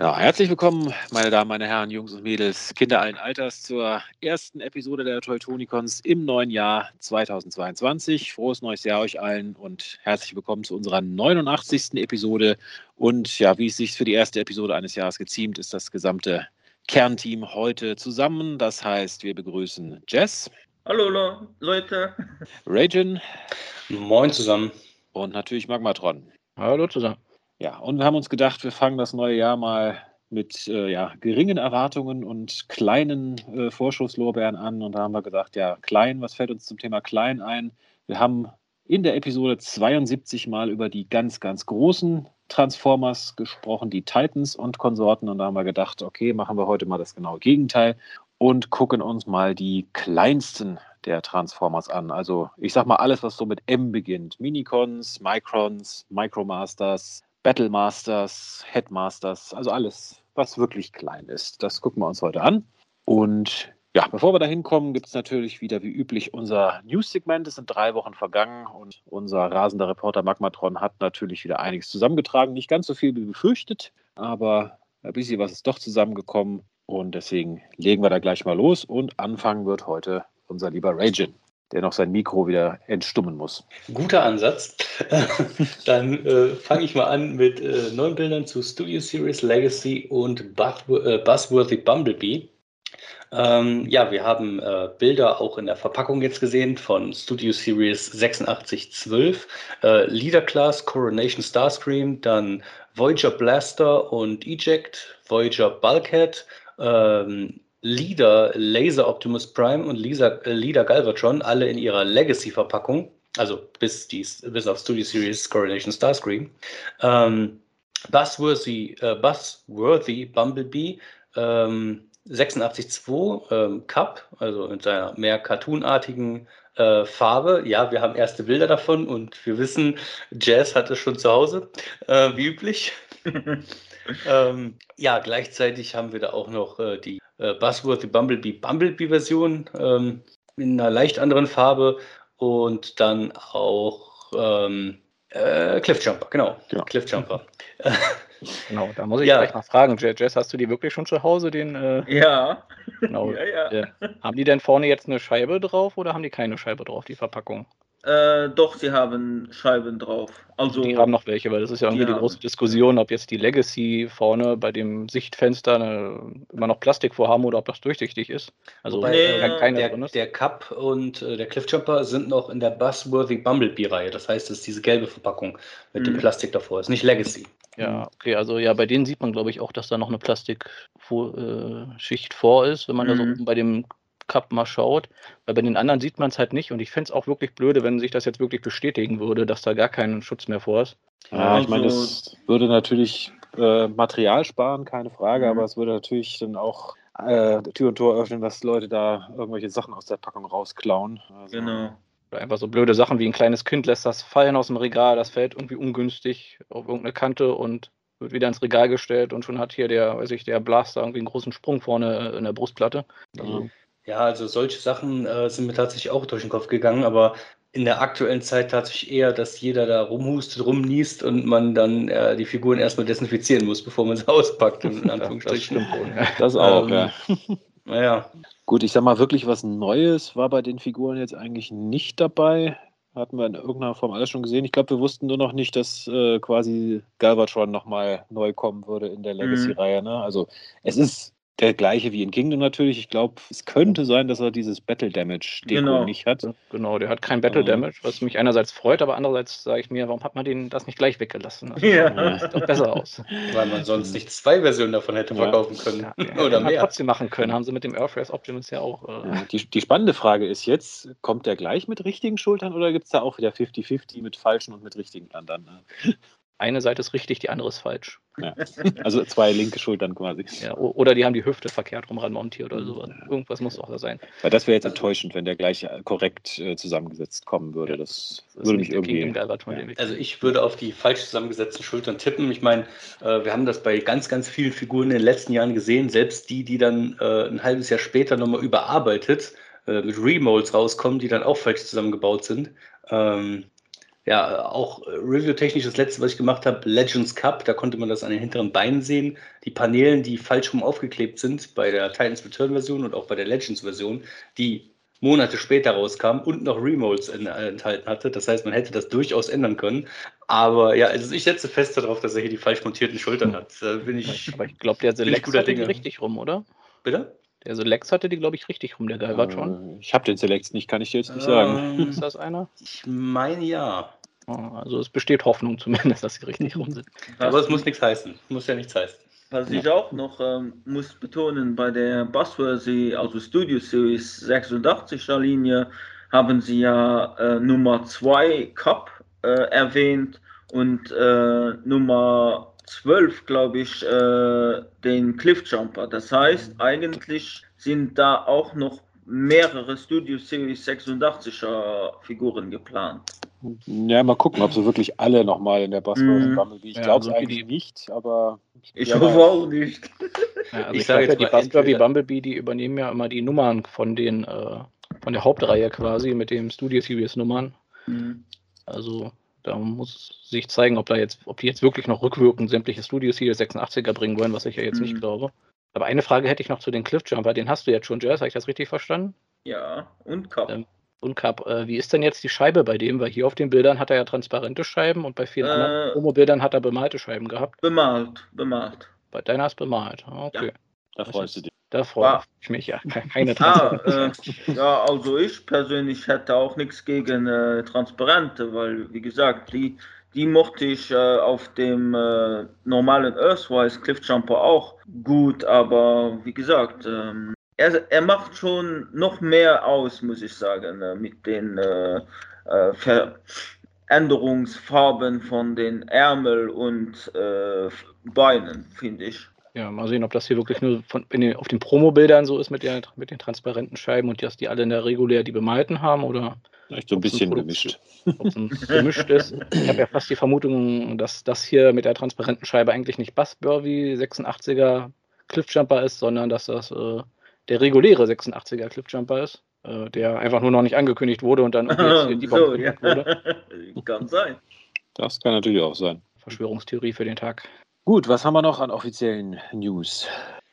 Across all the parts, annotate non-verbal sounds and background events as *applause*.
Ja, herzlich willkommen, meine Damen, meine Herren, Jungs und Mädels, Kinder allen Alters, zur ersten Episode der Teutonicons im neuen Jahr 2022. Frohes neues Jahr euch allen und herzlich willkommen zu unserer 89. Episode. Und ja, wie es sich für die erste Episode eines Jahres geziemt, ist das gesamte Kernteam heute zusammen. Das heißt, wir begrüßen Jess. Hallo Leute. Ragin. Moin zusammen. Und natürlich Magmatron. Hallo zusammen. Ja, und wir haben uns gedacht, wir fangen das neue Jahr mal mit äh, ja, geringen Erwartungen und kleinen äh, Vorschusslorbeeren an. Und da haben wir gedacht, ja, klein, was fällt uns zum Thema klein ein? Wir haben in der Episode 72 mal über die ganz, ganz großen Transformers gesprochen, die Titans und Konsorten. Und da haben wir gedacht, okay, machen wir heute mal das genaue Gegenteil und gucken uns mal die kleinsten der Transformers an. Also ich sag mal alles, was so mit M beginnt. Minicons, Microns, Micromasters, Battlemasters, Headmasters, also alles, was wirklich klein ist. Das gucken wir uns heute an. Und ja, bevor wir da hinkommen, gibt es natürlich wieder wie üblich unser News-Segment. Es sind drei Wochen vergangen und unser rasender Reporter Magmatron hat natürlich wieder einiges zusammengetragen. Nicht ganz so viel wie befürchtet, aber ein bisschen was ist doch zusammengekommen. Und deswegen legen wir da gleich mal los. Und anfangen wird heute unser lieber Ragin der noch sein Mikro wieder entstummen muss. Guter Ansatz. *laughs* Dann äh, fange ich mal an mit äh, neuen Bildern zu Studio Series Legacy und Buzzworthy äh, Buzzworthy Bumblebee. Ähm, ja, wir haben äh, Bilder auch in der Verpackung jetzt gesehen von Studio Series 8612, äh, Leader Class, Coronation Starscream, dann Voyager Blaster und Eject, Voyager Bulkhead, ähm, Leader Laser Optimus Prime und Lisa, äh, Leader Galvatron alle in ihrer Legacy-Verpackung, also bis, dies, bis auf Studio Series Coronation Starscream. Ähm, Buzzworthy, äh, Buzzworthy Bumblebee ähm, 86.2 ähm, Cup, also mit seiner mehr cartoonartigen äh, Farbe. Ja, wir haben erste Bilder davon und wir wissen, Jazz hat es schon zu Hause, äh, wie üblich. *laughs* ähm, ja, gleichzeitig haben wir da auch noch äh, die äh, Buzzworthy Bumblebee Bumblebee-Version ähm, in einer leicht anderen Farbe und dann auch ähm, äh, Cliffjumper, genau. Ja. Cliffjumper. *laughs* Genau, da muss ich ja. gleich mal fragen, Jess, hast du die wirklich schon zu Hause? Den, äh, ja. Genau. ja, ja. Äh, haben die denn vorne jetzt eine Scheibe drauf oder haben die keine Scheibe drauf, die Verpackung? Äh, doch, sie haben Scheiben drauf. Also, die haben noch welche, weil das ist ja irgendwie die, die große Diskussion, ob jetzt die Legacy vorne bei dem Sichtfenster eine, immer noch Plastik vorhaben oder ob das durchsichtig ist. Also Wobei, äh, keine der, drin ist. Der Cup und äh, der Cliffjumper sind noch in der Buzzworthy Bumblebee-Reihe. Das heißt, es ist diese gelbe Verpackung mit mhm. dem Plastik davor. Ist nicht Legacy. Ja, okay, also ja, bei denen sieht man, glaube ich, auch, dass da noch eine Plastikschicht vor ist, wenn man mhm. da so oben bei dem Cup mal schaut. Weil bei den anderen sieht man es halt nicht und ich fände es auch wirklich blöde, wenn sich das jetzt wirklich bestätigen würde, dass da gar kein Schutz mehr vor ist. Ja, also, ich meine, das würde natürlich äh, Material sparen, keine Frage, mhm. aber es würde natürlich dann auch äh, Tür und Tor öffnen, dass Leute da irgendwelche Sachen aus der Packung rausklauen. Also, genau. Oder einfach so blöde Sachen wie ein kleines Kind lässt das fallen aus dem Regal, das fällt irgendwie ungünstig auf irgendeine Kante und wird wieder ins Regal gestellt und schon hat hier der, weiß ich, der Blaster irgendwie einen großen Sprung vorne in der Brustplatte. Also, ja, also solche Sachen äh, sind mir tatsächlich auch durch den Kopf gegangen, aber in der aktuellen Zeit tatsächlich eher, dass jeder da rumhustet, rumniest und man dann äh, die Figuren erstmal desinfizieren muss, bevor man sie *laughs* auspackt, in Anführungsstrichen. das, stimmt, das auch, ähm, ja. *laughs* Naja. Gut, ich sag mal, wirklich was Neues war bei den Figuren jetzt eigentlich nicht dabei. Hatten wir in irgendeiner Form alles schon gesehen. Ich glaube, wir wussten nur noch nicht, dass äh, quasi Galvatron nochmal neu kommen würde in der mhm. Legacy-Reihe. Ne? Also es ist der gleiche wie in Kingdom natürlich. Ich glaube, es könnte sein, dass er dieses Battle Damage Deko genau. nicht hat. Genau, der hat kein Battle Damage, was mich einerseits freut, aber andererseits sage ich mir, warum hat man den das nicht gleich weggelassen? Also, ja. Sieht doch besser aus. *laughs* Weil man sonst nicht zwei Versionen davon hätte ja. verkaufen können. Ja, *laughs* Oder mehr. trotzdem machen können, haben sie mit dem Airfrace Optimus ja auch. Äh die, die spannende Frage ist jetzt, kommt der gleich mit richtigen Schultern oder gibt es da auch wieder 50-50 mit falschen und mit richtigen dann? Eine Seite ist richtig, die andere ist falsch. Ja. Also zwei linke Schultern quasi. Ja, oder die haben die Hüfte verkehrt rum montiert oder sowas. Irgendwas muss auch da sein. Weil das wäre jetzt enttäuschend, wenn der gleich äh, korrekt äh, zusammengesetzt kommen würde. Das, das würde mich irgendwie. Ja. Also ich würde auf die falsch zusammengesetzten Schultern tippen. Ich meine, äh, wir haben das bei ganz, ganz vielen Figuren in den letzten Jahren gesehen. Selbst die, die dann äh, ein halbes Jahr später nochmal überarbeitet äh, mit Remolds rauskommen, die dann auch falsch zusammengebaut sind. Ähm, ja, auch äh, review-technisch das letzte, was ich gemacht habe, Legends Cup, da konnte man das an den hinteren Beinen sehen. Die Paneelen, die falsch rum aufgeklebt sind bei der Titans Return-Version und auch bei der Legends-Version, die Monate später rauskam und noch Remolds enthalten hatte. Das heißt, man hätte das durchaus ändern können. Aber ja, also ich setze fest darauf, dass er hier die falsch montierten Schultern hat. Da bin ich. Aber ich glaube, der Select hatte die richtig rum, oder? Bitte? Der Select hatte die, glaube ich, richtig rum, der Galvat schon. Äh, ich habe den Select nicht, kann ich dir jetzt nicht sagen. Ist das einer? Ich meine ja. Also es besteht Hoffnung zumindest, *laughs* dass sie richtig rum sind. Aber es muss nichts heißen. Muss ja nichts heißen. Was ich auch noch ähm, muss betonen, bei der Buzzworthy, also Studio Series 86er Linie, haben sie ja äh, Nummer 2 Cup äh, erwähnt und äh, Nummer 12, glaube ich, äh, den Cliffjumper. Das heißt, eigentlich sind da auch noch mehrere Studio Series 86er Figuren geplant. Ja, mal gucken, ob sie wirklich alle nochmal in der Buzzword Mhm. Bumblebee. Ich Ja, glaube es also wie eigentlich die- nicht, aber Ich Ja, hoffe auch nicht. Ja, also *laughs* Ich ich, sage jetzt die entweder- Bumblebee, die übernehmen ja immer die Nummern von den äh, von der Hauptreihe quasi mit den Studio Series Nummern. Mhm. Also da muss sich zeigen, ob da jetzt, ob die jetzt wirklich noch rückwirkend sämtliche Studio Series 86er bringen wollen, was ich ja jetzt nicht Mhm. glaube. Aber eine Frage hätte ich noch zu den Cliffjumper, den hast du jetzt schon, Jazz, habe ich das richtig verstanden? Ja, und Cup. Ähm, Und Cap, äh, wie ist denn jetzt die Scheibe bei dem? Weil hier auf den Bildern hat er ja transparente Scheiben und bei vielen Äh. anderen Promo-Bildern hat er bemalte Scheiben gehabt. Bemalt, bemalt. Bei deiner ist bemalt. Ah, Okay. da Das freust du dich. Da freue Ah. ich mich ja. *laughs* Keine Ah, Transparenz. äh, ja, also ich persönlich hätte auch nichts gegen äh, Transparente, weil, wie gesagt, die, die mochte ich äh, auf dem äh, normalen Earthwise Cliffjumper auch gut, aber wie gesagt, ähm, er, er macht schon noch mehr aus, muss ich sagen, äh, mit den äh, äh, Veränderungsfarben von den Ärmel und äh, Beinen, finde ich. Ja, mal sehen, ob das hier wirklich nur von, in den, auf den Promo-Bildern so ist mit, der, mit den transparenten Scheiben und dass die alle in der regulär die bemalten haben oder Vielleicht so ein bisschen gemischt. ob es ein gemischt ist. Ich habe ja fast die Vermutung, dass das hier mit der transparenten Scheibe eigentlich nicht Buzzburby 86er Cliffjumper ist, sondern dass das äh, der reguläre 86er Cliffjumper ist, äh, der einfach nur noch nicht angekündigt wurde und dann *laughs* jetzt hier die so, Bombe ja. gemacht wurde. *laughs* Kann sein. Das kann natürlich auch sein. Verschwörungstheorie für den Tag. Gut, was haben wir noch an offiziellen News?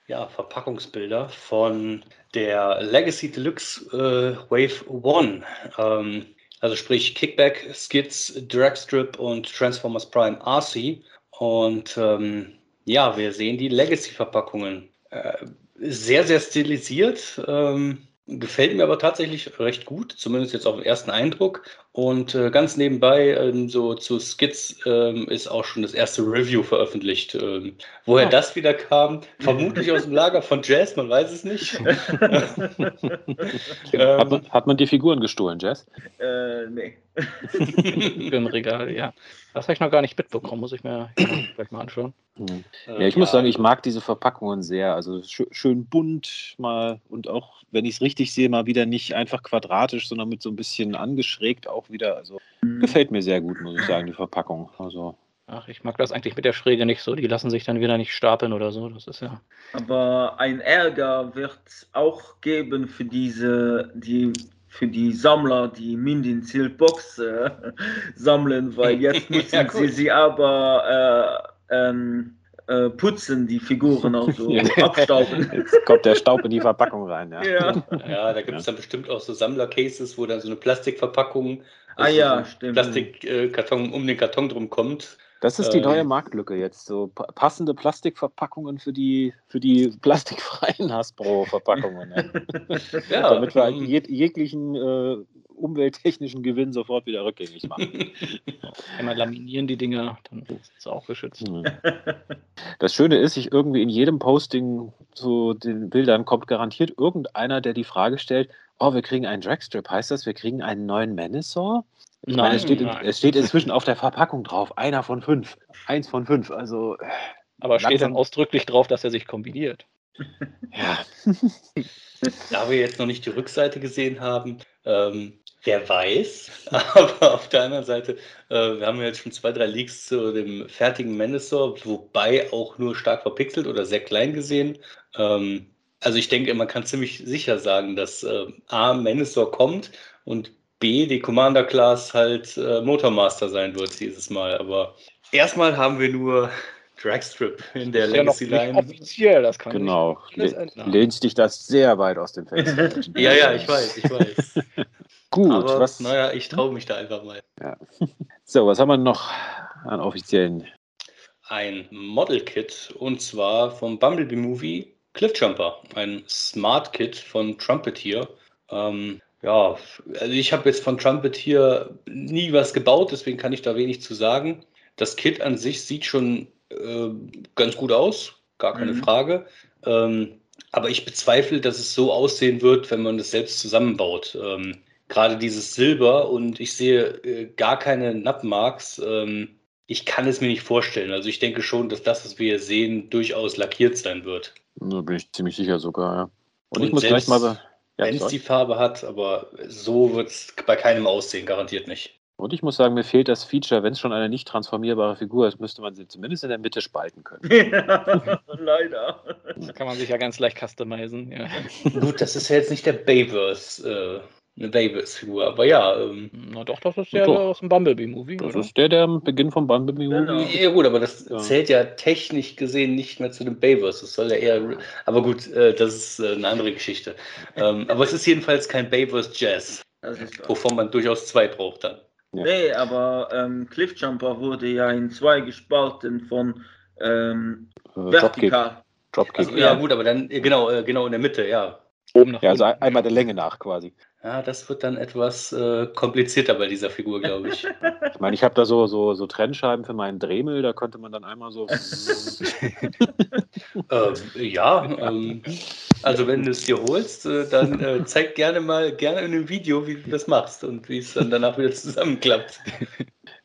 Ja, Verpackungsbilder von der Legacy Deluxe äh, Wave 1. Ähm, also sprich Kickback, Skids, Dragstrip und Transformers Prime RC. Und ähm, ja, wir sehen die Legacy-Verpackungen. Äh, sehr, sehr stilisiert. Ähm, gefällt mir aber tatsächlich recht gut, zumindest jetzt auf den ersten Eindruck. Und äh, ganz nebenbei, ähm, so zu Skids, ähm, ist auch schon das erste Review veröffentlicht. Ähm, woher Ah. das wieder kam, *laughs* vermutlich aus dem Lager von Jazz, man weiß es nicht. *laughs* Ähm, Hat, man, hat man die Figuren gestohlen, Jess? äh, nee. *laughs* Für ein Regal, ja. Das habe ich noch gar nicht mitbekommen, muss ich mir gleich mal anschauen. Hm. Äh, Ja, ich muss sagen, ich mag diese Verpackungen sehr. Also schö- schön bunt mal und auch, wenn ich es richtig sehe, mal wieder nicht einfach quadratisch, sondern mit so ein bisschen angeschrägt auch wieder. Also gefällt mir sehr gut, muss ich sagen, die Verpackung. Also Ach, ich mag das eigentlich mit der Schräge nicht so. Die lassen sich dann wieder nicht stapeln oder so. Das ist ja. Aber ein Ärger wird auch geben für diese, die, für die Sammler, die Mindin Sealed Box äh, *laughs* sammeln, weil *laughs* jetzt müssen Ja, sie sie aber äh, ähm, äh, putzen, die Figuren, also Ja. *laughs* abstauben. jetzt kommt der Staub in die Verpackung rein. Ja. ja. Ja, da gibt es dann bestimmt auch so Sammlercases, wo dann so eine Plastikverpackung, Ah also ja, so. Plastikkarton um den Karton drum kommt. Das ist die Ähm. neue Marktlücke jetzt. So pa- passende Plastikverpackungen für die, für die *laughs* plastikfreien Hasbro-Verpackungen. Ne? *laughs* Ja, Damit wir ähm, jeg jeglichen äh, umwelttechnischen Gewinn sofort wieder rückgängig machen. *laughs* Einmal laminieren die Dinger, dann ist es auch geschützt. Mhm. Das Schöne ist, ich irgendwie in jedem Posting zu den Bildern kommt garantiert irgendeiner, der die Frage stellt: Oh, wir kriegen einen Dragstrip. Heißt das, wir kriegen einen neuen Manosaur? Ich meine, es steht, in, nein. es steht inzwischen auf der Verpackung drauf: einer von fünf. Eins von fünf. Also, Aber steht dann ausdrücklich drauf, dass er sich kombiniert. ja. *laughs* Da wir jetzt noch nicht die Rückseite gesehen haben, ähm, wer weiß. *laughs* Aber auf der anderen Seite, äh, wir haben ja jetzt schon zwei, drei Leaks zu dem fertigen Mendesaur, wobei auch nur stark verpixelt oder sehr klein gesehen. Ähm, also ich denke, man kann ziemlich sicher sagen, dass äh, A, Mendesaur kommt und B, die Commander Class, halt äh, Motormaster sein wird dieses Mal. Aber erstmal haben wir nur Dragstrip in der Legacy ja Line. Offiziell, das kann Genau. Le lehnst dich das sehr weit aus dem Fenster. *laughs* ja, ja, ich weiß, ich weiß. *laughs* Gut, Aber, was? Naja, ich traue mich da einfach mal. Ja. *laughs* So, was haben wir noch an offiziellen? Ein Model Kit und zwar vom Bumblebee Movie Cliffjumper, ein Smart Kit von Trumpeteer. Ähm, ja, also ich habe jetzt von Trumpeteer nie was gebaut, deswegen kann ich da wenig zu sagen. Das Kit an sich sieht schon äh, ganz gut aus, gar keine Mhm. Frage. Ähm, aber ich bezweifle, dass es so aussehen wird, wenn man das selbst zusammenbaut. Ähm, Gerade dieses Silber und ich sehe äh, gar keine Nutmarks. Ähm, ich kann es mir nicht vorstellen. Also ich denke schon, dass das, was wir hier sehen, durchaus lackiert sein wird. Da bin ich ziemlich sicher sogar, ja. Und, Und ich muss gleich mal. Ja, wenn es die Farbe hat, aber so wird es bei keinem aussehen, garantiert nicht. Und ich muss sagen, mir fehlt das Feature, wenn es schon eine nicht transformierbare Figur ist, müsste man sie zumindest in der Mitte spalten können. *laughs* Leider. Das kann man sich ja ganz leicht customizen. Ja. Gut, das ist ja jetzt nicht der Bayverse, äh, eine Bayverse-Figur, aber ja, ähm, Na doch, das ist der Doch. aus dem Bumblebee-Movie, Das oder? ist der, der am Beginn vom Bumblebee Genau. Movie. Ja gut, aber das Ja. zählt ja technisch gesehen nicht mehr zu dem Bayverse. Das soll ja eher. Aber gut, äh, das ist äh, eine andere Geschichte. ähm, aber es ist jedenfalls kein Bayverse Jazz, Das ist wahr. wovon man durchaus zwei braucht dann. Nee, aber ähm, Cliffjumper wurde ja in zwei gespalten von ähm, Äh, Dropkick. vertikal. Dropkick. Also, ja. gut, aber dann äh, genau, äh, genau in der Mitte, ja. Oben nach Ja, also unten. ein- einmal der Länge nach quasi. Ja, das wird dann etwas äh, komplizierter bei dieser Figur, glaube ich. *laughs* Ich meine, ich habe da so, so, so Trennscheiben für meinen Dremel, da könnte man dann einmal so. *laughs* ähm, ja, ähm, also wenn du es dir holst, äh, dann äh, zeig gerne mal gerne in einem Video, wie du das machst und wie es dann danach wieder zusammenklappt.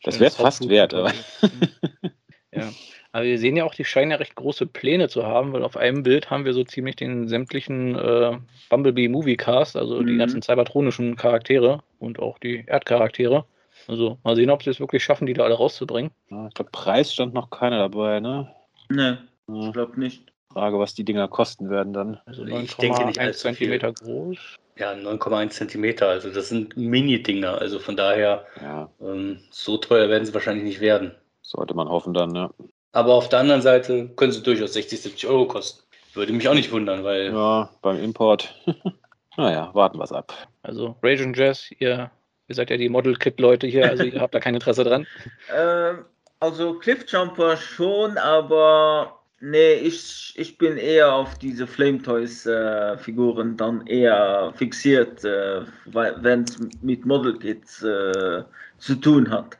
Das wäre es fast wert, aber. ja. Aber wir sehen ja auch, die scheinen ja recht große Pläne zu haben, weil auf einem Bild haben wir so ziemlich den sämtlichen äh, Bumblebee Movie Cast, also die Mhm. ganzen cybertronischen Charaktere und auch die Erdcharaktere. Also mal sehen, ob sie es wirklich schaffen, die da alle rauszubringen. Ja, Ich glaube, Preis stand noch keiner dabei, ne? Nee, Ja, ich glaube nicht. Frage, was die Dinger kosten werden dann. Also Ich denke nicht 9,1 allzu viel. Zentimeter groß. Ja, 9,1 Zentimeter, also das sind Mini-Dinger, also von daher Ja, ähm, so teuer werden sie wahrscheinlich nicht werden. sollte man hoffen dann, ne? Aber auf der anderen Seite können sie durchaus 60, 70 Euro kosten. Würde mich auch nicht wundern, weil Ja, beim Import. *laughs* naja, warten wir es ab. Also Raging Jazz, ihr, ihr seid ja die Model-Kit-Leute hier, also ihr habt da kein Interesse dran. *laughs* Ähm, also Cliffjumper schon, aber nee, ich, ich bin eher auf diese Flame Toys äh, Figuren dann eher fixiert, äh, wenn es mit Model Kits äh, zu tun hat.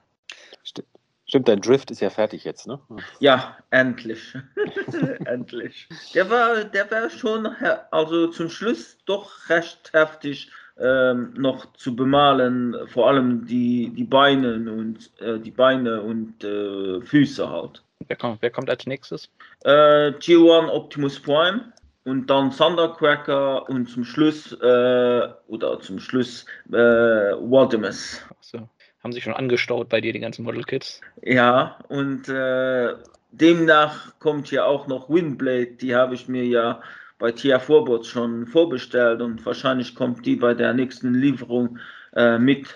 Stimmt, dein Drift ist ja fertig jetzt, ne? Ja, endlich. *laughs* endlich. Der war, der war schon, he- also zum Schluss doch recht heftig ähm, noch zu bemalen, vor allem die, die Beine und äh, die Beine und äh, Füße halt. Wer kommt, wer kommt als nächstes? Äh, G1 Optimus Prime und dann Thundercracker und zum Schluss äh, oder zum Schluss äh, Waldemus. Achso. Haben sich schon angestaut bei dir, die ganzen Model-Kits. Ja, und äh, demnach kommt ja auch noch Windblade, die habe ich mir ja bei TIA Vorbots schon vorbestellt und wahrscheinlich kommt die bei der nächsten Lieferung äh, mit.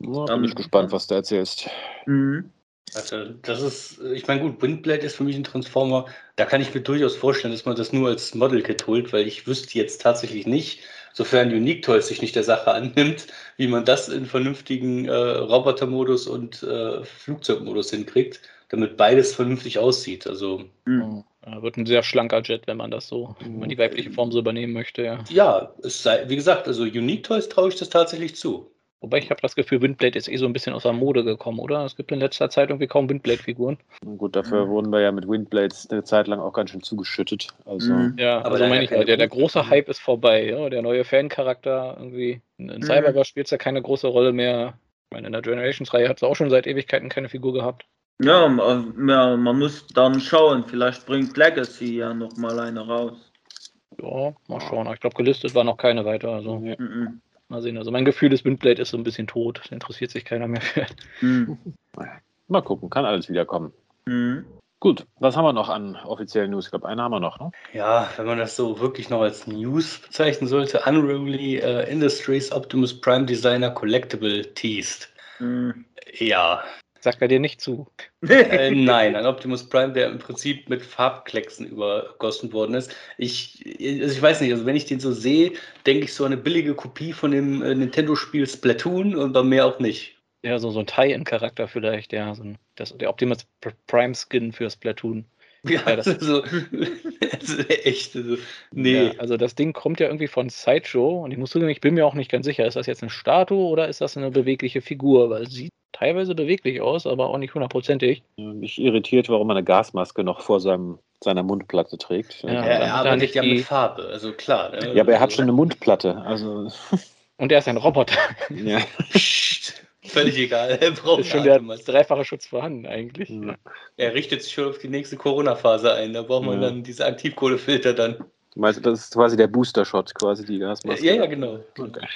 Ja, bin ich gespannt, was du erzählst. Mhm. Also, das ist, ich meine, gut, Windblade ist für mich ein Transformer. Da kann ich mir durchaus vorstellen, dass man das nur als Model-Kit holt, weil ich wüsste jetzt tatsächlich nicht, sofern Unique Toys sich nicht der Sache annimmt, wie man das in vernünftigen äh, Robotermodus und äh, Flugzeugmodus hinkriegt, damit beides vernünftig aussieht. Also, Mhm. Ja, wird ein sehr schlanker Jet, wenn man das so, wenn man die weibliche Form so übernehmen möchte, ja. ja, es sei, wie gesagt, also Unique Toys traue ich das tatsächlich zu. Wobei ich habe das Gefühl, Windblade ist eh so ein bisschen aus der Mode gekommen, oder? Es gibt in letzter Zeit irgendwie kaum Windblade-Figuren. Gut, dafür Mhm. wurden wir ja mit Windblades eine Zeit lang auch ganz schön zugeschüttet. Also, Mhm. Ja, Aber also meine ich, der, der große Hype ist vorbei, ja. Der neue Fan-Charakter irgendwie. In, in Mhm. Spielt es ja keine große Rolle mehr. Ich meine, in der Generations-Reihe hat es auch schon seit Ewigkeiten keine Figur gehabt. Ja, ma- ja, man muss dann schauen, vielleicht bringt Legacy ja noch mal eine raus. Ja, mal schauen. Aber Ich glaube, gelistet war noch keine weiter. Also ja. Mhm. Mal sehen. Also mein Gefühl ist, Windblade ist so ein bisschen tot. Da interessiert sich keiner mehr für. Mhm. Mal gucken, kann alles wiederkommen. Mhm. Gut, was haben wir noch an offiziellen News? Ich glaube, eine haben wir noch, ne? Ja, wenn man das so wirklich noch als News bezeichnen sollte, Unruly äh, Industries Optimus Prime Designer Collectible teased. Hm. Ja, Sagt er dir nicht zu. *laughs* äh, nein, ein Optimus Prime, der im Prinzip mit Farbklecksen übergossen worden ist. Ich, also ich weiß nicht, also wenn ich den so sehe, denke ich so eine billige Kopie von dem äh, Nintendo-Spiel Splatoon und dann mehr auch nicht. Ja, so, so ein Tie-In-Charakter vielleicht, ja. So ein, das, der Optimus Pr- Prime-Skin für Splatoon. Ja, Ja, das- *laughs* also, also echt, also, nee. Ja, also das Ding kommt ja irgendwie von Sideshow und ich muss zugeben, ich bin mir auch nicht ganz sicher, ist das jetzt eine Statue oder ist das eine bewegliche Figur? Weil sie sieht teilweise beweglich aus, aber auch nicht hundertprozentig. Mich irritiert, warum er eine Gasmaske noch vor seinem, seiner Mundplatte trägt. Ja, er, dann er hat arbeitet nicht ja mit die- Farbe, also klar. ne? Ja, aber er hat schon eine Mundplatte. Also, Und er ist ein Roboter. *laughs* ja. Völlig egal, *laughs* er braucht ist schon der dreifache Schutz vorhanden eigentlich. Ja. Er richtet sich schon auf die nächste Corona-Phase ein. Da braucht man Ja. dann diese Aktivkohlefilter dann. Du meinst, das ist quasi der Booster-Shot, quasi die Gasmaske. Ja, ja, genau. Okay.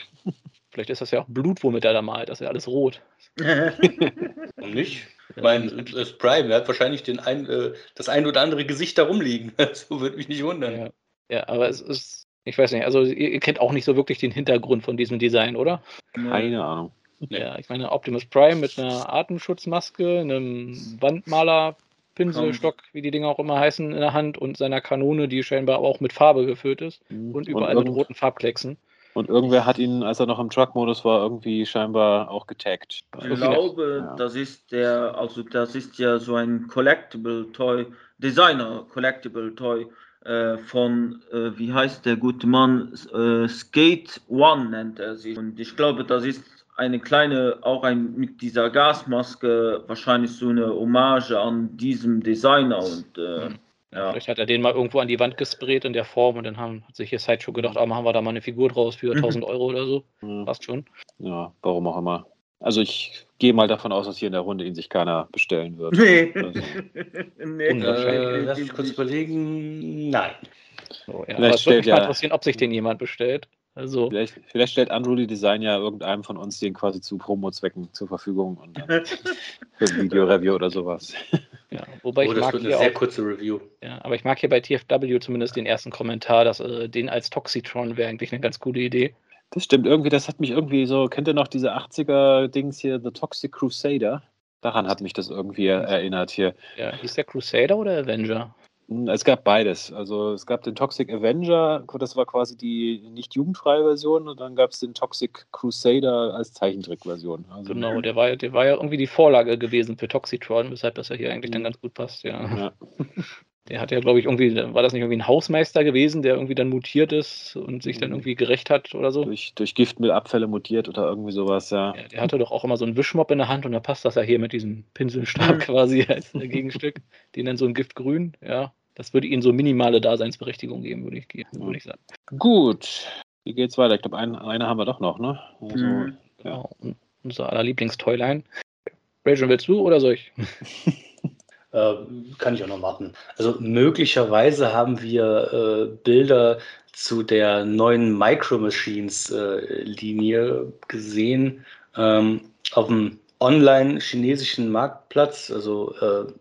Vielleicht ist das ja auch Blut, womit er da malt, das ist ja alles rot. *laughs* Und nicht? Ich meine, das Prime, der hat wahrscheinlich den ein, äh, das ein oder andere Gesicht da rumliegen. *laughs* So würde mich nicht wundern. Ja. ja, aber es ist, ich weiß nicht, also ihr kennt auch nicht so wirklich den Hintergrund von diesem Design, oder? Keine Ahnung. Nee. Ja, ich meine, Optimus Prime mit einer Atemschutzmaske, einem Wandmaler, Pinselstock, wie die Dinger auch immer heißen, in der Hand und seiner Kanone, die scheinbar auch mit Farbe gefüllt ist und überall mit irgend- roten Farbklecksen. Und irgendwer hat ihn, als er noch im Truck-Modus war, irgendwie scheinbar auch getaggt. Ich glaube, Ja. das ist der, also das ist ja so ein Collectible Toy, Designer Collectible Toy äh, von, äh, wie heißt der gute Mann, äh, Skate One nennt er sich. Und ich glaube, das ist eine kleine, auch ein mit dieser Gasmaske, wahrscheinlich so eine Hommage an diesem Designer und äh, Hm. ja. Vielleicht hat er den mal irgendwo an die Wand gesprayt in der Form und dann haben, hat sich hier Sideshow gedacht, ah, machen wir da mal eine Figur draus für Mhm. 1000 Euro oder so. Ja, Passt schon. ja, warum auch immer. Also ich gehe mal davon aus, dass hier in der Runde ihn sich keiner bestellen wird. Nee. Also, *laughs* nee. Äh, lass mich kurz überlegen. Nein. So, ja. Vielleicht Aber es würde mich mal interessieren, ob sich den jemand bestellt. Also, vielleicht, vielleicht stellt Unruly Design ja irgendeinem von uns den quasi zu Promo-Zwecken zur Verfügung und dann *laughs* für ein Video-Review oder sowas. *laughs* ja. Wobei oh, ich das mag wird eine hier sehr auch, kurze Review. ja, aber ich mag hier bei TFW zumindest den ersten Kommentar, dass äh, den als Toxitron wäre eigentlich eine ganz gute Idee. Das stimmt, irgendwie, das hat mich irgendwie so, kennt ihr noch diese 80er-Dings hier, The Toxic Crusader? Daran hat mich das irgendwie erinnert hier. Ja, hieß der Crusader oder Avenger? Es gab beides. Also es gab den Toxic Avenger, das war quasi die nicht jugendfreie Version, und dann gab es den Toxic Crusader als Zeichentrickversion. Also, Genau, der war, der war ja irgendwie die Vorlage gewesen für Toxitron, weshalb das ja hier eigentlich dann Mhm. ganz gut passt, ja. Ja. *laughs* Der hat ja, glaube ich, irgendwie, war das nicht irgendwie ein Hausmeister gewesen, der irgendwie dann mutiert ist und sich dann Mhm. irgendwie gerecht hat oder so? Durch, durch Giftmüllabfälle mutiert oder irgendwie sowas, ja. Ja, der hatte doch auch immer so einen Wischmopp in der Hand und da passt das ja hier mit diesem Pinselstab *laughs* quasi als äh, Gegenstück. Den dann so ein Giftgrün, ja. Das würde ihnen so minimale Daseinsberechtigung geben, würde ich, würde ich sagen. Gut, wie geht's weiter? Ich glaube, ein, eine haben wir doch noch, ne? Also, Mhm. Genau. Und unser aller Lieblingstoyline. Rachel, willst du oder soll ich? *laughs* Äh, kann ich auch noch machen. Also möglicherweise haben wir äh, Bilder zu der neuen Micro Machines äh, Linie gesehen ähm, auf dem online chinesischen Marktplatz. Also, äh,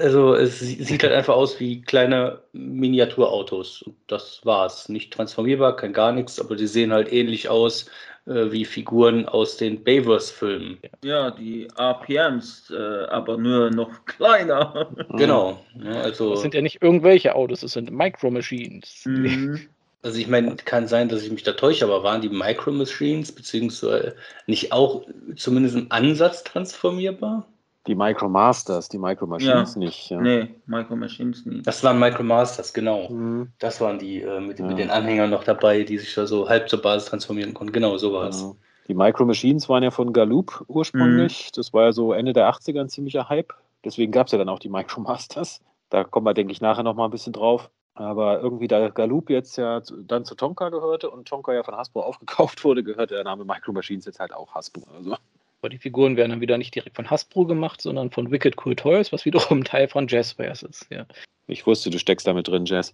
also es sie- sieht halt einfach aus wie kleine Miniaturautos. Das war's. Nicht transformierbar, kein gar nichts, aber die sehen halt ähnlich aus äh, wie Figuren aus den Bayverse-Filmen. Ja, die RPMs, äh, aber nur noch kleiner. *laughs* Genau. Ja, also Das sind ja nicht irgendwelche Autos, das sind Micro Machines. Mhm. Also ich meine, kann sein, dass ich mich da täusche, aber waren die Micro Machines beziehungsweise nicht auch zumindest im Ansatz transformierbar? Die Micro Masters, die Micro Machines nicht. Ja. Nee, Micro Machines nie. Das waren Micro Masters, genau. Mhm. Das waren die äh, mit, Ja. mit den Anhängern noch dabei, die sich da so halb zur Basis transformieren konnten. Genau, so war es. Genau. Die Micro Machines waren ja von Galoob ursprünglich. Das war ja so Ende der 80er ein ziemlicher Hype. Deswegen gab es ja dann auch die Micro Masters. Da kommen wir, denke ich, nachher noch mal ein bisschen drauf. Aber irgendwie, da Galoob jetzt ja zu- dann zu Tonka gehörte und Tonka ja von Hasbro aufgekauft *laughs* wurde, gehört der Name Micro Machines jetzt halt auch Hasbro. Also, Aber die Figuren werden dann wieder nicht direkt von Hasbro gemacht, sondern von Wicked Cool Toys, was wiederum Teil von Jazzwares ist. Ja. ich wusste, du steckst damit drin, Jazz.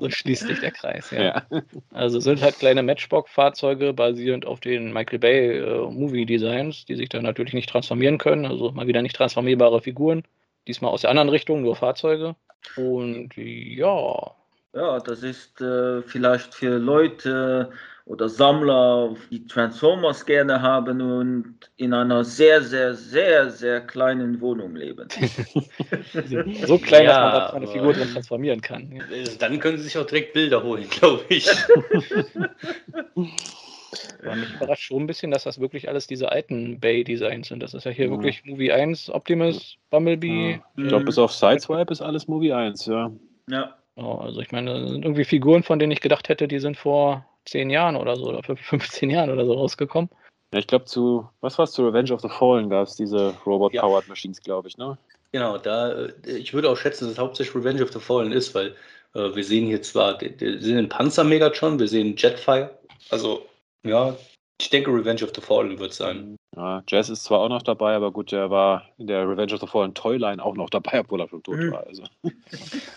So schließt sich der Kreis. Ja. Ja. Also sind halt kleine Matchbox-Fahrzeuge basierend auf den Michael Bay äh, Movie Designs, die sich dann natürlich nicht transformieren können. Also mal wieder nicht transformierbare Figuren. diesmal aus der anderen Richtung, nur Fahrzeuge. Und ja. Ja, das ist äh, vielleicht für Leute oder Sammler, die Transformers gerne haben und in einer sehr, sehr, sehr, sehr kleinen Wohnung leben. *laughs* so klein, ja, dass man da eine Figur drin transformieren kann. Äh, dann können sie sich auch direkt Bilder holen, *laughs* glaube ich. *laughs* Aber mich überrascht schon ein bisschen, dass das wirklich alles diese alten Bay-Designs sind. Das ist ja hier ja. wirklich Movie 1, Optimus, Bumblebee. Ja. Ich glaube, bis auf Sideswipe ist alles Movie 1, ja. Ja. Oh, also ich meine, das sind irgendwie Figuren, von denen ich gedacht hätte, die sind vor 10 Jahren oder so, oder 15 *laughs* Jahren oder so rausgekommen. Ja, ich glaube zu, was war es, zu Revenge of the Fallen gab es diese Robot-Powered ja. Machines, glaube ich, ne? Genau, da, äh, ich würde auch schätzen, dass es hauptsächlich Revenge of the Fallen ist, weil äh, wir sehen hier zwar, wir sehen den Panzer-Megatron, wir sehen Jetfire, also ja, ich denke, Revenge of the Fallen wird sein. Ja, Jazz ist zwar auch noch dabei, aber gut, der war in der Revenge of the Fallen Toyline auch noch dabei, obwohl er schon tot mhm. war. Also. *laughs*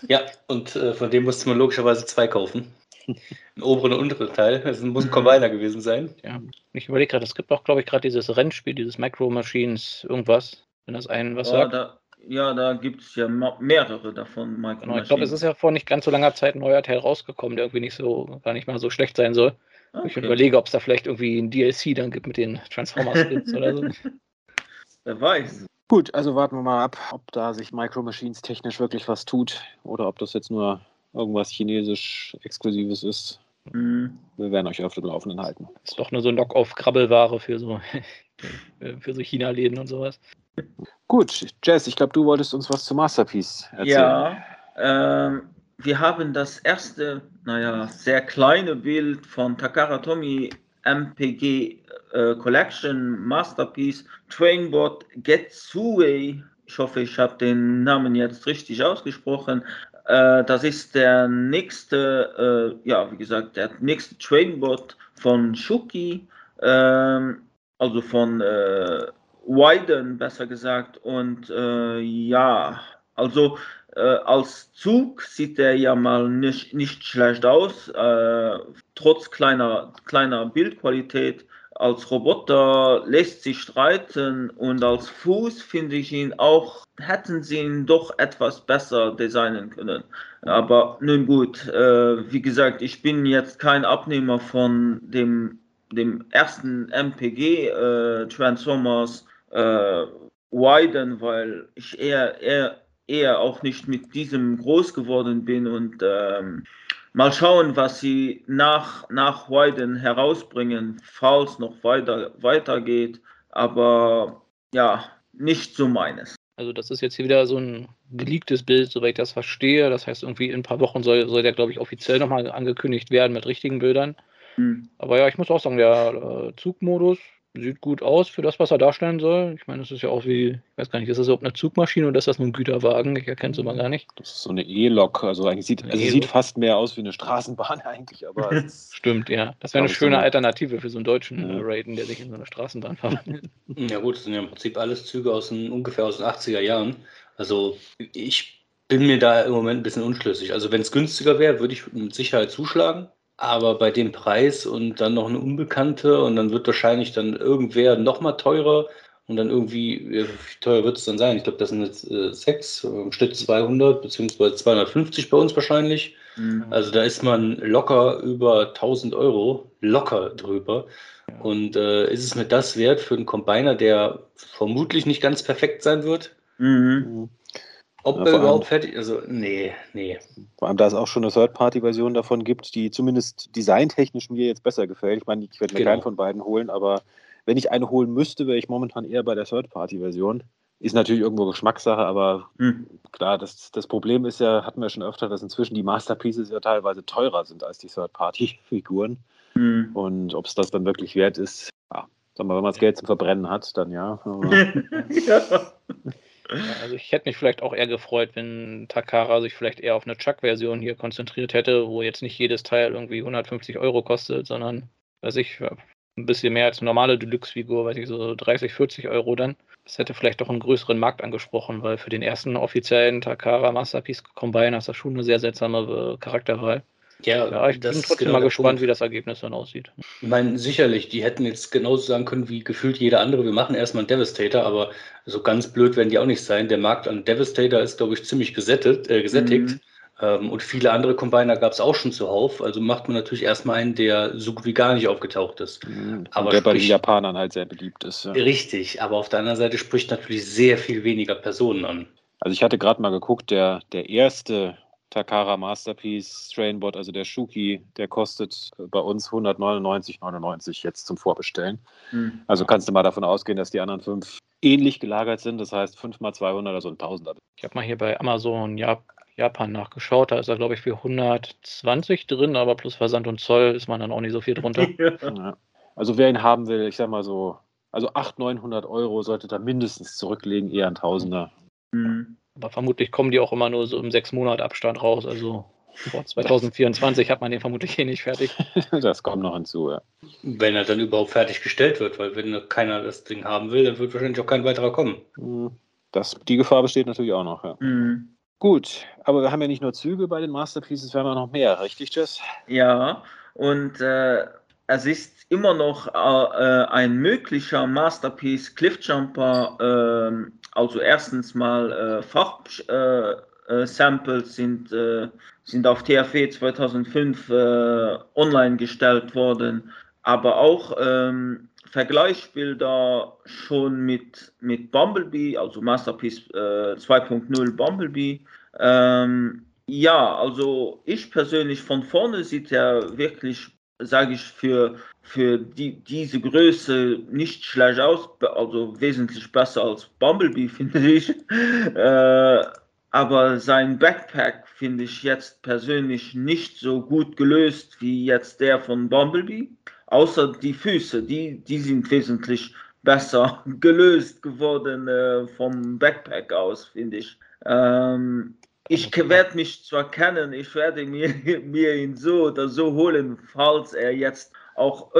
Ja, und äh, von dem musste man logischerweise zwei kaufen. Ein oberen und unteren Teil. Das muss ein Combiner gewesen sein. Ja, ich überlege gerade, es gibt auch, glaube ich, gerade dieses Rennspiel, dieses Micro Machines, irgendwas. Wenn das einen was ja, sagt. Da, ja, da gibt es ja mehrere davon. Micro genau, ich glaube, es ist ja vor nicht ganz so langer Zeit ein neuer Teil rausgekommen, der irgendwie nicht so, gar nicht mal so schlecht sein soll. Okay. Ich überlege, ob es da vielleicht irgendwie ein DLC dann gibt mit den Transformers-Skins *laughs* oder so. Wer weiß. Gut, also warten wir mal ab, ob da sich Micro Machines technisch wirklich was tut oder ob das jetzt nur irgendwas chinesisch Exklusives ist. Mhm. Wir werden euch auf dem Laufenden halten. Ist doch nur so ein Knock-off-Krabbelware für so, *laughs* für so China-Läden und sowas. Gut, Jess, ich glaube, du wolltest uns was zu Masterpiece erzählen. Ja, ähm, wir haben das erste, naja, sehr kleine Bild von Takara Tomy MPG äh, Collection Masterpiece Trainbot Getsue. Ich hoffe, ich habe den Namen jetzt richtig ausgesprochen. Äh, das ist der nächste, äh, ja, wie gesagt, der nächste Trainbot von Shuki, ähm, also von äh, Wyden besser gesagt. Und äh, ja, also als Zug sieht er ja mal nicht, nicht schlecht aus, trotz kleiner, kleiner Bildqualität. Als Roboter lässt sich streiten und als Fuß finde ich ihn auch, hätten sie ihn doch etwas besser designen können. Aber nun gut, äh, wie gesagt, ich bin jetzt kein Abnehmer von dem, dem ersten MPG äh, Transformers äh, Widen, weil ich eher, eher eher auch nicht mit diesem groß geworden bin und ähm, mal schauen, was sie nach, nach Wyden herausbringen, falls noch weiter weitergeht. Aber ja, nicht so meines. Also das ist jetzt hier wieder so ein geleaktes Bild, soweit ich das verstehe. Das heißt, irgendwie in ein paar Wochen soll, soll der, glaube ich, offiziell nochmal angekündigt werden mit richtigen Bildern. Hm. Aber ja, ich muss auch sagen, der äh, Zugmodus sieht gut aus für das, was er darstellen soll. Ich meine, es ist ja auch wie, ich weiß gar nicht, ist das überhaupt eine Zugmaschine oder ist das nur ein Güterwagen? Ich erkenne es immer gar nicht. Das ist so eine E-Lok, also eigentlich sieht, also e sieht fast mehr aus wie eine Straßenbahn *laughs* eigentlich, aber. *laughs* Stimmt, ja. Das wäre eine schöne so Alternative für so einen deutschen ja. Raiden, der sich in so eine Straßenbahn verwandelt. Ja gut, das sind ja im Prinzip alles Züge aus den, ungefähr aus den 80er Jahren. Also ich bin mir da im Moment ein bisschen unschlüssig. Also wenn es günstiger wäre, würde ich mit Sicherheit zuschlagen. Aber bei dem Preis und dann noch eine Unbekannte und dann wird wahrscheinlich dann irgendwer noch mal teurer und dann irgendwie, wie teuer wird es dann sein? Ich glaube, das sind jetzt äh, sechs, im Schnitt 200 beziehungsweise 250 bei uns wahrscheinlich. Mhm. Also da ist man locker über 1000 Euro, locker drüber. Ja. Und äh, ist es mir das wert für einen Combiner, der vermutlich nicht ganz perfekt sein wird? Mhm. Mhm. Ob ja, er überhaupt fertig Also, nee, nee. Vor allem, da es auch schon eine Third-Party-Version davon gibt, die zumindest designtechnisch mir jetzt besser gefällt. Ich meine, ich werde mir genau. keinen von beiden holen, aber wenn ich eine holen müsste, wäre ich momentan eher bei der Third-Party-Version. Ist natürlich irgendwo Geschmackssache, aber hm. klar, das, das Problem ist ja, hatten wir schon öfter, dass inzwischen die Masterpieces ja teilweise teurer sind als die Third-Party-Figuren. Hm. Und ob es das dann wirklich wert ist, ja, sag mal, wenn man das Geld zum Verbrennen hat, dann ja. *laughs* ja. Also ich hätte mich vielleicht auch eher gefreut, wenn Takara sich vielleicht eher auf eine Chuck-Version hier konzentriert hätte, wo jetzt nicht jedes Teil irgendwie 150 Euro kostet, sondern, weiß ich, ein bisschen mehr als eine normale Deluxe-Figur, weiß ich, so 30, 40 Euro dann. Das hätte vielleicht doch einen größeren Markt angesprochen, weil für den ersten offiziellen Takara Masterpiece Combine ist das schon eine sehr seltsame äh, Charakterwahl. Ja, ja ich bin trotzdem genau mal gespannt, Punkt. wie das Ergebnis dann aussieht. Ich meine, sicherlich, die hätten jetzt genauso sagen können wie gefühlt jeder andere, wir machen erstmal einen Devastator, aber so ganz blöd werden die auch nicht sein. Der Markt an Devastator ist, glaube ich, ziemlich gesättigt. Äh, gesättigt. Mhm. Ähm, und viele andere Combiner gab es auch schon zuhauf. Also macht man natürlich erstmal einen, der so gut wie gar nicht aufgetaucht ist. Mhm. Aber der bei den Japanern halt sehr beliebt ist. Ja. Richtig, aber auf der anderen Seite spricht natürlich sehr viel weniger Personen an. Also ich hatte gerade mal geguckt, der, der erste Takara Masterpiece Strainbot, also der Shuki, der kostet bei uns 199,99 jetzt zum Vorbestellen. Mhm. Also kannst du mal davon ausgehen, dass die anderen fünf ähnlich gelagert sind. Das heißt 5 mal 200, also ein Tausender. Ich habe mal hier bei Amazon ja, Japan nachgeschaut. Da ist er, glaube ich, für 120 drin, aber plus Versand und Zoll ist man dann auch nicht so viel drunter. *laughs* ja. Also wer ihn haben will, ich sag mal so, also 800, 900 Euro sollte da mindestens zurücklegen, eher ein Tausender. Mhm. Aber vermutlich kommen die auch immer nur so im sechs Monat Abstand raus. Also vor 2024 hat man den vermutlich eh nicht fertig. *laughs* das kommt noch hinzu, ja. Wenn er dann überhaupt fertiggestellt wird, weil wenn keiner das Ding haben will, dann wird wahrscheinlich auch kein weiterer kommen. Mhm. Das, die Gefahr besteht natürlich auch noch, ja. Mhm. Gut, aber wir haben ja nicht nur Züge bei den Masterpieces, wir haben ja noch mehr, richtig, Jess? Ja, und äh, es ist immer noch äh, ein möglicher Masterpiece Cliffjumper. Äh, also erstens mal äh, Fachsamples äh, sind, äh, sind auf TFE 2005 äh, online gestellt worden, aber auch ähm, Vergleichsbilder schon mit, mit Bumblebee, also Masterpiece 2.0 Bumblebee. Ähm, ja, also ich persönlich von vorne sieht er wirklich sage ich, für, für die, diese Größe nicht schlecht aus, also wesentlich besser als Bumblebee, *laughs* finde ich. Äh, aber sein Backpack finde ich jetzt persönlich nicht so gut gelöst wie jetzt der von Bumblebee. Außer die Füße, die, die sind wesentlich besser *laughs* gelöst geworden äh, vom Backpack aus, finde ich. Ähm, ich werde mich zwar kennen, ich werde mir, *laughs* mir ihn so oder so holen, falls er jetzt auch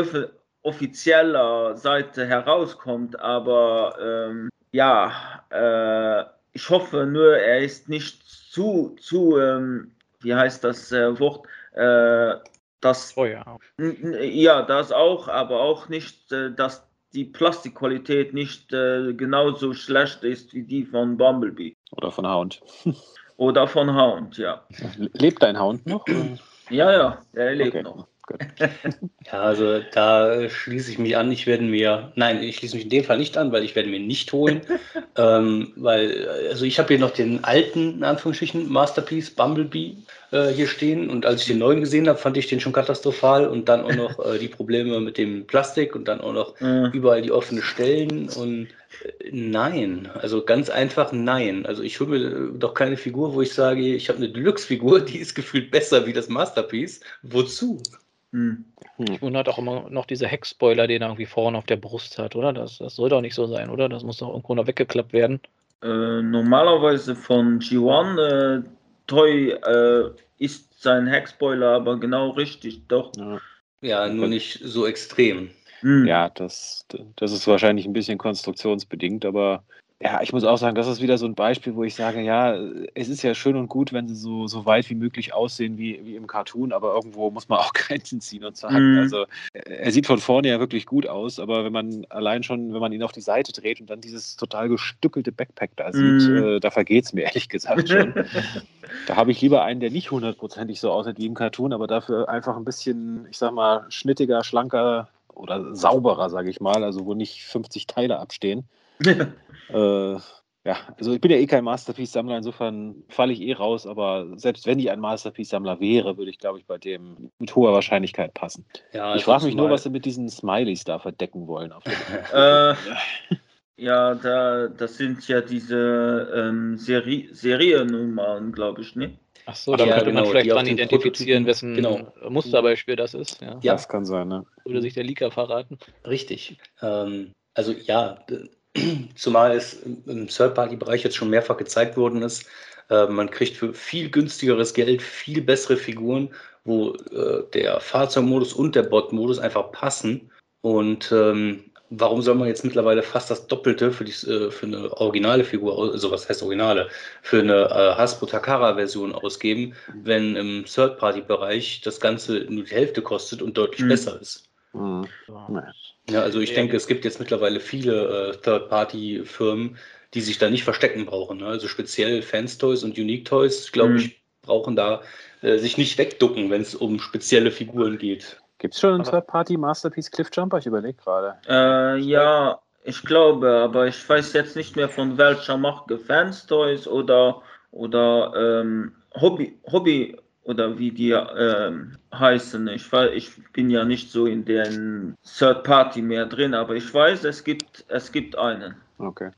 offizieller Seite herauskommt, aber ähm, ja, äh, ich hoffe nur, er ist nicht zu, zu ähm, wie heißt das äh, Wort, äh, das, oh ja. ja, das auch, aber auch nicht, äh, dass die Plastikqualität nicht äh, genauso schlecht ist wie die von Bumblebee. Oder von Hound. *laughs* Oder von Hound, ja. Lebt dein Hound noch? Ja, ja, er lebt okay. noch. ja, also da schließe ich mich an. Ich werde mir, nein, ich schließe mich in dem Fall nicht an, weil ich werde mir nicht holen, *laughs* ähm, weil, also ich habe hier noch den alten, in Anführungsstrichen, Masterpiece Bumblebee äh, hier stehen und als ich den neuen gesehen habe, fand ich den schon katastrophal und dann auch noch äh, die Probleme mit dem Plastik und dann auch noch mhm. überall die offenen Stellen und nein, also ganz einfach nein. Also ich hole mir doch keine Figur, wo ich sage, ich habe eine Deluxe-Figur, *laughs* die ist gefühlt besser wie das Masterpiece. Wozu? Hm. Ich wundert auch immer noch diese Heckspoiler, den er irgendwie vorne auf der Brust hat, oder? Das, das soll doch nicht so sein, oder? Das muss doch irgendwo noch weggeklappt werden. Äh, normalerweise von G1 äh, Toy äh, ist sein Heckspoiler aber genau richtig, doch. Ja, ja nur nicht so extrem. Hm. Ja, das, das ist wahrscheinlich ein bisschen konstruktionsbedingt, aber ja, ich muss auch sagen, das ist wieder so ein Beispiel, wo ich sage, ja, es ist ja schön und gut, wenn sie so, so weit wie möglich aussehen wie, wie im Cartoon, aber irgendwo muss man *laughs* auch Grenzen ziehen und sagen, mm. also er sieht von vorne ja wirklich gut aus, aber wenn man allein schon, wenn man ihn auf die Seite dreht und dann dieses total gestückelte Backpack da sieht, mm. äh, da vergeht es mir *laughs* ehrlich gesagt schon. *laughs* da habe ich lieber einen, der nicht hundertprozentig so aussieht wie im Cartoon, aber dafür einfach ein bisschen, ich sag mal, schnittiger, schlanker oder sauberer, sage ich mal, also wo nicht 50 Teile abstehen. *laughs* äh, ja, also ich bin ja eh kein Masterpiece-Sammler, insofern falle ich eh raus, aber selbst wenn ich ein Masterpiece-Sammler wäre, würde ich, glaube ich, bei dem mit hoher Wahrscheinlichkeit passen. Ja, ich frage mich nur, was sie mit diesen Smileys da verdecken wollen. *laughs* äh, ja, da, das sind ja diese ähm, Seri Seriennummern, glaube ich, ne? Ach so, da ja, könnte genau, man vielleicht dran identifizieren, wessen genau. Musterbeispiel das ist. Ja, ja. das kann sein, ne? Würde sich der Leaker verraten. Richtig. Ähm, also ja, *clears throat* Zumal es im Third-Party-Bereich jetzt schon mehrfach gezeigt worden ist, äh, man kriegt für viel günstigeres Geld viel bessere Figuren, wo äh, der Fahrzeugmodus und der Bot-Modus einfach passen. Und ähm, warum soll man jetzt mittlerweile fast das Doppelte für, die, äh, für eine originale Figur, also was heißt originale, für eine äh, Hasbro Takara-Version ausgeben, wenn im Third-Party-Bereich das Ganze nur die Hälfte kostet und deutlich mhm. besser ist? Mhm. Ja, also ich denke, es gibt jetzt mittlerweile viele äh, Third-Party-Firmen, die sich da nicht verstecken brauchen. Ne? Also speziell Fans Toys und Unique Toys, glaube mhm. ich, brauchen da äh, sich nicht wegducken, wenn es um spezielle Figuren geht. Gibt es schon einen Third-Party-Masterpiece Cliffjumper? Ich überlege gerade. Äh, ja, ich glaube, aber ich weiß jetzt nicht mehr von welcher Marke Fans Toys oder, oder ähm, Hobby, Hobby oder wie die ähm, heißen. Ich, ich bin ja nicht so in den Third Party mehr drin, aber ich weiß, es gibt, es gibt einen. Okay.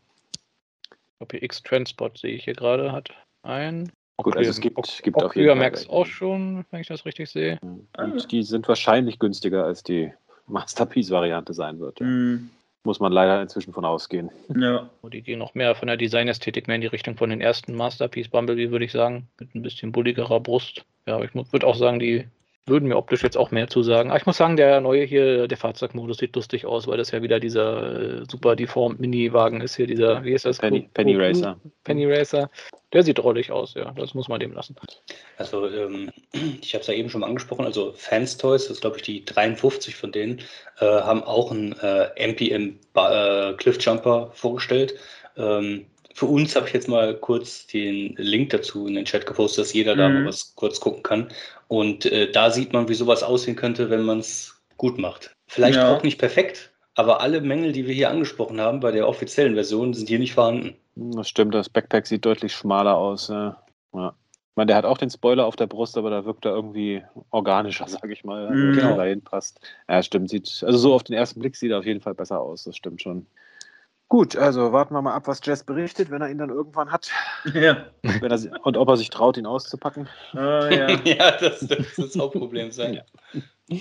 OPX Transport sehe ich hier gerade, hat ein. Gut, also es gibt, auch, gibt auch auf jeden Fall. Max auch schon, wenn ich das richtig sehe. Und ah, die sind wahrscheinlich günstiger als die Masterpiece-Variante sein wird. Ja. Mm. Muss man leider inzwischen von ausgehen. Ja. Die gehen noch mehr von der Designästhetik mehr in die Richtung von den ersten Masterpiece Bumblebee, würde ich sagen. Mit ein bisschen bulligerer Brust. Ja, aber ich würde auch sagen, die würden mir optisch jetzt auch mehr zusagen. Aber ich muss sagen, der neue hier, der Fahrzeugmodus sieht lustig aus, weil das ja wieder dieser äh, super deformed Mini-Wagen ist hier, dieser, wie ist das? Penny, Penny Racer. Penny Racer. Der sieht drollig aus, ja. Das muss man dem lassen. Also, ähm, *clears throat* ich habe es ja eben schon mal angesprochen, also Fans Toys, das ist glaube ich die 53 von denen, äh, haben auch einen äh, MPM äh, Cliffjumper vorgestellt. Ähm, für uns habe ich jetzt mal kurz den Link dazu in den Chat gepostet, dass jeder mhm. da mal was kurz gucken kann. Und äh, da sieht man, wie sowas aussehen könnte, wenn man es gut macht. Vielleicht ja. auch nicht perfekt, aber alle Mängel, die wir hier angesprochen haben bei der offiziellen Version, sind hier nicht vorhanden. Das stimmt, das Backpack sieht deutlich schmaler aus. Ja. ja. Ich meine, der hat auch den Spoiler auf der Brust, aber da wirkt er irgendwie organischer, *laughs* sage ich mal, mhm. genau. dahin passt. Ja, stimmt. Sieht, also so auf den ersten Blick sieht er auf jeden Fall besser aus, das stimmt schon. Gut, also warten wir mal ab, was Jess berichtet, wenn er ihn dann irgendwann hat. *laughs* Ja. Er, und ob er sich traut, ihn auszupacken. Oh, ja. *laughs* ja, das, das ist das Hauptproblem sein. Ja.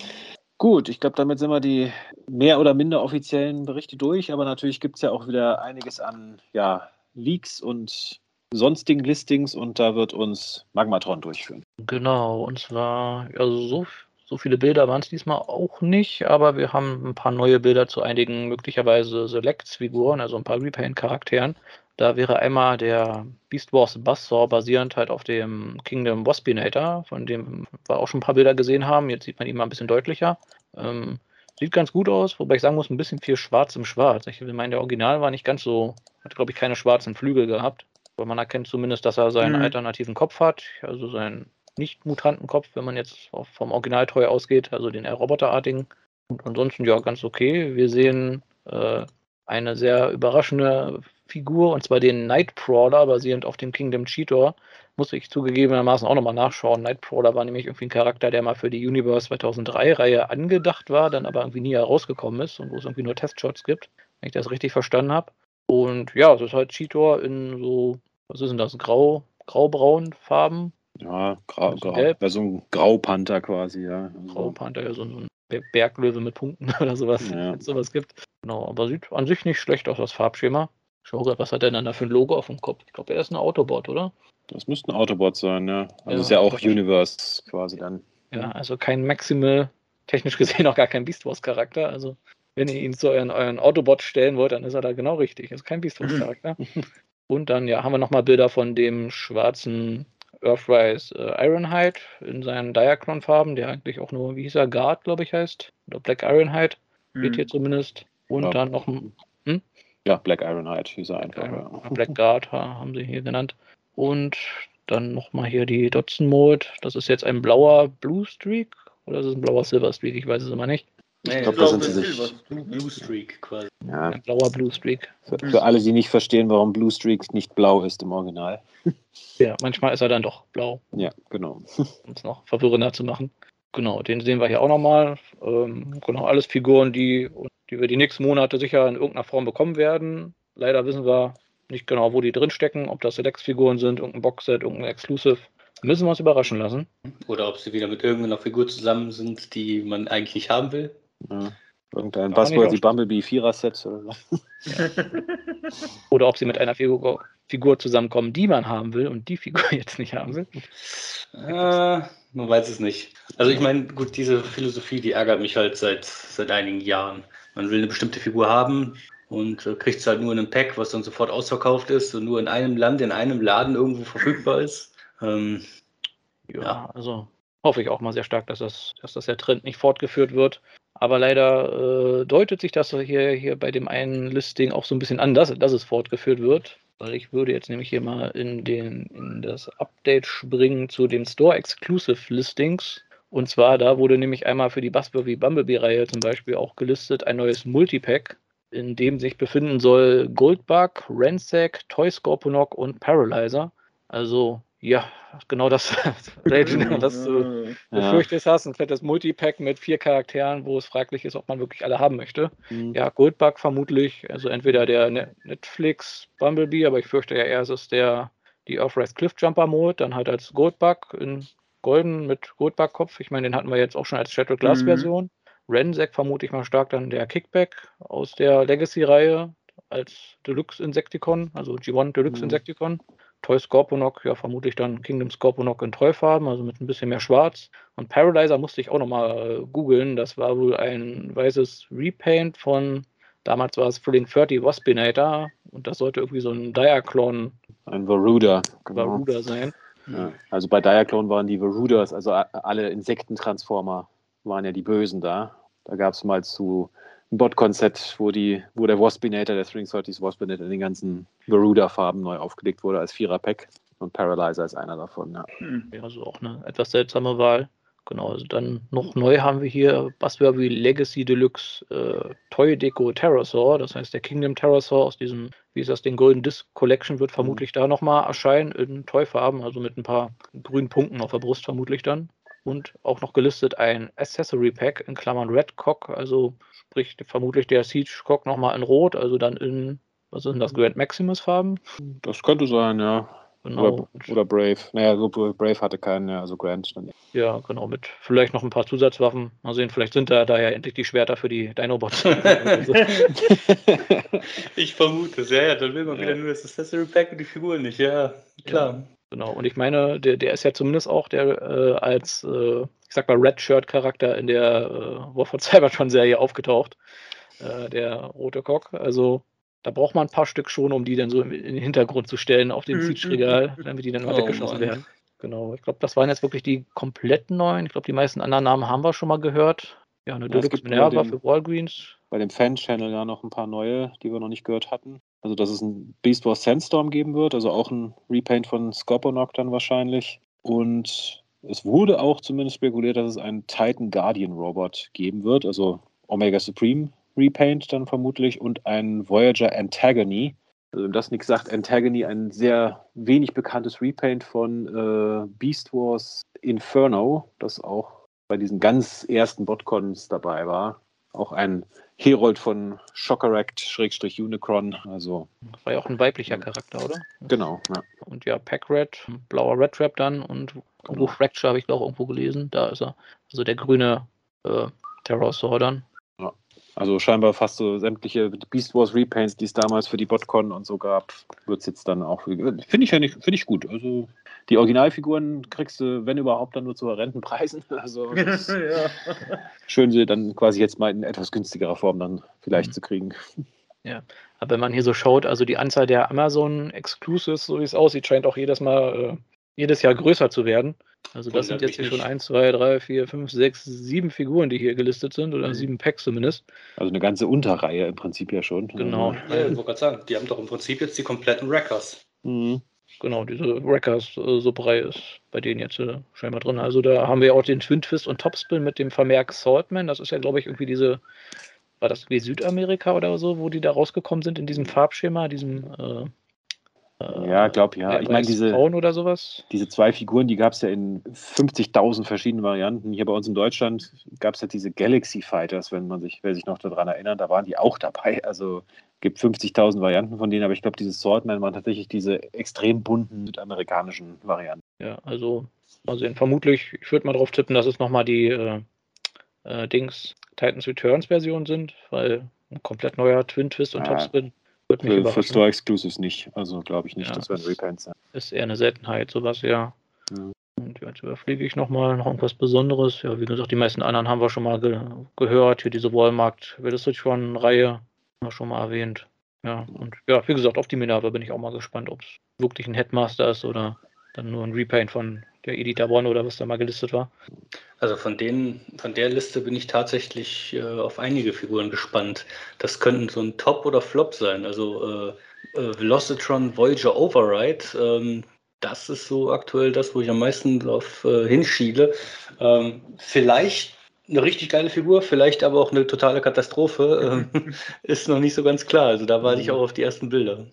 Gut, ich glaube, damit sind wir die mehr oder minder offiziellen Berichte durch, aber natürlich gibt es ja auch wieder einiges an ja, Leaks und sonstigen Listings und da wird uns Magmatron durchführen. Genau, und zwar, also so so viele Bilder waren es diesmal auch nicht, aber wir haben ein paar neue Bilder zu einigen möglicherweise Selects-Figuren, also ein paar Repaint-Charakteren. Da wäre einmal der Beast Wars Buzzsaw basierend halt auf dem Kingdom Waspinator, von dem wir auch schon ein paar Bilder gesehen haben. Jetzt sieht man ihn mal ein bisschen deutlicher. Ähm, sieht ganz gut aus, wobei ich sagen muss, ein bisschen viel Schwarz im Schwarz. Ich meine, der Original war nicht ganz so, hat glaube ich keine schwarzen Flügel gehabt. Aber man erkennt zumindest, dass er seinen mhm. alternativen Kopf hat, also sein nicht-Mutantenkopf, wenn man jetzt vom Originaltreu ausgeht, also den roboterartigen. Und ansonsten ja ganz okay. Wir sehen äh, eine sehr überraschende Figur, und zwar den Nightcrawler, basierend auf dem Kingdom Cheetor. Muss ich zugegebenermaßen auch nochmal nachschauen. Nightcrawler war nämlich irgendwie ein Charakter, der mal für die Universe 2003-Reihe angedacht war, dann aber irgendwie nie herausgekommen ist und wo es irgendwie nur Testshots gibt, wenn ich das richtig verstanden habe. Und ja, es ist halt Cheetor in so, was ist denn das, grau, graubraun Farben ja, grau, grau, ja, so ein Graupanther quasi, ja. Also Graupanther, ja, so ein Berglöwe mit Punkten *laughs* oder sowas, ja. wenn es sowas gibt. Genau, aber sieht an sich nicht schlecht aus, das Farbschema. Schau gerade, was hat der denn da für ein Logo auf dem Kopf? Ich glaube, er ist ein Autobot, oder? Das müsste ein Autobot sein, ja. Also ja, ist ja auch Universe quasi dann. Ja, also kein Maximal, technisch gesehen auch gar kein Beast Wars Charakter. Also wenn ihr ihn zu euren, euren Autobot stellen wollt, dann ist er da genau richtig. Ist kein Beast Wars *clears throat* Charakter. Und dann ja, haben wir nochmal Bilder von dem schwarzen Earthrise äh, Ironhide in seinen Diacron-Farben, der eigentlich auch nur, wie hieß er, Guard, glaube ich, heißt. Oder Black Ironhide, hm. geht hier zumindest. Und ja. dann noch ein. Hm? Ja, Black Ironhide hieß er einfach. Ja. Black Guard haben sie hier genannt. Und dann nochmal hier die Dotson Mode. Das ist jetzt ein blauer Blue Streak oder ist es ein blauer Silver Streak? Ich weiß es immer nicht. Ich nee, glaube, da sind sie sich. Blue Streak quasi. Ja. Ein blauer Blue Streak. Für, für, alle, die nicht verstehen, warum Blue Streak nicht blau ist im Original. *laughs* Ja, manchmal ist er dann doch blau. Ja, genau. *laughs* Um es noch verwirrender zu machen. Genau, den sehen wir hier auch nochmal. Ähm, genau, alles Figuren, die, die wir die nächsten Monate sicher in irgendeiner Form bekommen werden. Leider wissen wir nicht genau, wo die drinstecken, ob das Select-Figuren sind, irgendein Boxset, irgendein Exclusive. Müssen wir uns überraschen lassen. Oder ob sie wieder mit irgendeiner Figur zusammen sind, die man eigentlich nicht haben will. Ja. Irgendein Buzzword, die Bumblebee Vierer-Set. Oder, ja. *laughs* oder ob sie mit einer Figur, Figur, zusammenkommen, die man haben will und die Figur *laughs* jetzt nicht haben will. Äh, man weiß es nicht. Also ich meine, gut, diese Philosophie, die ärgert mich halt seit, seit einigen Jahren. Man will eine bestimmte Figur haben und äh, kriegt es halt nur in einem Pack, was dann sofort ausverkauft ist und nur in einem Land, in einem Laden irgendwo verfügbar ist. Ähm, ja, ja, also hoffe ich auch mal sehr stark, dass das, dass das der Trend nicht fortgeführt wird. Aber leider äh, deutet sich das hier, hier bei dem einen Listing auch so ein bisschen an, dass, dass es fortgeführt wird. Weil ich würde jetzt nämlich hier mal in, den, in das Update springen zu den Store Exclusive Listings. Und zwar, da wurde nämlich einmal für die Buzzworthy Bumblebee-Reihe zum Beispiel auch gelistet ein neues Multipack, in dem sich befinden soll Goldbug, Ransack, Toy Scorponok und Paralyzer. Also ja, genau das, was du befürchtest hast. Ein fettes Multipack mit vier Charakteren, wo es fraglich ist, ob man wirklich alle haben möchte. Mhm. Ja, Goldbug vermutlich, also entweder der Netflix Bumblebee, aber ich fürchte ja eher, es ist der die Earthrise Cliffjumper Mode, dann halt als Goldbug in golden mit Goldbug-Kopf. Ich meine, den hatten wir jetzt auch schon als Shattered Glass Version. Mhm. Rensec vermute ich mal stark dann der Kickback aus der Legacy-Reihe als Deluxe Insecticon, also G1 Deluxe mhm. Insecticon. Toy Scorponok, ja, vermutlich dann Kingdom Scorponok in Treufarben, also mit ein bisschen mehr Schwarz. Und Paralyzer musste ich auch nochmal äh, googeln. Das war wohl ein weißes Repaint von, damals war es Thrilling 30 Waspinator. Und das sollte irgendwie so ein Diaclone. Ein Varuda, genau. Varuda sein. Ja, also bei Diaclone waren die Varudas, also alle Insektentransformer waren ja die Bösen da. Da gab es mal zu ein Bot-Konzept, wo, wo der Waspinator, der String 30 Waspinator in den ganzen Garuda-Farben neu aufgelegt wurde als Vierer-Pack. Und Paralyzer ist einer davon, ja. Hm. Ja, also auch eine etwas seltsame Wahl. Genau, also dann noch neu haben wir hier Buzzworthy Legacy Deluxe äh, Toy Deco Terrorsaur. Das heißt, der Kingdom Terrorsaur aus diesem, wie ist das, den Golden Disc Collection wird vermutlich mhm. da nochmal erscheinen in Toy-Farben, also mit ein paar grünen Punkten auf der Brust vermutlich dann. Und auch noch gelistet ein Accessory Pack in Klammern Red Cock, also sprich vermutlich der Siege Cock nochmal in Rot, also dann in, was sind das, Grand Maximus Farben? Das könnte sein, ja. Genau. Oder, oder, Brave. Naja, so Brave hatte keinen, ja, also Grand dann. Ja, genau, mit vielleicht noch ein paar Zusatzwaffen. Mal sehen, vielleicht sind da, da ja endlich die Schwerter für die Dinobots. *laughs* ich vermute es, ja, ja, dann will man ja. wieder nur das Accessory Pack und die Figuren nicht, ja, klar. Genau, und ich meine, der, der ist ja zumindest auch der äh, als, äh, ich sag mal, Red Shirt-Charakter in der äh, War for Cybertron-Serie aufgetaucht, äh, der rote Cock. Also da braucht man ein paar Stück schon, um die dann so in den Hintergrund zu stellen auf dem Siege-Regal, damit die dann mal oh, weggeschossen werden. Genau, ich glaube, das waren jetzt wirklich die kompletten neuen. Ich glaube, die meisten anderen Namen haben wir schon mal gehört. Ja, eine ja, Deluxe Minerva für Walgreens. Bei dem Fan-Channel ja noch ein paar neue, die wir noch nicht gehört hatten. Also, dass es ein Beast Wars Sandstorm geben wird, also auch ein Repaint von Scorponok dann wahrscheinlich. Und es wurde auch zumindest spekuliert, dass es einen Titan Guardian Robot geben wird, also Omega Supreme Repaint dann vermutlich und ein Voyager Antagony. Also, wenn das nichts sagt, Antagony ein sehr wenig bekanntes Repaint von äh, Beast Wars Inferno, das auch bei diesen ganz ersten Botcons dabei war. Auch ein Herold von Shockeract-Unicron. Also, das war ja auch ein weiblicher Charakter, oder? Genau, ja. Und ja, Pack Red, blauer Red Trap dann und genau. Fracture habe ich auch irgendwo gelesen. Da ist er. Also der grüne äh, Terror dann. Also scheinbar fast so sämtliche Beast Wars Repaints, die es damals für die Botcon und so gab, wird es jetzt dann auch. Finde ich ja nicht, finde ich gut. Also die Originalfiguren kriegst du, wenn überhaupt, dann nur zu horrenden Preisen. *laughs* Also *laughs* ja. schön, sie dann quasi jetzt mal in etwas günstigerer Form dann vielleicht mhm. zu kriegen. Ja, aber wenn man hier so schaut, also die Anzahl der Amazon Exclusives, so wie es aussieht, scheint auch jedes Mal, äh, jedes Jahr größer zu werden. Also das sind jetzt hier schon 1, 2, 3, 4, 5, 6, 7 Figuren, die hier gelistet sind, oder 7 mhm. Packs zumindest. Also eine ganze Unterreihe im Prinzip ja schon. Genau. Ja, ich wollte gerade sagen, die haben doch im Prinzip jetzt die kompletten Records. Mhm. Genau, diese Wreckers-Supperei äh, ist bei denen jetzt äh, scheinbar drin. Also da haben wir auch den Twin Twist und Topspin mit dem Vermerk Saltman. Das ist ja, glaube ich, irgendwie diese, war das wie Südamerika oder so, wo die da rausgekommen sind in diesem Farbschema, diesem äh, ja, glaube ja. Ich meine, diese, oder sowas. diese zwei Figuren, die gab es ja in 50.000 verschiedenen Varianten. Hier bei uns in Deutschland gab es ja diese Galaxy Fighters, wenn man sich, wer sich noch daran erinnert, da waren die auch dabei. Also gibt 50.000 Varianten von denen, aber ich glaube, dieses Swordman waren tatsächlich diese extrem bunten südamerikanischen Varianten. Ja, also mal sehen. Vermutlich, ich würde mal drauf tippen, dass es nochmal die äh, äh, Dings Titans Returns Version sind, weil ein komplett neuer Twin Twist und ja. Topspin würde mich für, für Store Exclusives nicht. Also glaube ich nicht, ja, das werden Repaints sein. Ist eher eine Seltenheit, sowas, ja. ja. Und jetzt überfliege ich nochmal noch irgendwas Besonderes. Ja, wie gesagt, die meisten anderen haben wir schon mal ge gehört. Hier diese Walmart Velocitron-Reihe haben wir schon mal erwähnt. Ja, und ja, wie gesagt, auf die Minerva bin ich auch mal gespannt, ob es wirklich ein Headmaster ist oder dann nur ein Repaint von der Editor One oder was da mal gelistet war. Also von denen, von der Liste bin ich tatsächlich äh, auf einige Figuren gespannt. Das könnten so ein Top oder Flop sein. Also äh, äh, Velocitron Voyager Override, ähm, das ist so aktuell das, wo ich am meisten drauf äh, hinschiele. Ähm, vielleicht eine richtig geile Figur, vielleicht aber auch eine totale Katastrophe, äh, *laughs* ist noch nicht so ganz klar. Also da warte ich auch auf die ersten Bilder.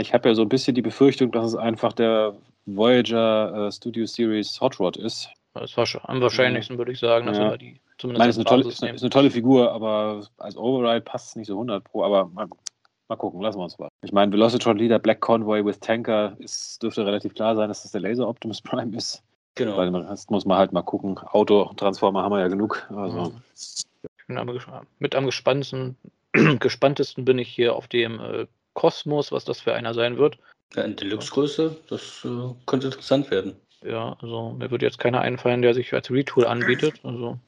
Ich habe ja so ein bisschen die Befürchtung, dass es einfach der Voyager äh, Studio Series Hot Rod ist. Das war schon am wahrscheinlichsten, würde ich sagen, dass Ja. wir die Ich zumindest meine, als ist eine, tolle, Basis ist, eine, ist eine tolle Figur, aber als Override passt es nicht so 100 Pro. Aber mal, mal gucken, lassen wir uns mal. Ich meine, Velocitron Leader Black Convoy with Tanker ist, dürfte relativ klar sein, dass das der Laser Optimus *laughs* Prime ist. Genau. Bei dem Rest muss man halt mal gucken. Autotransformer haben wir ja genug. Also, Ich bin am, mit am gespanntesten, *clears throat* gespanntesten bin ich hier auf dem äh, Kosmos, was das für einer sein wird. Ja, in Deluxe-Größe, das äh, könnte interessant werden. Ja, also mir wird jetzt keiner einfallen, der sich als Retool anbietet. Also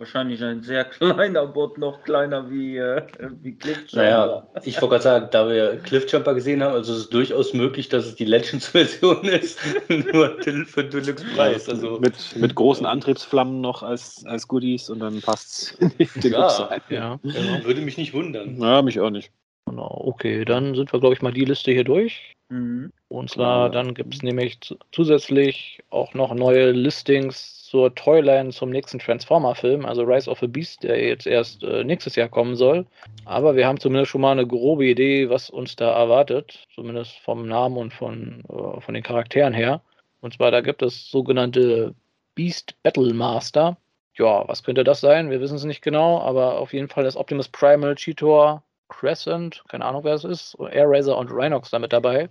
Wahrscheinlich ein sehr *laughs* kleiner Bot, noch kleiner wie, äh, wie Cliff Naja, ich wollte gerade sagen, da wir Cliffjumper gesehen haben, also es ist durchaus möglich, dass es die Legends-Version *laughs* ist, nur für Deluxe-Preis. Also, mit, mit großen Antriebsflammen noch als, als Goodies und dann passt es den Ja. Ja, genau. würde mich nicht wundern. Ja, mich auch nicht. Genau. Okay, dann sind wir, glaube ich, mal die Liste hier durch. Mhm. Und zwar, dann gibt es nämlich zu- zusätzlich auch noch neue Listings zur Toyline zum nächsten Transformer-Film, also Rise of the Beast, der jetzt erst äh, nächstes Jahr kommen soll. Aber wir haben zumindest schon mal eine grobe Idee, was uns da erwartet, zumindest vom Namen und von, äh, von den Charakteren her. Und zwar, da gibt es sogenannte Beast Battle Master. Ja, was könnte das sein? Wir wissen es nicht genau, aber auf jeden Fall ist Optimus Primal, Cheetor, Crescent, keine Ahnung wer es ist, Air Razor und Rhinox damit dabei.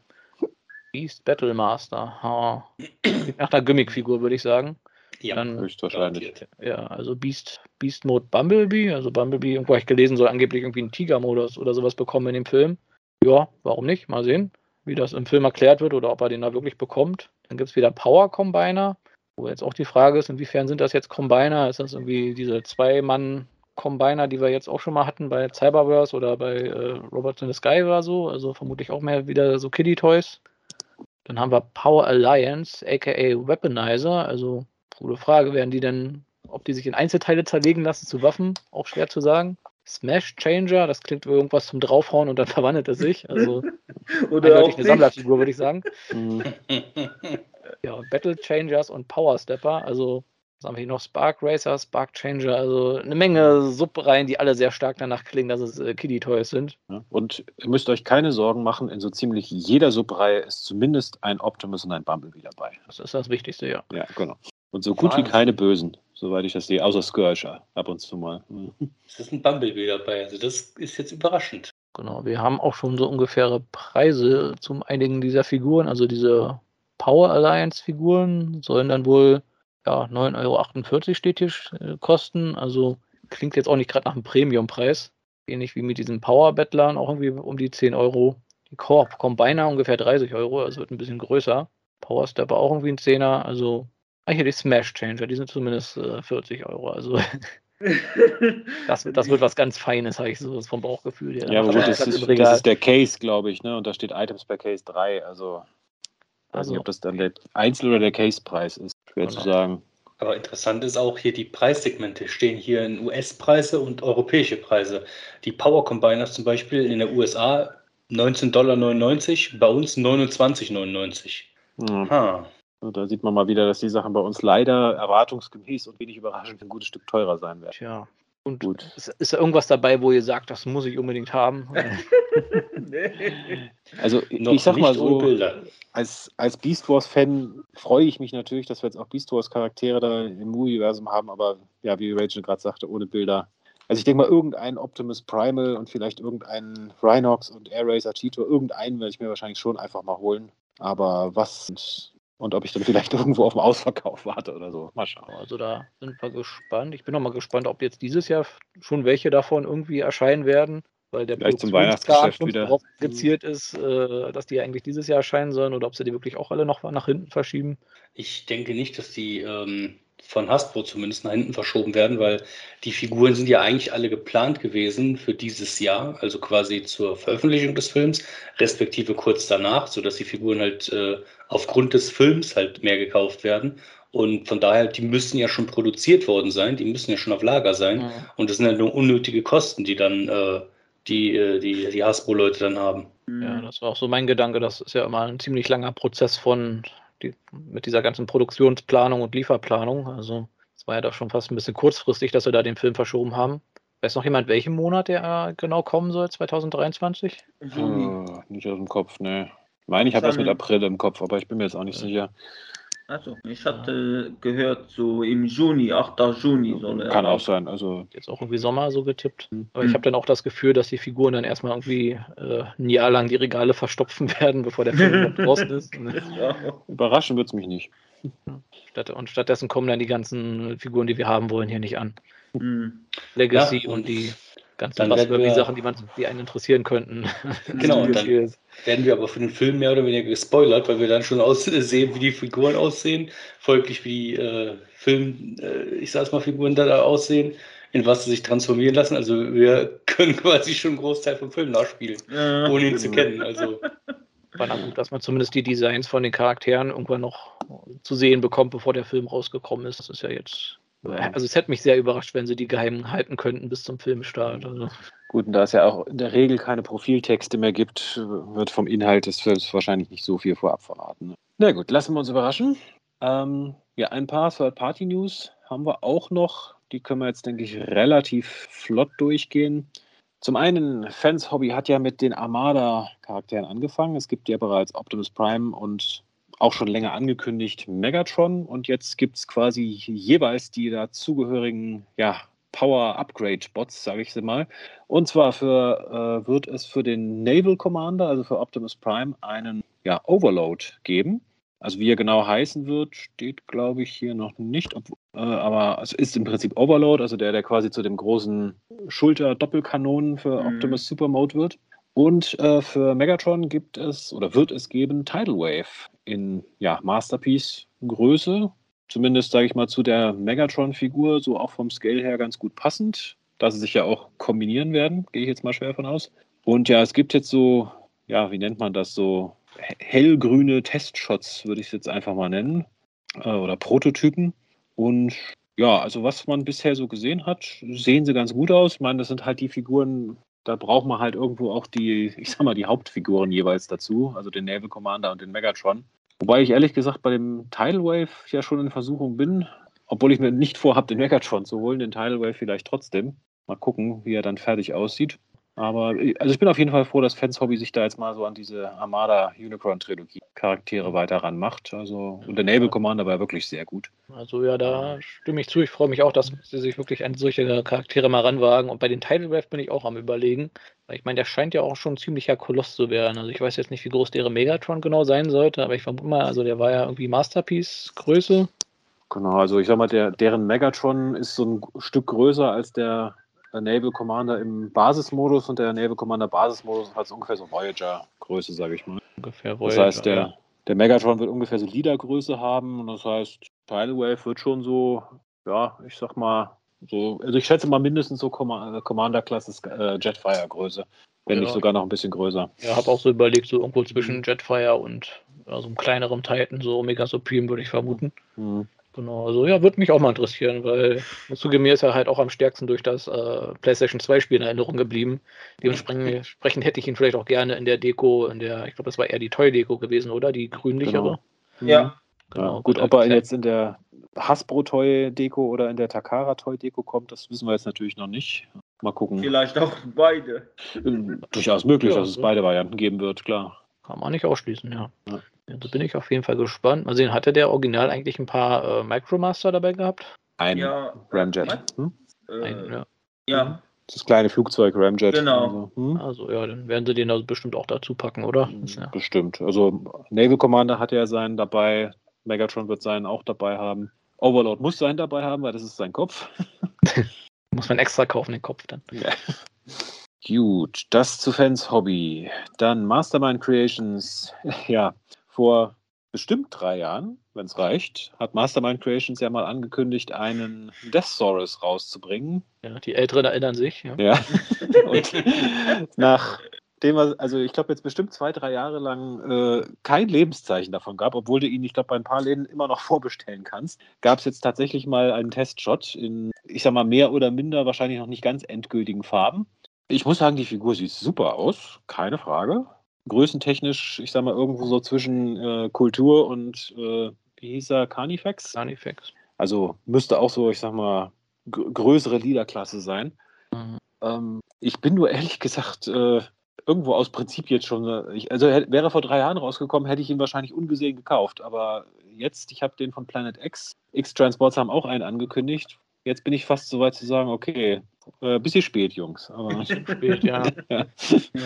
Beast Battle Master. Ha. Nach einer Gimmick-Figur, würde ich sagen. Ja, Dann, Höchstwahrscheinlich. ja, also Beast, Beast Mode Bumblebee. Also Bumblebee, irgendwo habe ich gelesen, soll angeblich irgendwie einen Tiger-Modus oder sowas bekommen in dem Film. Ja, warum nicht? Mal sehen, wie das im Film erklärt wird oder ob er den da wirklich bekommt. Dann gibt es wieder Power Combiner, wo jetzt auch die Frage ist, inwiefern sind das jetzt Combiner? Ist das irgendwie diese Zwei-Mann- Combiner, die wir jetzt auch schon mal hatten bei Cyberverse oder bei äh, Robots in the Sky oder so. Also vermutlich auch mehr wieder so Kiddie-Toys. Dann haben wir Power Alliance, aka Weaponizer. Also, gute Frage, werden die denn, ob die sich in Einzelteile zerlegen lassen zu Waffen? Auch schwer zu sagen. Smash Changer, das klingt wie irgendwas zum Draufhauen und dann *laughs* verwandelt es sich. Also *laughs* Oder auch eine. Sammlerfigur, würde ich sagen. Mhm. Ja, Battle Changers und Power Stepper. Also, was haben wir hier noch? Spark Racer, Spark Changer. Also eine Menge Subreihen, die alle sehr stark danach klingen, dass es äh, Kiddie-Toys sind. Ja. Und ihr müsst euch keine Sorgen machen, in so ziemlich jeder Subreihe ist zumindest ein Optimus und ein Bumblebee dabei. Das ist das Wichtigste, ja. Ja, genau. Und so gut wie Wahnsinn. keine Bösen, soweit ich das sehe, außer Scourger ab und zu mal. Es ist ein Bumblebee dabei, also das ist jetzt überraschend. Genau, wir haben auch schon so ungefähre Preise zu einigen dieser Figuren. Also diese Power Alliance Figuren sollen dann wohl ja, 9,48 Euro steht hier äh, kosten. Also klingt jetzt auch nicht gerade nach einem Premiumpreis. Ähnlich wie mit diesen Power Battlern, auch irgendwie um die 10 Euro. Die Corp Combiner ungefähr 30 Euro, also wird ein bisschen größer. Power Stepper auch irgendwie ein Zehner. Also, ah, hier die Smash Changer, die sind zumindest äh, 40 Euro. Also, *laughs* das, wird- das wird was ganz Feines, habe ich so vom Bauchgefühl. her. Ja, aber gut, das Platz ist, Regal. das ist der Case, glaube ich, ne? Und da steht Items per Case 3. Also, ich weiß Also, nicht, ob das dann der Einzel- oder der Case-Preis ist. Schwer Genau. zu sagen. Aber interessant ist auch hier die Preissegmente stehen hier in US-Preise und europäische Preise. Die Power Combiners zum Beispiel in der USA 19,99 Dollar, bei uns 29,99. Ja. Ha. Und Da sieht man mal wieder, dass die Sachen bei uns leider erwartungsgemäß und wenig überraschend ein gutes Stück teurer sein werden. Tja. Und Gut. ist, ist da irgendwas dabei, wo ihr sagt, das muss ich unbedingt haben? *laughs* nee. Also Noch ich sag mal so, Bilder. als, als Beast Wars-Fan freue ich mich natürlich, dass wir jetzt auch Beast Wars-Charaktere da im Universum haben, aber ja, wie Rachel gerade sagte, ohne Bilder. Also ich denke mal, irgendein Optimus Primal und vielleicht irgendeinen Rhinox und Air Racer Cheetor, irgendeinen werde ich mir wahrscheinlich schon einfach mal holen. Aber was und, ob ich dann vielleicht *laughs* irgendwo auf dem Ausverkauf warte oder so. Mal schauen. Also da sind wir gespannt. Ich bin noch mal gespannt, ob jetzt dieses Jahr schon welche davon irgendwie erscheinen werden. Weil der Vielleicht zum Weihnachtsgeschäft schon wieder. darauf gezielt ist, äh, dass die eigentlich dieses Jahr erscheinen sollen oder ob sie die wirklich auch alle noch nach hinten verschieben. Ich denke nicht, dass die ähm, von Hasbro zumindest nach hinten verschoben werden, weil die Figuren sind ja eigentlich alle geplant gewesen für dieses Jahr, also quasi zur Veröffentlichung des Films, respektive kurz danach, sodass die Figuren halt äh, aufgrund des Films halt mehr gekauft werden. Und von daher, die müssen ja schon produziert worden sein, die müssen ja schon auf Lager sein. Ja. Und das sind ja nur unnötige Kosten, die dann äh, die, äh, die, die Hasbro-Leute dann haben. Ja, das war auch so mein Gedanke. Das ist ja immer ein ziemlich langer Prozess von die, mit dieser ganzen Produktionsplanung und Lieferplanung. Also es war ja doch schon fast ein bisschen kurzfristig, dass wir da den Film verschoben haben. Weiß noch jemand, welchen Monat der äh, genau kommen soll, 2023? Juni. Äh, nicht aus dem Kopf, ne. Ich meine, ich habe was mit April im Kopf, aber ich bin mir jetzt auch nicht Ja. sicher. Also, ich hatte gehört, so im Juni, 8. Juni soll er. Kann auch sein. Also, Jetzt auch irgendwie Sommer so getippt. Hm. Aber ich habe dann auch das Gefühl, dass die Figuren dann erstmal irgendwie äh, ein Jahr lang die Regale verstopfen *laughs* werden, bevor der Film überhaupt draußen ist. *laughs* Ja. überraschen wird es mich nicht. statt, und stattdessen kommen dann die ganzen Figuren, die wir haben wollen, hier nicht an. Hm. Legacy Ja, und, und die ganzen dann werden wir- Buzzworthy-Sachen, die, man- die einen interessieren könnten. *laughs* Genau, dann- werden wir aber für den Film mehr oder weniger gespoilert, weil wir dann schon aussehen, *laughs* wie die Figuren aussehen, folglich wie die äh, Film, äh, ich sag's mal, Figuren da aussehen, in was sie sich transformieren lassen. Also wir *laughs* können quasi schon einen Großteil vom Film nachspielen, Ja. ohne ihn zu kennen. Also War dann gut, dass man zumindest die Designs von den Charakteren irgendwann noch zu sehen bekommt, bevor der Film rausgekommen ist. Das ist ja jetzt. Also es hätte mich sehr überrascht, wenn sie die geheim halten könnten bis zum Filmstart. Also, Gut, und da es ja auch in der Regel keine Profiltexte mehr gibt, wird vom Inhalt des Films wahrscheinlich nicht so viel vorab verraten. Na gut, lassen wir uns überraschen. Ähm, ja, ein paar Third-Party-News haben wir auch noch. Die können wir jetzt, denke ich, relativ flott durchgehen. Zum einen, Fans Hobby hat ja mit den Armada-Charakteren angefangen. Es gibt ja bereits Optimus Prime und auch schon länger angekündigt Megatron. Und jetzt gibt es quasi jeweils die dazugehörigen ja, Power-Upgrade-Bots, sage ich sie mal. Und zwar für, äh, wird es für den Naval Commander, also für Optimus Prime, einen ja, Overload geben. Also wie er genau heißen wird, steht, glaube ich, hier noch nicht. Ob, äh, aber es ist im Prinzip Overload, also der, der quasi zu dem großen Schulter-Doppelkanonen für Mhm. Optimus Supermode wird. Und äh, für Megatron gibt es oder wird es geben Tidal Wave in ja, Masterpiece-Größe. Zumindest, sage ich mal, zu der Megatron-Figur, so auch vom Scale her ganz gut passend, da sie sich ja auch kombinieren werden, gehe ich jetzt mal schwer von aus. Und ja, es gibt jetzt so, ja, wie nennt man das, so he- hellgrüne Testshots, würde ich es jetzt einfach mal nennen, äh, oder Prototypen. Und ja, also was man bisher so gesehen hat, sehen sie ganz gut aus. Ich meine, das sind halt die Figuren, da braucht man halt irgendwo auch die, *laughs* ich sag mal, die Hauptfiguren jeweils dazu, also den Naval Commander und den Megatron. Wobei ich ehrlich gesagt bei dem Tidal Wave ja schon in Versuchung bin, obwohl ich mir nicht vorhabe, den Megatron zu holen, den Tidal Wave vielleicht trotzdem. Mal gucken, wie er dann fertig aussieht. Aber also ich bin auf jeden Fall froh, dass Fans Hobby sich da jetzt mal so an diese Armada Unicron Trilogie Charaktere weiter ranmacht. Also und der Naval Commander war wirklich sehr gut. also ja, da stimme ich zu. Ich freue mich auch, dass sie sich wirklich an solche Charaktere mal ranwagen. Und bei den Tidal Wave bin ich auch am überlegen. Weil ich meine, der scheint ja auch schon ein ziemlicher Koloss zu werden. Also ich weiß jetzt nicht, wie groß der Megatron genau sein sollte, aber ich vermute mal, also der war ja irgendwie Masterpiece-Größe. Genau, also ich sag mal, der, deren Megatron ist so ein Stück größer als der Naval Commander im Basismodus und der Naval Commander Basismodus hat so ungefähr so Voyager-Größe, sage ich mal. Ungefähr Das Voyager, heißt, der, ja. der Megatron wird ungefähr so Leader-Größe haben und das heißt, Tidal Wave wird schon so, ja, ich sag mal, so, also ich schätze mal mindestens so äh, Commander-Klasse äh, Jetfire-Größe, wenn Ja. nicht sogar noch ein bisschen größer. Ja, habe auch so überlegt, so irgendwo Mhm. zwischen Jetfire und so einem kleineren Titan, so Omega Supreme, würde ich vermuten. Hm. Genau, also ja, würde mich auch mal interessieren, weil zugegeben ist er halt auch am stärksten durch das äh, PlayStation 2 Spiel in Erinnerung geblieben. Dementsprechend entsprechend hätte ich ihn vielleicht auch gerne in der Deko, in der, ich glaube, das war eher die Toy-Deko gewesen, oder? Die grünlichere. Genau. Ja. Ja, gut, ob er jetzt in der Hasbro-Toy-Deko oder in der Takara-Toy-Deko kommt, das wissen wir jetzt natürlich noch nicht. Mal gucken. Vielleicht auch beide. Ähm, Durchaus möglich, Ja, dass es beide Varianten geben wird, klar. Kann man nicht ausschließen, ja. Ja. Also bin ich auf jeden Fall gespannt. Mal sehen, hatte der Original eigentlich ein paar äh, Micromaster dabei gehabt? Ein Ja. Ramjet. Hm? Äh, Ein, ja. ja. Das kleine Flugzeug Ramjet. Genau. Also, hm? Also ja, dann werden sie den also bestimmt auch dazu packen, oder? Ja. Bestimmt. Also Naval Commander hat ja seinen dabei, Megatron wird seinen auch dabei haben. Overlord muss seinen dabei haben, weil das ist sein Kopf. *laughs* Muss man extra kaufen, den Kopf dann. Gut, das zu Fans Hobby. Dann Mastermind Creations. Ja, vor bestimmt drei Jahren, wenn es reicht, hat Mastermind Creations ja mal angekündigt, einen Death Saurus rauszubringen. Ja, die Älteren erinnern sich. Ja. Ja. *laughs* Und nach dem also ich glaube, jetzt bestimmt zwei, drei Jahre lang äh, kein Lebenszeichen davon gab, obwohl du ihn, ich glaube, bei ein paar Läden immer noch *laughs* vorbestellen kannst, gab es jetzt tatsächlich mal einen Testshot in, ich sag mal, mehr oder minder wahrscheinlich noch nicht ganz endgültigen Farben. Ich muss sagen, die Figur sieht super aus, keine Frage. Größentechnisch, ich sag mal, irgendwo so zwischen äh, Kultur und, äh, wie hieß er, Carnifex? Carnifex. Also müsste auch so, ich sag mal, größere Liederklasse sein. Mhm. Ähm, ich bin nur ehrlich gesagt äh, irgendwo aus Prinzip jetzt schon, äh, ich, also hätte, wäre vor drei Jahren rausgekommen, hätte ich ihn wahrscheinlich ungesehen gekauft. Aber jetzt, ich habe den von Planet X. X-Transports haben auch einen angekündigt. Jetzt bin ich fast so weit zu sagen, okay, äh, bisschen spät, Jungs. Aber *laughs* spät, ja. ja.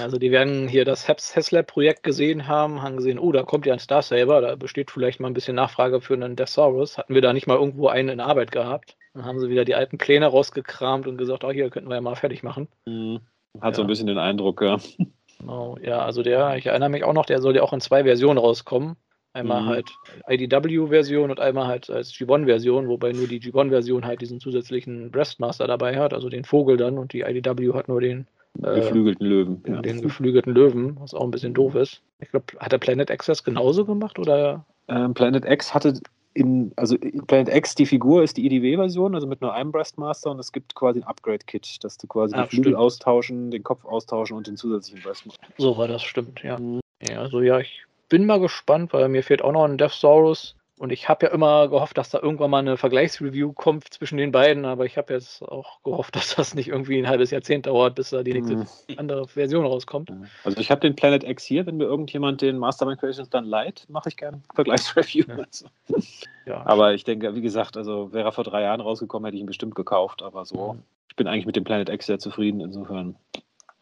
Also die werden hier das Heslab-Projekt gesehen haben, haben gesehen, oh, da kommt ja ein Star Saber, da besteht vielleicht mal ein bisschen Nachfrage für einen Deathsaurus. Hatten wir da nicht mal irgendwo einen in Arbeit gehabt? Dann haben sie wieder die alten Pläne rausgekramt und gesagt, oh, hier könnten wir ja mal fertig machen. Mhm. Hat ja. so ein bisschen den Eindruck, ja. Genau, ja, also der, ich erinnere mich auch noch, der soll ja auch in zwei Versionen rauskommen. Einmal mhm. halt IDW-Version und einmal halt als G1-Version, wobei nur die G1-Version halt diesen zusätzlichen Breastmaster dabei hat, also den Vogel dann, und die IDW hat nur den äh, geflügelten Löwen. Ja. Den geflügelten Löwen, was auch ein bisschen doof ist. Ich glaube, hat der Planet Access genauso gemacht oder? Ähm, Planet X hatte in, also Planet X, die Figur ist die IDW-Version, also mit nur einem Breastmaster und es gibt quasi ein Upgrade-Kit, dass du quasi ah, die Flügel stimmt. austauschen, den Kopf austauschen und den zusätzlichen Breastmaster. So war das, stimmt, ja. Mhm. Ja, also ja, ich bin mal gespannt, weil mir fehlt auch noch ein Death Saurus. Und ich habe ja immer gehofft, dass da irgendwann mal eine Vergleichsreview kommt zwischen den beiden, aber ich habe jetzt auch gehofft, *laughs* dass das nicht irgendwie ein halbes Jahrzehnt dauert, bis da die nächste mhm. andere Version rauskommt. Also ich habe den Planet X hier, wenn mir irgendjemand den Mastermind Creations dann leiht, mache ich gerne *laughs* Vergleichsreview. Ja. Also. Ja. Aber ich denke, wie gesagt, also wäre er vor drei Jahren rausgekommen, hätte ich ihn bestimmt gekauft, aber so, mhm. ich bin eigentlich mit dem Planet X sehr zufrieden, insofern,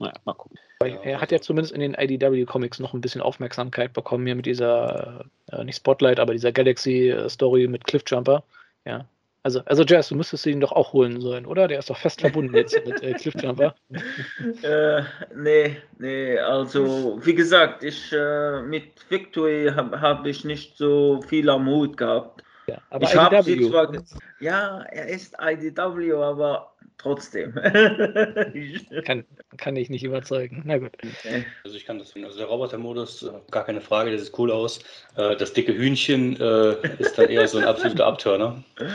naja, mal gucken. Er hat ja zumindest in den IDW-Comics noch ein bisschen Aufmerksamkeit bekommen, hier mit dieser, äh, nicht Spotlight, aber dieser Galaxy-Story mit Cliffjumper. Ja. Also, also Jazz, du müsstest ihn doch auch holen sollen, oder? Der ist doch fest verbunden jetzt mit äh, Cliffjumper. *laughs* äh, nee, nee, also wie gesagt, ich äh, mit Victory habe hab ich nicht so viel am Hut gehabt. Ja, aber ich IDW. Zwar, ja, er ist IDW, aber trotzdem. *laughs* kann, kann ich nicht überzeugen. Na gut. Okay. Also ich kann das finden. Also der Roboter-Modus, äh, gar keine Frage, das sieht cool aus. Äh, das dicke Hühnchen äh, ist dann eher so ein absoluter Abturner. *laughs*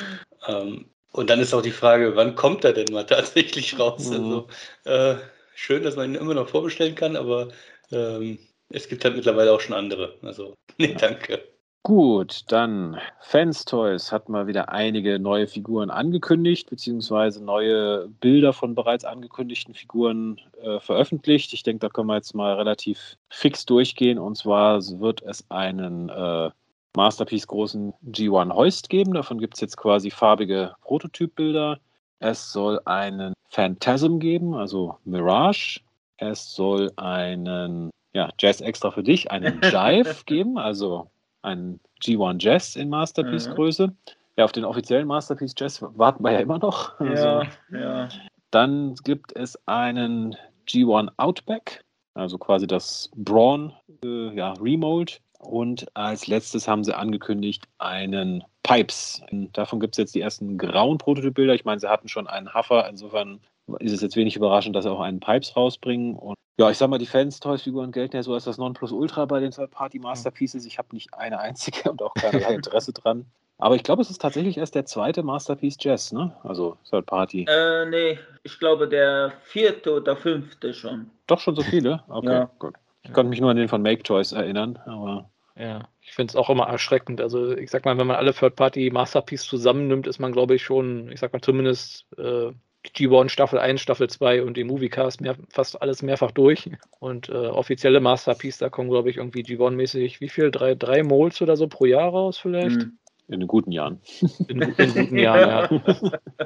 Ähm, und dann ist auch die Frage, wann kommt er denn mal tatsächlich raus? Mhm. Also schön, dass man ihn immer noch vorbestellen kann, aber ähm, es gibt halt mittlerweile auch schon andere. Also, *laughs* nee, danke. Gut, dann Fans Toys hat mal wieder einige neue Figuren angekündigt, beziehungsweise neue Bilder von bereits angekündigten Figuren äh, veröffentlicht. Ich denke, da können wir jetzt mal relativ fix durchgehen. Und zwar wird es einen äh, Masterpiece-großen G1 Hoist geben. Davon gibt es jetzt quasi farbige Prototypbilder. Es soll einen Phantasm geben, also Mirage. Es soll einen, ja, Jazz extra für dich, einen *laughs* Jive geben, also ein G1 Jazz in Masterpiece-Größe. Mhm. Ja, auf den offiziellen Masterpiece Jazz warten wir ja immer noch. *laughs* Also, ja. Dann gibt es einen G1 Outback, also quasi das Braun äh, ja, Remold. Und als letztes haben sie angekündigt einen Pipes. Davon gibt es jetzt die ersten grauen Prototypbilder. Ich meine, sie hatten schon einen Huffer, insofern ist es jetzt wenig überraschend, dass sie auch einen Pipes rausbringen. Und ja, ich sag mal, die Fans-Toys-Figuren gelten ja so als das Nonplusultra bei den Third-Party-Masterpieces. Ich habe nicht eine einzige *laughs* und auch keinerlei Interesse dran. Aber ich glaube, es ist tatsächlich erst der zweite Masterpiece Jazz, ne? Also Third Party. Äh, nee, ich glaube der vierte oder fünfte schon. Doch schon so viele? Okay, ja. gut. Ich konnte mich nur an den von Make Toys erinnern, aber. Ja, ich finde es auch immer erschreckend. Also ich sag mal, wenn man alle Third Party Masterpiece zusammennimmt, ist man, glaube ich, schon, ich sag mal, zumindest äh, G1 Staffel 1, Staffel 2 und den Moviecast mehr, fast alles mehrfach durch. Und äh, offizielle Masterpiece, da kommen, glaube ich, irgendwie G1-mäßig, wie viel? Drei, drei Moles oder so pro Jahr raus vielleicht? Mhm. In den guten Jahren. In, in guten Jahren, ja.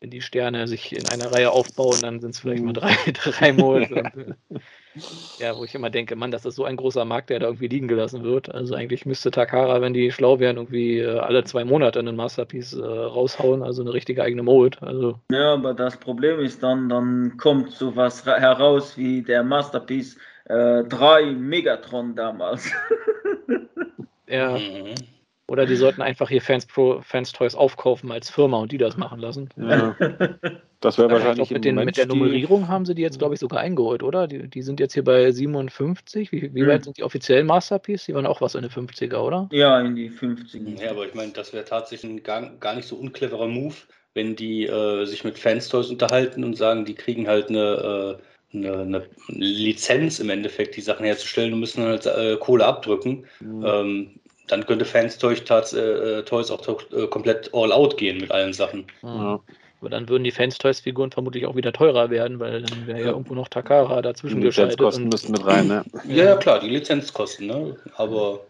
Wenn die Sterne sich in einer Reihe aufbauen, dann sind es vielleicht mal drei, *laughs* drei Moles. *laughs* Ja, wo ich immer denke, Mann, das ist so ein großer Markt, der da irgendwie liegen gelassen wird. Also eigentlich müsste Takara, wenn die schlau wären, irgendwie äh, alle zwei Monate einen Masterpiece äh, raushauen, also eine richtige eigene Mode. Also Ja, aber das Problem ist dann, dann kommt sowas ra- heraus wie der Masterpiece äh, 3 Megatron damals. *laughs* ja, Mhm. Oder die sollten einfach hier Fans Pro, Fans Toys aufkaufen als Firma und die das machen lassen. Ja. Das wäre ich wahrscheinlich glaub, mit, den, mit der Nummerierung haben sie die jetzt, glaube ich, sogar eingeholt, oder? Die, die sind jetzt hier bei 57. Wie, wie Hm. weit sind die offiziellen Masterpiece? Die waren auch was in den 50er, oder? ja, in die 50er. Ja, aber ich meine, das wäre tatsächlich ein gar, gar nicht so uncleverer Move, wenn die äh, sich mit Fanstoys unterhalten und sagen, die kriegen halt eine, äh, eine, eine Lizenz im Endeffekt, die Sachen herzustellen und müssen halt äh, Kohle abdrücken. Mhm. Ähm, dann könnte Fanstoys tats, äh, Toys auch äh, komplett all out gehen mit allen Sachen. Ja. Aber dann würden die Fans Toys Figuren vermutlich auch wieder teurer werden, weil dann wäre ja Ja. irgendwo noch Takara dazwischen Die. Lizenzkosten müssten mit rein, ne? *clears throat* Ja, ja, klar, die Lizenzkosten, ne? Aber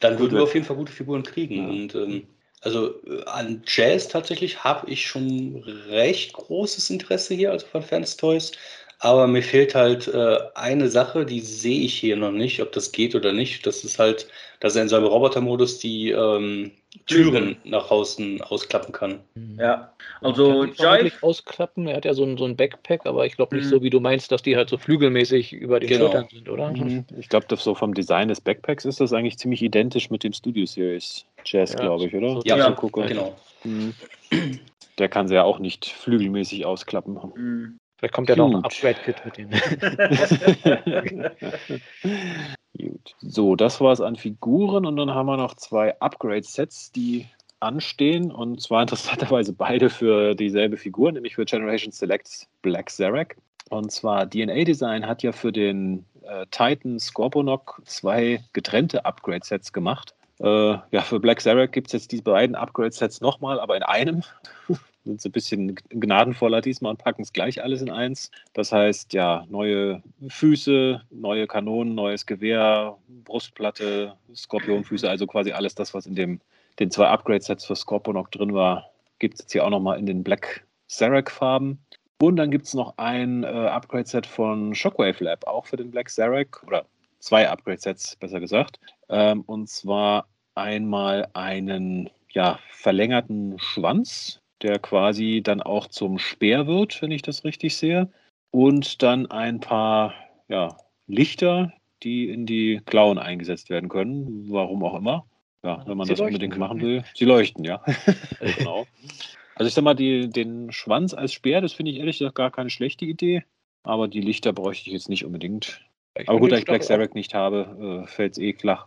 dann Gut, würden wir auf jeden Fall gute Figuren kriegen. Ja. Und ähm, also äh, an Jazz tatsächlich habe ich schon recht großes Interesse hier, also von Fans Toys. Aber mir fehlt halt äh, eine Sache, die sehe ich hier noch nicht, ob das geht oder nicht. Das ist halt, dass er in seinem Robotermodus die ähm, Türen nach außen ausklappen kann. Hm. Ja, also kann Jive, ausklappen. Er hat ja so ein, so ein Backpack, aber ich glaube nicht Mhm. so, wie du meinst, dass die halt so flügelmäßig über den Genau. Schultern sind, oder? Mhm. Ich glaube, so vom Design des Backpacks ist das eigentlich ziemlich identisch mit dem Studio Series Jazz, Ja, glaube ich, oder? so- Ja, ja, gucke. Genau. Mhm. Der kann sie ja auch nicht flügelmäßig ausklappen. Vielleicht kommt ja noch ein. Upgrade-Kit mit denen. *laughs* Gut. So, das war es an Figuren und dann haben wir noch zwei Upgrade-Sets, die anstehen und zwar interessanterweise beide für dieselbe Figur, nämlich für Generation Select Black Zarek. Und zwar DNA Design hat ja für den äh, Titan Scorponok zwei getrennte Upgrade-Sets gemacht. Äh, ja, für Black Zarek gibt es jetzt die beiden Upgrade-Sets nochmal, aber in einem. *laughs* Sind sie ein bisschen gnadenvoller diesmal und packen es gleich alles in eins. Das heißt, ja, neue Füße, neue Kanonen, neues Gewehr, Brustplatte, Skorpionfüße, also quasi alles das, was in dem, den zwei Upgrade-Sets für Scorponok drin war, gibt es jetzt hier auch nochmal in den Black Zarek-Farben. Und dann gibt es noch ein äh, Upgrade-Set von Shockwave Lab, auch für den Black Zarek, oder zwei Upgrade-Sets, besser gesagt. Ähm, und zwar einmal einen ja, verlängerten Schwanz, der quasi dann auch zum Speer wird, wenn ich das richtig sehe. Und dann ein paar ja, Lichter, die in die Klauen eingesetzt werden können, warum auch immer. Ja, wenn man Sie das leuchten unbedingt machen will. Sie leuchten, ja. *laughs* *laughs* genau. Also ich sag mal, die, den Schwanz als Speer, das finde ich ehrlich gesagt gar keine schlechte Idee. Aber die Lichter bräuchte ich jetzt nicht unbedingt. Ich Aber gut, da ich Black auch- Zarek nicht habe, äh, fällt es eh flach.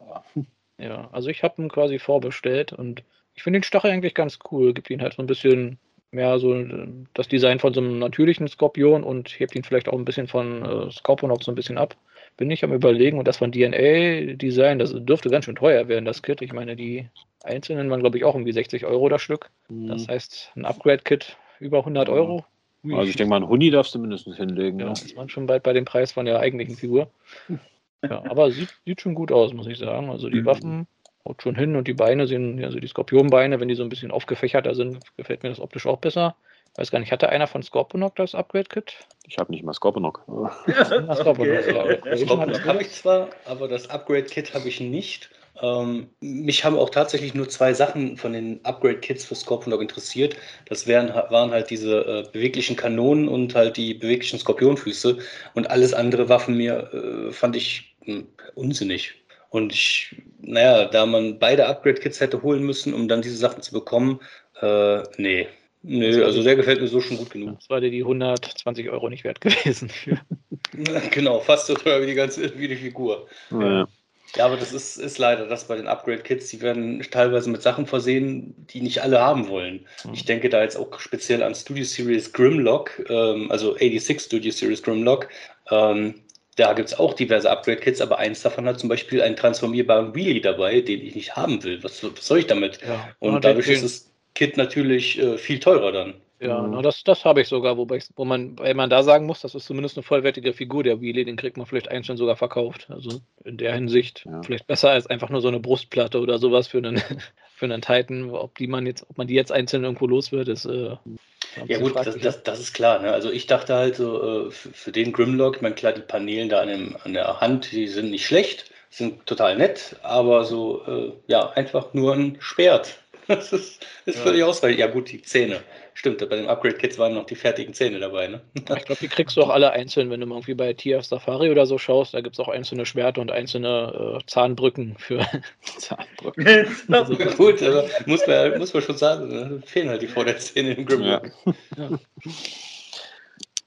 Ja, also ich habe ihn quasi vorbestellt und ich finde den Stachel eigentlich ganz cool. Gibt ihn halt so ein bisschen mehr so äh, das Design von so einem natürlichen Skorpion und hebt ihn vielleicht auch ein bisschen von äh, Scorponok so ein bisschen ab. Bin ich am überlegen und das von DNA-Design, das dürfte ganz schön teuer werden, das Kit. Ich meine, die einzelnen waren, glaube ich, auch irgendwie 60 Euro das Stück. Das heißt, ein Upgrade-Kit über 100 Ja. Euro. Also ich denke mal, einen Huni darfst du mindestens hinlegen. ja, ne? ist man schon bald bei dem Preis von der eigentlichen Figur. *laughs* Ja, aber sieht, sieht schon gut aus, muss ich sagen. Also die Mhm. Waffen haut schon hin und die Beine sehen, also die Skorpionbeine, wenn die so ein bisschen aufgefächerter sind, gefällt mir das optisch auch besser. Weiß gar nicht, hatte einer von Scorponok das Upgrade-Kit? Ich habe nicht mal Scorponok. *laughs* Das das, ja. okay. Scorponok habe ich zwar, aber das Upgrade-Kit habe ich nicht. Ähm, mich haben auch tatsächlich nur zwei Sachen von den Upgrade-Kits für Scorponok interessiert. Das wären, waren halt diese äh, beweglichen Kanonen und halt die beweglichen Skorpionfüße. Und alles andere war von mir, äh, fand ich mh, unsinnig. Und ich, naja, da man beide Upgrade-Kits hätte holen müssen, um dann diese Sachen zu bekommen, äh, nee. Nö, also der gefällt mir so schon gut genug. Das war dir die 120 Euro nicht wert *laughs* gewesen. *laughs* Genau, fast so teuer wie die ganze wie die Figur. Ja. Ja, aber das ist, ist leider das bei den Upgrade-Kits. Die werden teilweise mit Sachen versehen, die nicht alle haben wollen. Mhm. Ich denke da jetzt auch speziell an Studio Series Grimlock, ähm, also 86 Studio Series Grimlock. Ähm, da gibt es auch diverse Upgrade-Kits, aber eins davon hat zum Beispiel einen transformierbaren Wheelie dabei, den ich nicht haben will. Was, was soll ich damit? Ja, Und ja, dadurch den- ist das Kit natürlich äh, viel teurer dann. Ja, Mhm. na, das, das habe ich sogar, wobei ich, wo man, weil man da sagen muss, das ist zumindest eine vollwertige Figur, der Wheelie, den kriegt man vielleicht einzeln sogar verkauft. Also in der Hinsicht Ja. vielleicht besser als einfach nur so eine Brustplatte oder sowas für einen, *laughs* für einen Titan. Ob die man jetzt, ob man die jetzt einzeln irgendwo los wird, ist, äh, Ja gut, das, das, das, ist klar. Ne? Also ich dachte halt so, äh, für, für, den Grimlock, ich meine klar, die Paneelen da an, dem, an, der Hand, die sind nicht schlecht, sind total nett, aber so, äh, ja, einfach nur ein Schwert. *laughs* Das ist, ist ja. völlig ausreichend. Ja gut, die Zähne. Stimmt, bei den Upgrade-Kits waren noch die fertigen Zähne dabei, ne? Ich glaube, die kriegst du auch alle einzeln, wenn du mal irgendwie bei TF Safari oder so schaust. Da gibt es auch einzelne Schwerter und einzelne äh, Zahnbrücken für *laughs* Zahnbrücken. *laughs* also, gut, aber muss man, muss man schon sagen, ne? fehlen halt die Vorderzähne im Grimlock. Ja. ja.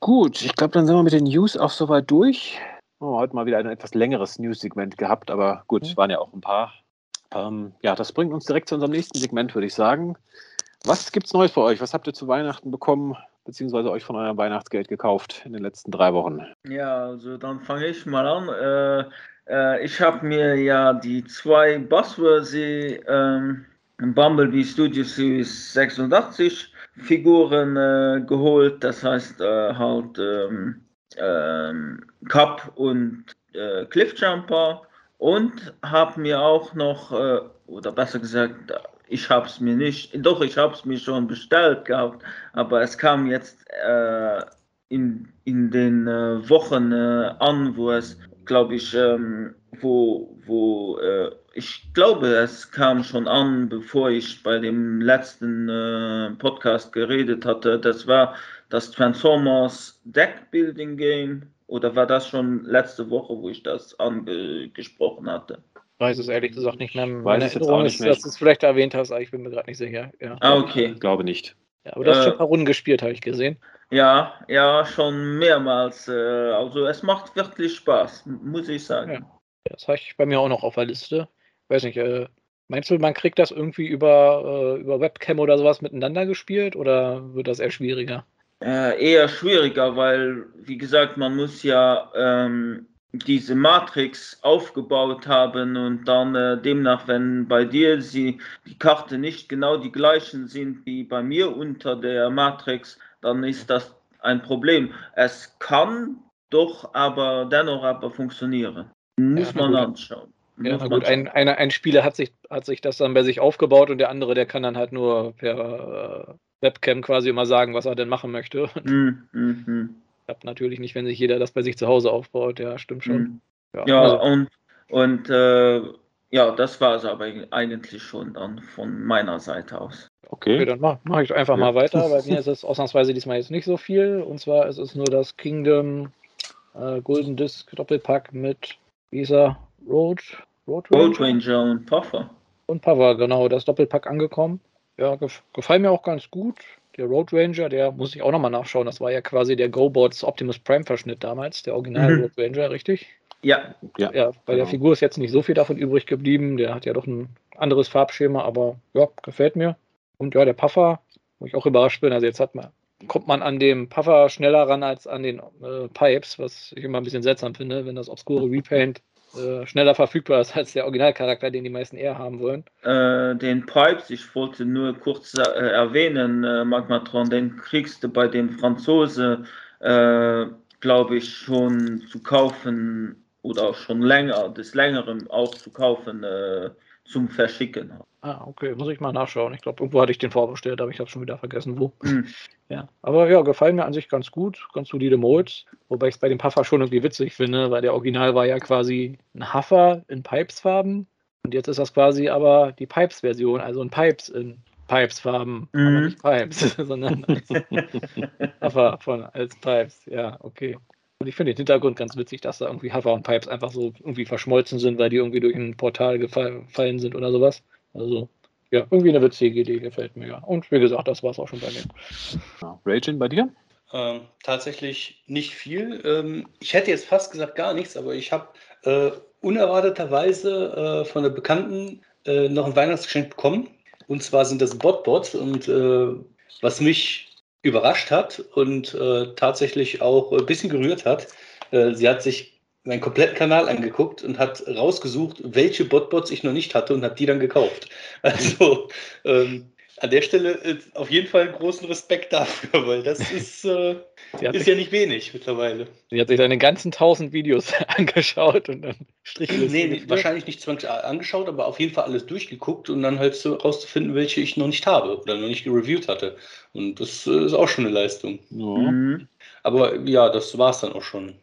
Gut, ich glaube, dann sind wir mit den News auch soweit durch. Oh, heute mal wieder ein etwas längeres News-Segment gehabt, aber gut, es waren ja auch ein paar. Ähm, ja, das bringt uns direkt zu unserem nächsten Segment, würde ich sagen. Was gibt's Neues für euch? Was habt ihr zu Weihnachten bekommen, beziehungsweise euch von eurem Weihnachtsgeld gekauft in den letzten drei Wochen? Ja, also dann fange ich mal an. Äh, äh, ich habe mir ja die zwei Buzzworthy ähm, Bumblebee Studio Series 86 Figuren äh, geholt. Das heißt äh, halt ähm, ähm, Cup und äh, Cliffjumper und habe mir auch noch, äh, oder besser gesagt, ich habe es mir nicht, doch, ich habe es mir schon bestellt gehabt, aber es kam jetzt äh, in, in den äh, Wochen äh, an, wo es, glaube ich, ähm, wo, wo äh, ich glaube, es kam schon an, bevor ich bei dem letzten äh, Podcast geredet hatte. Das war das Transformers Deck Building Game. Oder war das schon letzte Woche, wo ich das angesprochen hatte? weiß es ehrlich gesagt nicht mehr. Meine weiß Erinnerung ist, dass du es vielleicht erwähnt hast, aber ich bin mir gerade nicht sicher. Ja. Ah, okay. Ich glaube nicht. Ja, aber du hast äh, schon ein paar Runden gespielt, habe ich gesehen. Ja, ja, schon mehrmals. Äh, also es macht wirklich Spaß, muss ich sagen. Ja. Das habe ich bei mir auch noch auf der Liste. Weiß nicht, äh, meinst du, man kriegt das irgendwie über, äh, über Webcam oder sowas miteinander gespielt oder wird das eher schwieriger? Äh, eher schwieriger, weil, wie gesagt, man muss ja ähm, diese Matrix aufgebaut haben und dann äh, demnach, wenn bei dir sie die Karte nicht genau die gleichen sind wie bei mir unter der Matrix, dann ist das ein Problem. Es kann doch aber dennoch aber funktionieren. Muss ja, man gut. anschauen. Ja, gut, ein, eine, ein Spieler hat sich, hat sich das dann bei sich aufgebaut und der andere, der kann dann halt nur per äh, Webcam quasi immer sagen, was er denn machen möchte. Mm, mm, mm klappt natürlich nicht, wenn sich jeder das bei sich zu Hause aufbaut. Ja, stimmt schon. Mhm. Ja, ja also. und, und äh, ja, das war es aber eigentlich schon dann von meiner Seite aus. Okay, okay dann mache mach ich einfach ja. mal weiter. Bei *laughs* mir ist es ausnahmsweise diesmal jetzt nicht so viel. Und zwar ist es nur das Kingdom äh, Golden Disc Doppelpack mit dieser Road, Road Ranger. Road Ranger und Puffer. Und Puffer, genau, das Doppelpack angekommen. Ja, gef gefallen mir auch ganz gut der Road Ranger, der muss ich auch nochmal nachschauen. Das war ja quasi der GoBots Optimus Prime Verschnitt damals, der Original mhm. Road Ranger, richtig? Ja. Ja, ja bei genau. der Figur ist jetzt nicht so viel davon übrig geblieben. Der hat ja doch ein anderes Farbschema, aber ja, gefällt mir. Und ja, der Puffer, wo ich auch überrascht bin, also jetzt hat man, kommt man an dem Puffer schneller ran als an den äh, Pipes, was ich immer ein bisschen seltsam finde, wenn das obskure Repaint äh, schneller verfügbar ist als der Originalcharakter, den die meisten eher haben wollen. Äh, den Pipes, ich wollte nur kurz äh, erwähnen, äh, Magmatron, den kriegst du bei den Franzosen, äh, glaube ich, schon zu kaufen oder schon länger, des Längeren auch zu kaufen zum Verschicken. Ah, okay, muss ich mal nachschauen. Ich glaube, irgendwo hatte ich den vorbestellt, aber ich habe schon wieder vergessen, wo. Mhm. *laughs* Ja, aber ja, gefallen mir an sich ganz gut, ganz solide Molds. Wobei ich es bei dem Puffer schon irgendwie witzig finde, weil der Original war ja quasi ein Huffer in Pipes-Farben. Und jetzt ist das quasi aber die Pipes-Version, also ein Pipes in Pipes-Farben. Mhm. Aber nicht Pipes, *laughs* sondern *laughs* Huffer von, als Pipes. Ja, okay. Und ich finde den Hintergrund ganz witzig, dass da irgendwie Huffer und Pipes einfach so irgendwie verschmolzen sind, weil die irgendwie durch ein Portal gefallen sind oder sowas. Also, ja, irgendwie eine witzige Idee, gefällt mir ja. Und wie gesagt, das war es auch schon bei mir. Ja. Raging bei dir? Ähm, tatsächlich nicht viel. Ähm, ich hätte jetzt fast gesagt gar nichts, aber ich habe äh, unerwarteterweise äh, von der Bekannten äh, noch ein Weihnachtsgeschenk bekommen. Und zwar sind das Botbots. Und äh, was mich überrascht hat und äh, tatsächlich auch ein bisschen gerührt hat, äh, sie hat sich meinen kompletten Kanal angeguckt und hat rausgesucht, welche Botbots ich noch nicht hatte und hat die dann gekauft. Also ähm, An der Stelle äh, auf jeden Fall großen Respekt dafür, weil das *laughs* ist, äh, ist ja nicht wenig mittlerweile. Sie hat sich deine ganzen tausend Videos *laughs* angeschaut und dann Strichliste. Nee, nee wahrscheinlich nicht zwangsläufig angeschaut, aber auf jeden Fall alles durchgeguckt und dann halt so rauszufinden, welche ich noch nicht habe oder noch nicht gereviewt hatte. Und das äh, ist auch schon eine Leistung. Ja. Mhm. Aber ja, das war es dann auch schon.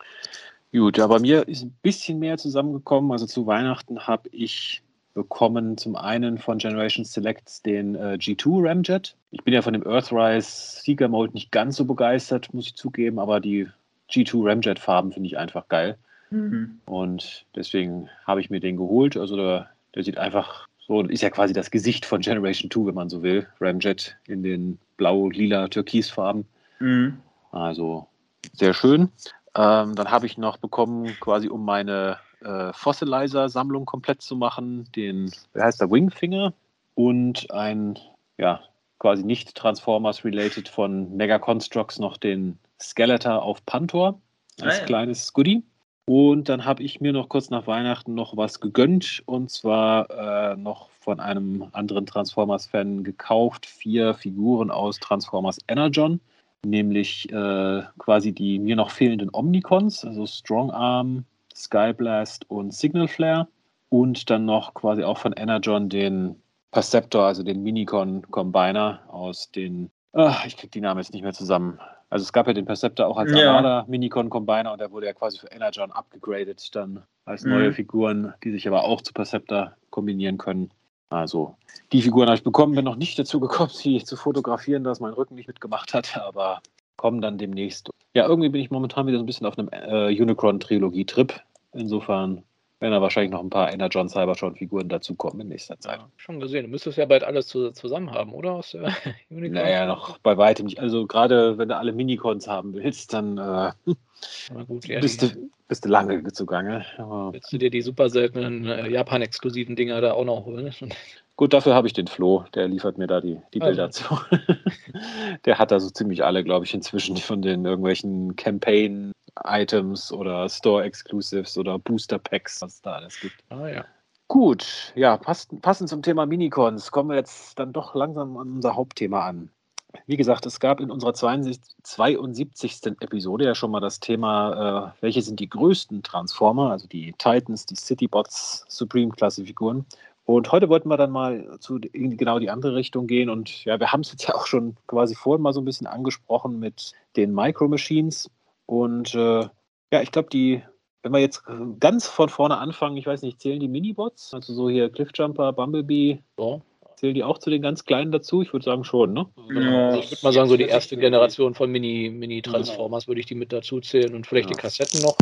Gut, ja, bei mir ist ein bisschen mehr zusammengekommen. Also zu Weihnachten habe ich bekommen zum einen von Generation Selects den äh, G2 Ramjet. Ich bin ja von dem Earthrise Seeker Mode nicht ganz so begeistert, muss ich zugeben, aber die G2 Ramjet Farben finde ich einfach geil. Mhm. Und deswegen habe ich mir den geholt. Also der, der sieht einfach so, ist ja quasi das Gesicht von Generation 2, wenn man so will. Ramjet in den blau, lila, türkisfarben. Mhm. Also sehr schön. Ähm, dann habe ich noch bekommen, quasi um meine äh, Fossilizer-Sammlung komplett zu machen, den, wie heißt der, Wingfinger und ein, ja, quasi nicht Transformers-related von Mega Constructs noch den Skeletor auf Pantor als ah, ja. kleines Goodie. Und dann habe ich mir noch kurz nach Weihnachten noch was gegönnt und zwar äh, noch von einem anderen Transformers-Fan gekauft. Vier Figuren aus Transformers Energon, nämlich äh, quasi die mir noch fehlenden Omnicons, also Strong Arm, Skyblast und Signal Flare. Und dann noch quasi auch von Energon den Perceptor, also den Minicon Combiner aus den, ach, ich kriege die Namen jetzt nicht mehr zusammen. Also es gab ja den Perceptor auch als ja. Armada Minicon Combiner und der wurde ja quasi für Energon abgegradet dann als neue mhm. Figuren, die sich aber auch zu Perceptor kombinieren können. Also die Figuren habe ich bekommen, bin noch nicht dazu gekommen, *laughs* sie zu fotografieren, dass mein Rücken nicht mitgemacht hat, aber kommen dann demnächst. Ja, irgendwie bin ich momentan wieder so ein bisschen auf einem äh, Unicron-Trilogie-Trip. Insofern werden da wahrscheinlich noch ein paar Energon Cybertron-Figuren dazukommen in nächster Zeit. Ja, schon gesehen. Du müsstest ja bald alles zu, zusammen haben, oder? Aus der? *laughs* Naja, noch bei weitem nicht. Also gerade wenn du alle Minicons haben willst, dann äh, *laughs* gut, ja, bist, du, bist du lange zugange. Willst du dir die super seltenen äh, Japan-exklusiven Dinger da auch noch holen? *laughs* Gut, dafür habe ich den Flo, der liefert mir da die, die Bilder also. zu. der hat da so ziemlich alle, glaube ich, inzwischen von den irgendwelchen Campaign-Items oder Store-Exclusives oder Booster-Packs, was da alles gibt. Ah ja. Gut, ja, passend, passend zum Thema Minicons kommen wir jetzt dann doch langsam an unser Hauptthema an. Wie gesagt, es gab in unserer 72. Episode ja schon mal das Thema, äh, welche sind die größten Transformer, also die Titans, die Citybots, Supreme-Klasse-Figuren. Und heute wollten wir dann mal zu in genau die andere Richtung gehen. Und ja, wir haben es jetzt ja auch schon quasi vorhin mal so ein bisschen angesprochen mit den Micro Machines. Und äh, ja, ich glaube, die, wenn wir jetzt ganz von vorne anfangen, ich weiß nicht, zählen die Minibots? Also so hier Cliffjumper, Bumblebee, ja. zählen die auch zu den ganz kleinen dazu? Ich würde sagen schon, ne? Ja, also ich würde mal sagen, so die erste Generation von Mini-Transformers Mini würde ich die mit dazu zählen und vielleicht ja. die Kassetten noch.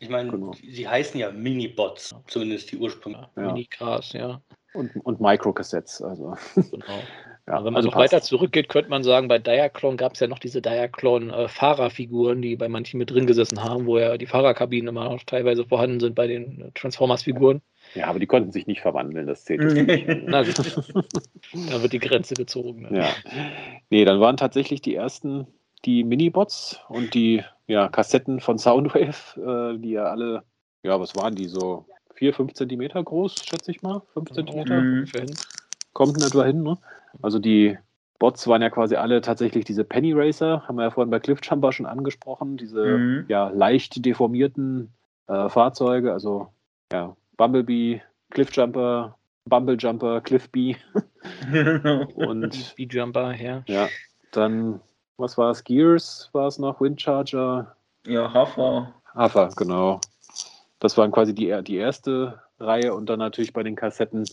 Ich meine, genau. sie heißen ja Mini-Bots, zumindest die Ursprünge. Ja. Mini-Cars, ja. Und, und Microcassettes, also. Genau. Ja, wenn man also noch passt. weiter zurückgeht, könnte man sagen, bei Diaclone gab es ja noch diese Diaclone-Fahrerfiguren, äh, die bei manchen mit drin gesessen haben, wo ja die Fahrerkabinen immer noch teilweise vorhanden sind bei den äh, Transformers-Figuren. Ja, aber die konnten sich nicht verwandeln, das zählt jetzt *laughs* nicht. Na, da wird die Grenze gezogen. Ne? Ja. Nee, dann waren tatsächlich die ersten die Minibots und die ja, Kassetten von Soundwave, äh, die ja alle, ja, was waren die so? 4, 5 Zentimeter groß, schätze ich mal. 5 Zentimeter. Mhm. Kommt in etwa hin, ne? Also die Bots waren ja quasi alle tatsächlich diese Penny Racer, haben wir ja vorhin bei Cliffjumper schon angesprochen, diese mhm. ja, leicht deformierten äh, Fahrzeuge, also ja, Bumblebee, Cliffjumper, Bumblejumper, Cliffbee *laughs* und *laughs* Bee-Jumper, ja. Ja, dann was war es? Gears war es noch, Windcharger? Ja, Hafer. Hafer, genau. Das waren quasi die, die erste Reihe und dann natürlich bei den Kassetten,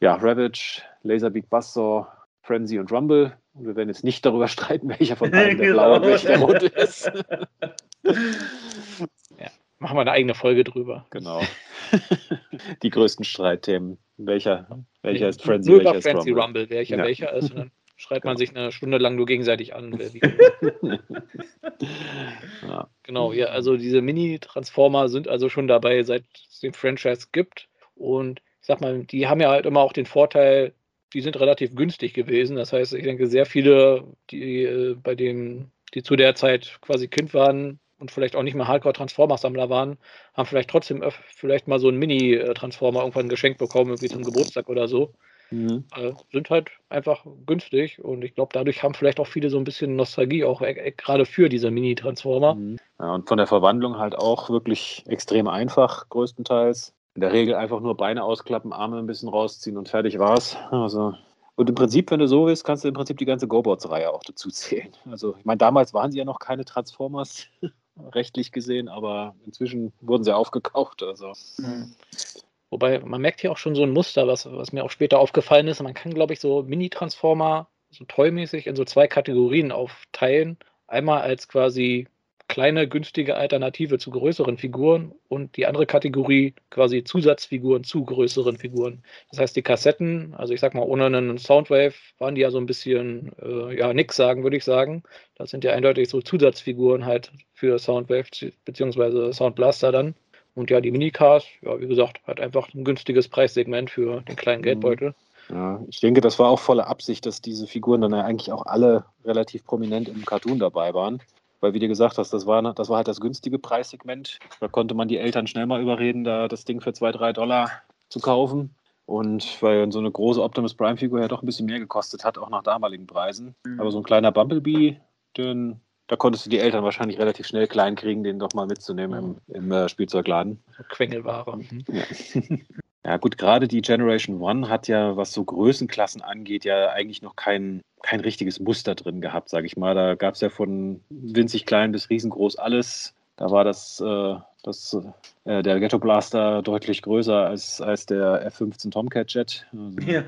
ja, Ravage, Laserbeak Buzzsaw, Frenzy und Rumble. Und wir werden jetzt nicht darüber *laughs* streiten, welcher von beiden der blaue und welcher der rote ist. *laughs* ja, machen wir eine eigene Folge drüber. Genau. *laughs* die größten Streitthemen. Welcher, welcher ist Frenzy, welcher ist Frenzy Rumble? Rumble welcher ja. welcher ist. Und dann schreit man sich eine Stunde lang nur gegenseitig an. ja. Genau, ja, also diese Mini-Transformer sind also schon dabei, seit es den Franchise gibt. Und ich sag mal, die haben ja halt immer auch den Vorteil, die sind relativ günstig gewesen. Das heißt, ich denke, sehr viele, die äh, bei denen, die zu der Zeit quasi Kind waren und vielleicht auch nicht mehr Hardcore-Transformer-Sammler waren, haben vielleicht trotzdem vielleicht mal so einen Mini-Transformer irgendwann geschenkt bekommen, irgendwie zum Geburtstag oder so. Mhm. Äh, sind halt einfach günstig und ich glaube, dadurch haben vielleicht auch viele so ein bisschen Nostalgie, auch äh, gerade für diese Mini-Transformer. Mhm. Ja, und von der Verwandlung halt auch wirklich extrem einfach, größtenteils. In der Regel einfach nur Beine ausklappen, Arme ein bisschen rausziehen und fertig war's. Also und im Prinzip, wenn du so willst, kannst du im Prinzip die ganze GoBots-Reihe auch dazu zählen. *laughs* Also, ich meine, damals waren sie ja noch keine Transformers, *laughs* rechtlich gesehen, aber inzwischen wurden sie aufgekauft. Also. Mhm. Wobei, man merkt hier auch schon so ein Muster, was, was mir auch später aufgefallen ist. Man kann, glaube ich, so Mini-Transformer so tollmäßig in so zwei Kategorien aufteilen. Einmal als quasi kleine, günstige Alternative zu größeren Figuren und die andere Kategorie quasi Zusatzfiguren zu größeren Figuren. Das heißt, die Kassetten, also ich sag mal, ohne einen Soundwave waren die ja so ein bisschen, äh, ja, nix sagen, würde ich sagen. Das sind ja eindeutig so Zusatzfiguren halt für Soundwave bzw. Soundblaster dann. Und ja, die Minicars, ja, wie gesagt, hat einfach ein günstiges Preissegment für den kleinen mhm. Geldbeutel. Ja, ich denke, das war auch volle Absicht, dass diese Figuren dann ja eigentlich auch alle relativ prominent im Cartoon dabei waren. Weil, wie du gesagt hast, das war, das war halt das günstige Preissegment. Da konnte man die Eltern schnell mal überreden, da das Ding für 2, 3 Dollar zu kaufen. Und weil so eine große Optimus Prime-Figur ja doch ein bisschen mehr gekostet hat, auch nach damaligen Preisen. Mhm. Aber so ein kleiner Bumblebee, den, da konntest du die Eltern wahrscheinlich relativ schnell klein kriegen, den doch mal mitzunehmen im, im äh, Spielzeugladen. Quengelware. Mhm. Ja. *laughs* Ja, gut, gerade die Generation One hat ja, was so Größenklassen angeht, ja eigentlich noch kein, kein richtiges Muster drin gehabt, sage ich mal. Da gab es ja von winzig klein bis riesengroß alles. Da war das, äh, das äh, der Ghetto Blaster deutlich größer als, als der F-15 Tomcat Jet. Also, ja.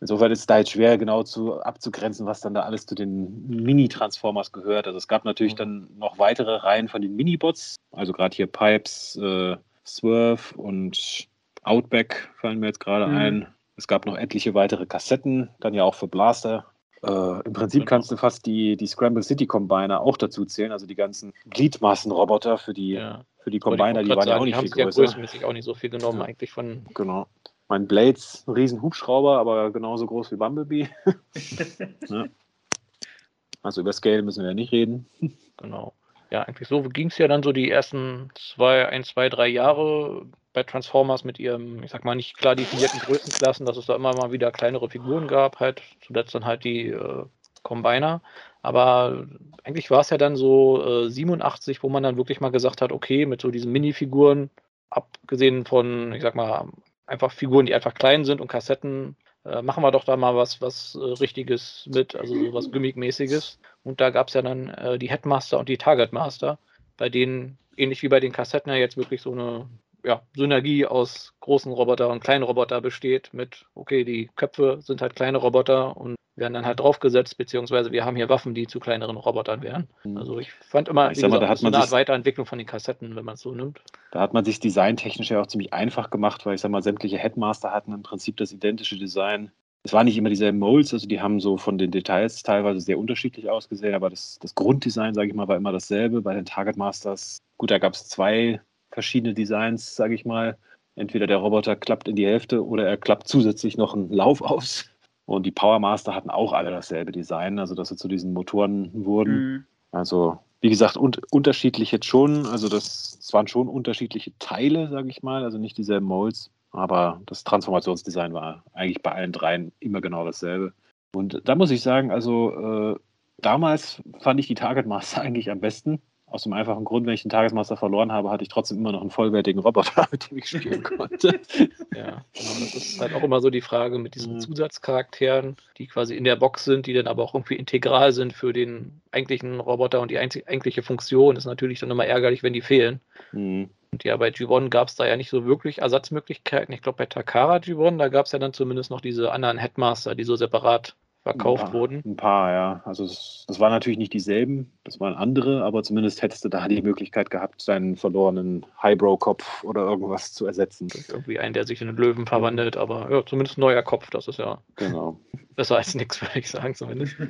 Insofern ist es da jetzt schwer genau zu, abzugrenzen, was dann da alles zu den Mini-Transformers gehört. Also es gab natürlich dann noch weitere Reihen von den Minibots, also gerade hier Pipes, äh, Swerve und Outback fallen mir jetzt gerade mhm. ein. Es gab noch etliche weitere Kassetten, dann ja auch für Blaster. Äh, Im Prinzip genau. kannst du fast die, die Scramble City Combiner auch dazu zählen, also die ganzen Gliedmassenroboter für die, ja. für die Combiner, die waren ja auch nicht viel größer. Haben sich auch nicht so viel genommen ja. eigentlich von. Genau. Mein Blades, ein riesen Hubschrauber, aber genauso groß wie Bumblebee. *laughs* ja. Also über Scale müssen wir ja nicht reden. Genau. Ja, eigentlich so ging es ja dann so die ersten zwei, ein, zwei, drei Jahre bei Transformers mit ihrem, ich sag mal, nicht klar definierten Größenklassen, dass es da immer mal wieder kleinere Figuren gab, halt zuletzt dann halt die äh, Combiner. Aber eigentlich war es ja dann so äh, 87, wo man dann wirklich mal gesagt hat, okay, mit so diesen Minifiguren, abgesehen von, ich sag mal, einfach Figuren, die einfach klein sind und Kassetten, äh, machen wir doch da mal was, was äh, Richtiges mit, also so was Gimmick-mäßiges. Und da gab es ja dann äh, die Headmaster und die Targetmaster, bei denen, ähnlich wie bei den Kassetten, ja jetzt wirklich so eine ja, Synergie aus großen Roboter und kleinen Roboter besteht mit, okay, die Köpfe sind halt kleine Roboter und werden dann halt draufgesetzt, beziehungsweise wir haben hier Waffen, die zu kleineren Robotern wären. Mhm. Also ich fand immer, ich wie gesagt, mal, so eine Art Weiterentwicklung von den Kassetten, wenn man es so nimmt. Da hat man sich designtechnisch ja auch ziemlich einfach gemacht, weil ich sag mal, sämtliche Headmaster hatten im Prinzip das identische Design. Es waren nicht immer dieselben Molds, also die haben so von den Details teilweise sehr unterschiedlich ausgesehen, aber das, das Grunddesign, sage ich mal, war immer dasselbe. Bei den Target Masters, gut, da gab es zwei verschiedene Designs, sage ich mal. Entweder der Roboter klappt in die Hälfte oder er klappt zusätzlich noch einen Lauf *laughs* aus. Und die Power Master hatten auch alle dasselbe Design, also dass sie zu diesen Motoren wurden. Mhm. Also, wie gesagt, un unterschiedlich jetzt schon. Also, das, das waren schon unterschiedliche Teile, sage ich mal, also nicht dieselben Molds. Aber das Transformationsdesign war eigentlich bei allen dreien immer genau dasselbe. Und da muss ich sagen, also äh, damals fand ich die Target Master *laughs* eigentlich am besten. Aus dem einfachen Grund, wenn ich den Tagesmaster verloren habe, hatte ich trotzdem immer noch einen vollwertigen Roboter, *laughs* mit dem ich spielen konnte. *laughs* ja, genau. Das ist halt auch immer so die Frage mit diesen mhm. Zusatzcharakteren, die quasi in der Box sind, die dann aber auch irgendwie integral sind für den eigentlichen Roboter und die eigentliche Funktion. ist natürlich dann immer ärgerlich, wenn die fehlen. Mhm. Und ja, bei G1 gab es da ja nicht so wirklich Ersatzmöglichkeiten. Ich glaube, bei Takara G1, da gab es ja dann zumindest noch diese anderen Headmaster, die so separat verkauft ein paar, wurden. Ein paar, ja. Also das, das waren natürlich nicht dieselben, das waren andere, aber zumindest hättest du da die Möglichkeit gehabt, deinen verlorenen Highbrow-Kopf oder irgendwas zu ersetzen. irgendwie einen, der sich in einen Löwen verwandelt, aber ja, zumindest ein neuer Kopf, das ist ja genau. *laughs* besser als nichts, würde ich sagen, zumindest. *laughs*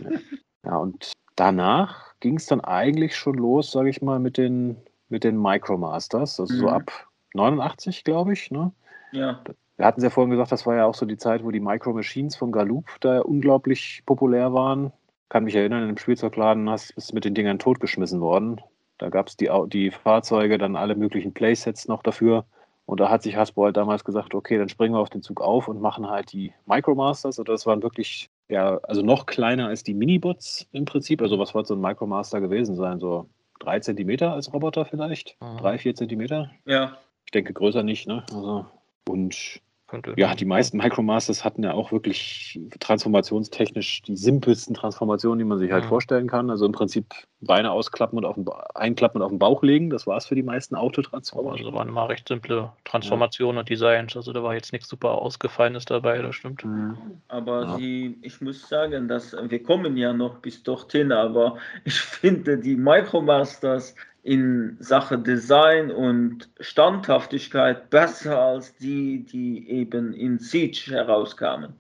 Ja, und danach ging es dann eigentlich schon los, sage ich mal, mit den, mit den Micromasters, also mhm. so ab 89, glaube ich, ne? Ja. Wir hatten es ja vorhin gesagt, das war ja auch so die Zeit, wo die Micro Machines von Galoob da unglaublich populär waren. Kann mich erinnern, in einem Spielzeugladen hast, bist du mit den Dingern totgeschmissen worden. Da gab es die, die Fahrzeuge, dann alle möglichen Playsets noch dafür. Und da hat sich Hasbro halt damals gesagt, okay, dann springen wir auf den Zug auf und machen halt die Micromasters. Und das waren wirklich, ja, also noch kleiner als die Minibots im Prinzip. Also was wird so ein Micromaster gewesen sein? So drei Zentimeter als Roboter vielleicht? Mhm. Drei, vier Zentimeter? Ja. Ich denke größer nicht, ne? Also, und Könnte ja, die meisten Micromasters hatten ja auch wirklich transformationstechnisch die simpelsten Transformationen, die man sich halt Mhm. vorstellen kann. Also im Prinzip Beine ausklappen und auf den, Ba- einklappen und auf den Bauch legen. Das war es für die meisten Autotransformer. Also da waren mal recht simple Transformationen und Designs. Also da war jetzt nichts super Ausgefallenes dabei, das stimmt. Mhm. Aber Ja. sie, ich muss sagen, dass äh, wir kommen ja noch bis dorthin, aber ich *laughs* finde die Micromasters in Sache Design und Standhaftigkeit besser als die, die eben in Siege herauskamen.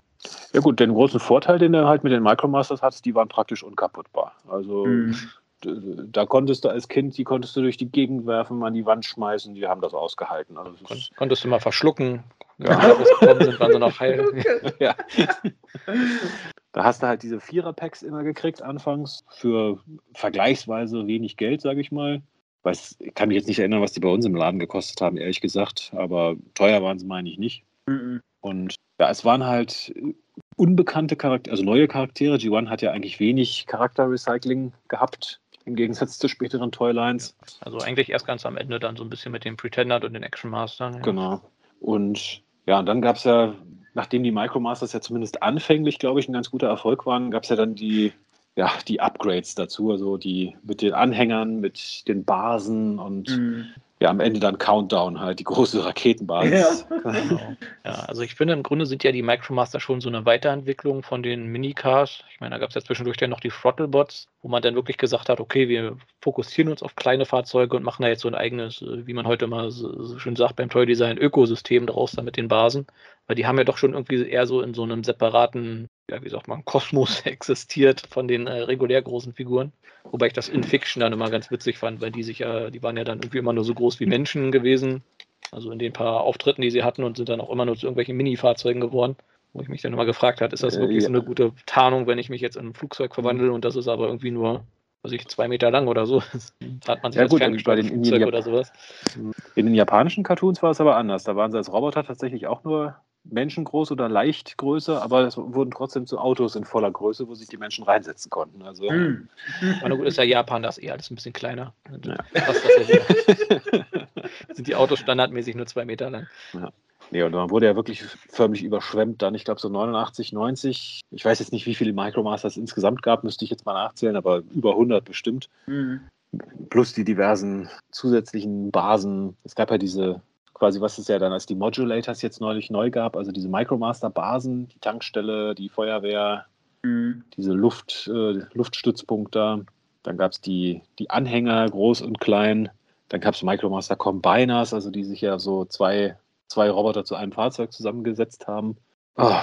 Ja gut, den großen Vorteil, den er halt mit den Micromasters hat, die waren praktisch unkaputtbar. Also Mhm. da konntest du als Kind, die konntest du durch die Gegend werfen, an die Wand schmeißen, die haben das ausgehalten. Also das Kon konntest du mal verschlucken. Ja. Wenn die rausgekommen sind, waren sie noch heil. *laughs* *laughs* ja. Da hast du halt diese Vierer-Packs immer gekriegt anfangs für vergleichsweise wenig Geld, sage ich mal. Weiß, ich kann mich jetzt nicht erinnern, was die bei uns im Laden gekostet haben, ehrlich gesagt. Aber teuer waren sie, meine ich, nicht. Mhm. Und ja, es waren halt unbekannte Charaktere, also neue Charaktere. G1 hat ja eigentlich wenig Charakterrecycling gehabt, im Gegensatz zu späteren Toylines. Also eigentlich erst ganz am Ende dann so ein bisschen mit den Pretender und den Action Mastern. Ja. Genau. Und ja, und dann gab es ja, nachdem die Micromasters ja zumindest anfänglich, glaube ich, ein ganz guter Erfolg waren, gab es ja dann die, ja, die Upgrades dazu, also die mit den Anhängern, mit den Basen und Mhm. ja, am Ende dann Countdown halt, die große Raketenbasis. *laughs* Genau. Ja, also ich finde, im Grunde sind ja die Micromaster schon so eine Weiterentwicklung von den Minicars. Ich meine, da gab es ja zwischendurch dann noch die Throttlebots, wo man dann wirklich gesagt hat, okay, wir fokussieren uns auf kleine Fahrzeuge und machen da jetzt so ein eigenes, äh, wie man heute mal so, so schön sagt beim Toy Design, Ökosystem draus dann mit den Basen. Weil die haben ja doch schon irgendwie eher so in so einem separaten, ja, wie sagt man, Kosmos *laughs* existiert von den äh, regulär großen Figuren. Wobei ich das in Fiction dann immer ganz witzig fand, weil die sich ja, die waren ja dann irgendwie immer nur so groß wie Menschen gewesen. Also in den paar Auftritten, die sie hatten und sind dann auch immer nur zu irgendwelchen Mini-Fahrzeugen geworden. Wo ich mich dann immer gefragt habe, ist das Äh, wirklich ja. so eine gute Tarnung, wenn ich mich jetzt in ein Flugzeug verwandle und das ist aber irgendwie nur, weiß ich, zwei Meter lang oder so. *laughs* Da hat man sich Ja als gut, bei den Flugzeug Indien- oder sowas. In den japanischen Cartoons war es aber anders. Da waren sie als Roboter tatsächlich auch nur menschengroß oder leicht größer, aber es wurden trotzdem zu Autos in voller Größe, wo sich die Menschen reinsetzen konnten. Also Mhm. Aber na gut, ist ja Japan, das ist eh alles ein bisschen kleiner. Ja. Das ja hier. *laughs* Sind die Autos standardmäßig nur zwei Meter lang. Nee, und man wurde ja wirklich förmlich überschwemmt dann, ich glaube so 89, 90. Ich weiß jetzt nicht, wie viele Micromasters es insgesamt gab, müsste ich jetzt mal nachzählen, aber über 100 bestimmt. Mhm. Plus die diversen zusätzlichen Basen. Es gab ja diese, quasi was es ja dann als die Modulators jetzt neulich neu gab, also diese Micromaster-Basen, die Tankstelle, die Feuerwehr, Mhm. diese Luft, äh, Luftstützpunkte. Dann gab es die, die Anhänger, groß und klein. Dann gab es Micromaster Combiners, also die sich ja so zwei, zwei Roboter zu einem Fahrzeug zusammengesetzt haben. Oh,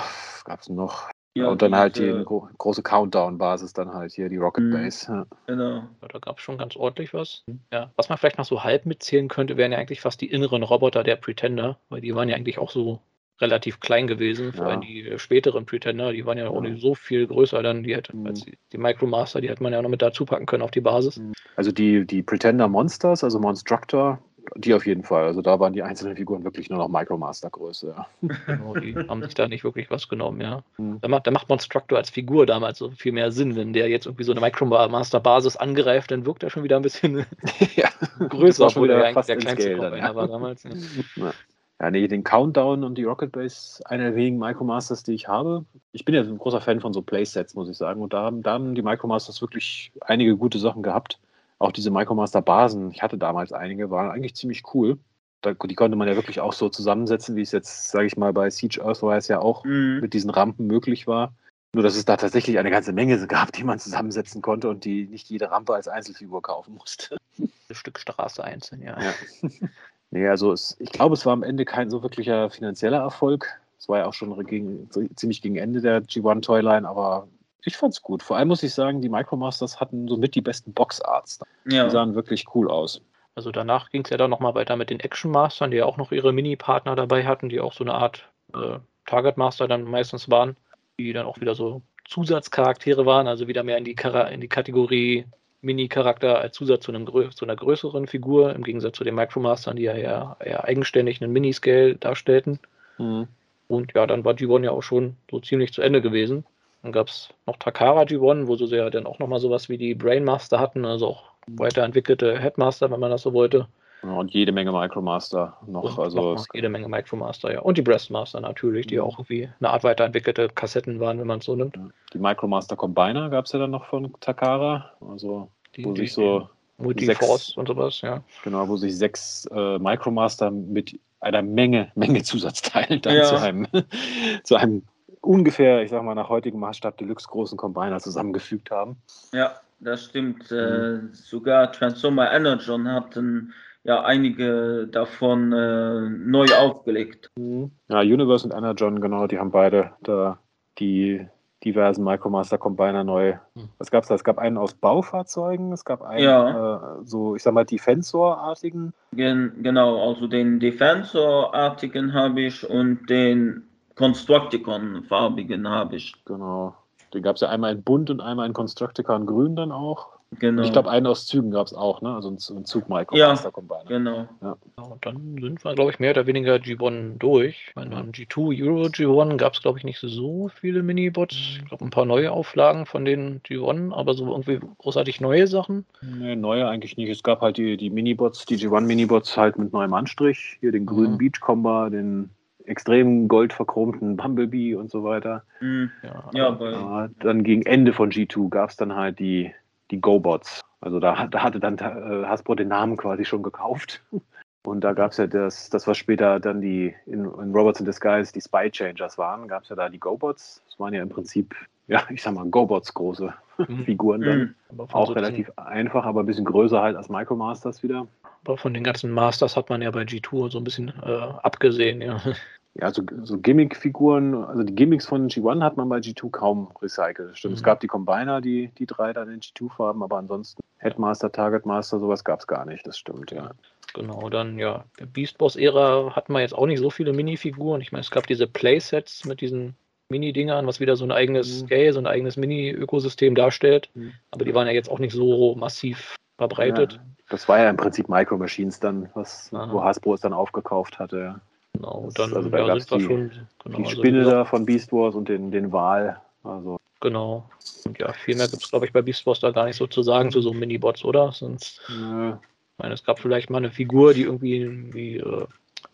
gab es noch. Ja, und dann halt die diese- gro große Countdown-Basis, dann halt hier die Rocket Mhm. Base. Ja. Genau. Ja, da gab es schon ganz ordentlich was. Ja, was man vielleicht noch so halb mitzählen könnte, wären ja eigentlich fast die inneren Roboter der Pretender, weil die waren ja eigentlich auch so relativ klein gewesen. Vor Ja. allem die äh, späteren Pretender, die waren ja auch Ja. nicht so viel größer dann, die hätte, Mhm. als die, die Micromaster, die hätte man ja noch mit dazu packen können auf die Basis. Also die, die Pretender Monsters, also Monstructor, die auf jeden Fall. Also da waren die einzelnen Figuren wirklich nur noch Micromaster-Größe. Ja. Genau, die *laughs* haben sich da nicht wirklich was genommen, ja. Mhm. Da macht, da macht Monstructor als Figur damals so viel mehr Sinn, wenn der jetzt irgendwie so eine Micromaster-Basis angreift, dann wirkt er schon wieder ein bisschen *laughs* ja. größer, obwohl er eigentlich fast der in kleinste Combiner ja. war damals. *laughs* Ja. Ja, nee, den Countdown und die Rocket Base, einer der wenigen Micromasters, die ich habe. Ich bin ja ein großer Fan von so Playsets, muss ich sagen. Und da haben, da haben die Micromasters wirklich einige gute Sachen gehabt. Auch diese Micromaster-Basen, ich hatte damals einige, waren eigentlich ziemlich cool. Da, die konnte man ja wirklich auch so zusammensetzen, wie es jetzt, sage ich mal, bei Siege Earthrise ja auch Mhm. mit diesen Rampen möglich war. Nur, dass es da tatsächlich eine ganze Menge gab, die man zusammensetzen konnte und die nicht jede Rampe als Einzelfigur kaufen musste. Ein Stück Straße einzeln, ja. Ja. *laughs* nee, also es, ich glaube, es war am Ende kein so wirklicher finanzieller Erfolg. Es war ja auch schon gegen, ziemlich gegen Ende der G1 Toyline, aber ich fand's gut. Vor allem muss ich sagen, die Micromasters hatten somit die besten Boxarts. Die Ja. sahen wirklich cool aus. Also danach ging es ja dann nochmal weiter mit den Action Mastern, die ja auch noch ihre Mini-Partner dabei hatten, die auch so eine Art äh, Target Master dann meistens waren, die dann auch wieder so Zusatzcharaktere waren, also wieder mehr in die, Kara in die Kategorie Mini-Charakter als Zusatz zu, einem, zu einer größeren Figur, im Gegensatz zu den Micromastern, die ja eher, eher eigenständig einen Miniscale darstellten. Mhm. Und ja, dann war G1 ja auch schon so ziemlich zu Ende gewesen. Dann gab es noch Takara G1, wo sie ja dann auch nochmal sowas wie die Brainmaster hatten, also auch weiterentwickelte Headmaster, wenn man das so wollte. und jede Menge Micromaster noch. Und also noch jede Menge Micromaster, ja. Und die Breastmaster natürlich, die mhm. auch irgendwie eine Art weiterentwickelte Kassetten waren, wenn man es so nimmt. Die Micromaster Combiner gab es ja dann noch von Takara. Also die, wo die, sich so Multiforce und sowas, ja. Genau, wo sich sechs äh, Micromaster mit einer Menge, Menge Zusatzteilen dann ja. zu einem, *laughs* zu einem ungefähr, ich sag mal, nach heutigem Maßstab Deluxe großen Combiner zusammengefügt haben. Ja, das stimmt. Äh, mhm. Äh, sogar Transformer Energon hatten ja einige davon äh, neu aufgelegt. Mhm. Ja, Universe und Energon, genau, die haben beide da die diversen Micromaster Combiner neu. Mhm. Was gab es da? Es gab einen aus Baufahrzeugen, es gab einen, ja. äh, so, ich sag mal, Defensor-artigen. Gen genau, also den Defensor-artigen habe ich und den Constructicon-farbigen habe ich. Genau. Den gab es ja einmal in bunt und einmal in Constructicon grün dann auch. Genau. Ich glaube, einen aus Zügen gab es auch, ne? Also ein, Zug Micro ja, Combiner. Genau. Ja. Und dann sind wir, glaube ich, mehr oder weniger G1 durch. Ich meine, beim G2 Euro G1 gab es, glaube ich, nicht so viele Minibots. Ich glaube, ein paar neue Auflagen von den G1, aber so irgendwie großartig neue Sachen. Nee, neue eigentlich nicht. Es gab halt die, die Minibots, die G1 Minibots halt mit neuem Anstrich. Hier den grünen mhm. Beachcomber, den extrem goldverchromten Bumblebee und so weiter. Mhm. Ja, ja, ja, dann gegen Ende von G2 gab es dann halt die die GoBots. Also da, da hatte dann äh, Hasbro den Namen quasi schon gekauft. *laughs* Und da gab es ja das, das, was später dann die in, in Robots in Disguise die Spy Changers waren, gab es ja da die GoBots. Das waren ja im Prinzip, ja, ich sag mal, GoBots große *laughs* mhm. Figuren dann. Mhm. Auch relativ einfach, aber ein bisschen größer halt als Micromasters wieder. Aber von den ganzen Masters hat man ja bei G2 so ein bisschen äh, abgesehen, ja *laughs* ja, so, so Gimmick-Figuren, also die Gimmicks von G1 hat man bei G2 kaum recycelt. Stimmt, mhm. es gab die Combiner, die, die drei dann in G2-Farben, aber ansonsten Headmaster, Targetmaster, sowas gab es gar nicht, das stimmt, ja. Genau, dann ja, der Beast Boss-Ära hatten wir jetzt auch nicht so viele Minifiguren. Ich meine, es gab diese Playsets mit diesen Mini-Dingern, was wieder so ein eigenes mhm. Scale, so ein eigenes Mini-Ökosystem darstellt. Mhm. Aber die waren ja jetzt auch nicht so massiv verbreitet. Ja, das war ja im Prinzip Micro Machines dann, was, wo Hasbro es dann aufgekauft hatte. Genau, dann also da ja, es die, schon, genau, die also Spinne also, da von Beast Wars und den, den Wal. Also. Genau. Und ja, viel mehr gibt es, glaube ich, bei Beast Wars da gar nicht so zu sagen zu so Minibots, oder? Sonst. Nö. Ich meine, es gab vielleicht mal eine Figur, die irgendwie wie äh,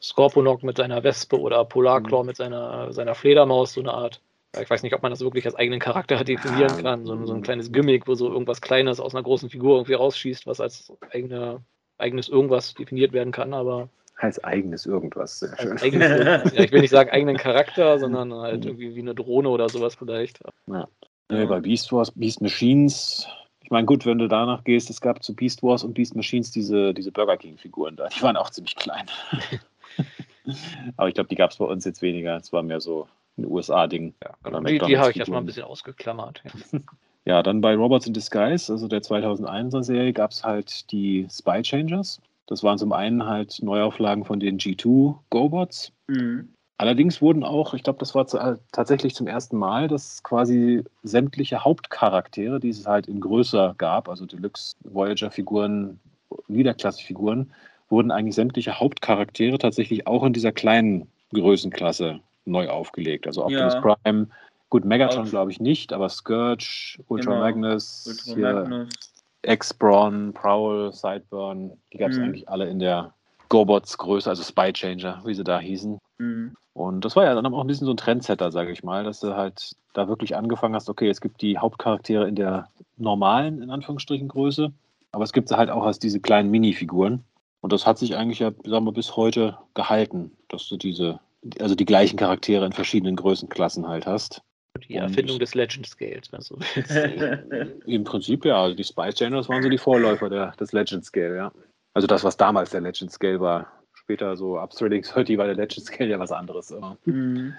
Scorponok mit seiner Wespe oder Polarclaw mhm. mit seiner, seiner Fledermaus, so eine Art. Ich weiß nicht, ob man das wirklich als eigenen Charakter definieren kann. So, so ein kleines Gimmick, wo so irgendwas Kleines aus einer großen Figur irgendwie rausschießt, was als eigene, eigenes irgendwas definiert werden kann, aber als eigenes irgendwas, sehr schön. Eigenes, *laughs* ja, ich will nicht sagen eigenen Charakter, sondern halt irgendwie wie eine Drohne oder sowas vielleicht. Ja. ja. Bei Beast Wars, Beast Machines, ich meine, gut, wenn du danach gehst, es gab zu Beast Wars und Beast Machines diese, diese Burger King-Figuren da. Die waren auch ziemlich klein. *laughs* Aber ich glaube, die gab es bei uns jetzt weniger. Es war mehr so ein USA-Ding. Ja. Die, die habe ich erstmal ein bisschen ausgeklammert. *laughs* Ja. ja, dann bei Robots in Disguise, also der 2001er Serie, gab es halt die Spy Changers. Das waren zum einen halt Neuauflagen von den G2 GoBots. Mhm. Allerdings wurden auch, ich glaube, das war zu, äh, tatsächlich zum ersten Mal, dass quasi sämtliche Hauptcharaktere, die es halt in größer gab, also Deluxe Voyager-Figuren, Niederklasse-Figuren, wurden eigentlich sämtliche Hauptcharaktere tatsächlich auch in dieser kleinen Größenklasse neu aufgelegt. Also Optimus ja. Prime, gut, Megatron glaube ich nicht, aber Scourge, Ultra genau. Magnus, Ultra Magnus. X-Brawn, Prowl, Sideburn, die gab es mhm. eigentlich alle in der GoBots Größe, also Spy Changer, wie sie da hießen. Mhm. Und das war ja dann auch ein bisschen so ein Trendsetter, sage ich mal, dass du halt da wirklich angefangen hast, okay, es gibt die Hauptcharaktere in der normalen, in Anführungsstrichen, Größe, aber es gibt sie halt auch als diese kleinen Minifiguren. Und das hat sich eigentlich ja, sagen wir, bis heute gehalten, dass du diese, also die gleichen Charaktere in verschiedenen Größenklassen halt hast. Die Erfindung und des Legend Scales, wenn so *laughs* Im Prinzip ja, also die Spice Channels waren so die Vorläufer der, des Legend Scale, ja. Also das, was damals der Legend Scale war, später so Upthreading 30 war der Legend Scale ja was anderes. Immer. Mhm.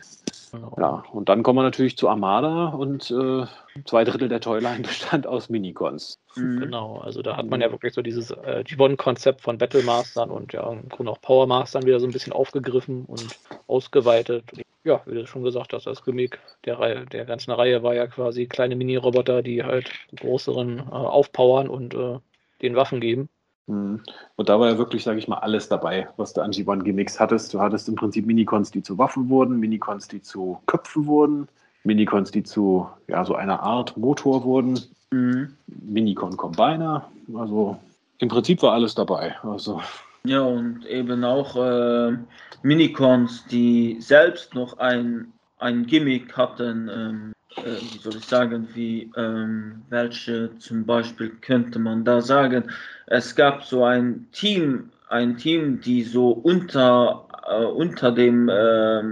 Ja, und dann kommen wir natürlich zu Armada und äh, zwei Drittel der Toyline bestand aus Minicons. Mhm. Genau, also da hat man ja wirklich so dieses äh, G1-Konzept von Battlemastern und ja, im Grunde auch Powermastern wieder so ein bisschen aufgegriffen und ausgeweitet. Ja, wie du schon gesagt hast, das Gimmick der, Reihe, der ganzen Reihe war ja quasi kleine Mini-Roboter, die halt größeren äh, aufpowern und äh, den Waffen geben. Mhm. Und da war ja wirklich, sage ich mal, alles dabei, was du an G1-Gimmicks hattest. Du hattest im Prinzip Minicons, die zu Waffen wurden, Minicons, die zu Köpfen wurden, Minicons, die zu ja, so einer Art Motor wurden, mhm. Minicon Combiner. Also im Prinzip war alles dabei. Also. Ja, und eben auch äh, Minicons, die selbst noch ein, ein Gimmick hatten. Ähm, äh, wie soll ich sagen, wie ähm, welche zum Beispiel könnte man da sagen, es gab so ein Team, ein Team, die so unter, äh, unter dem, äh,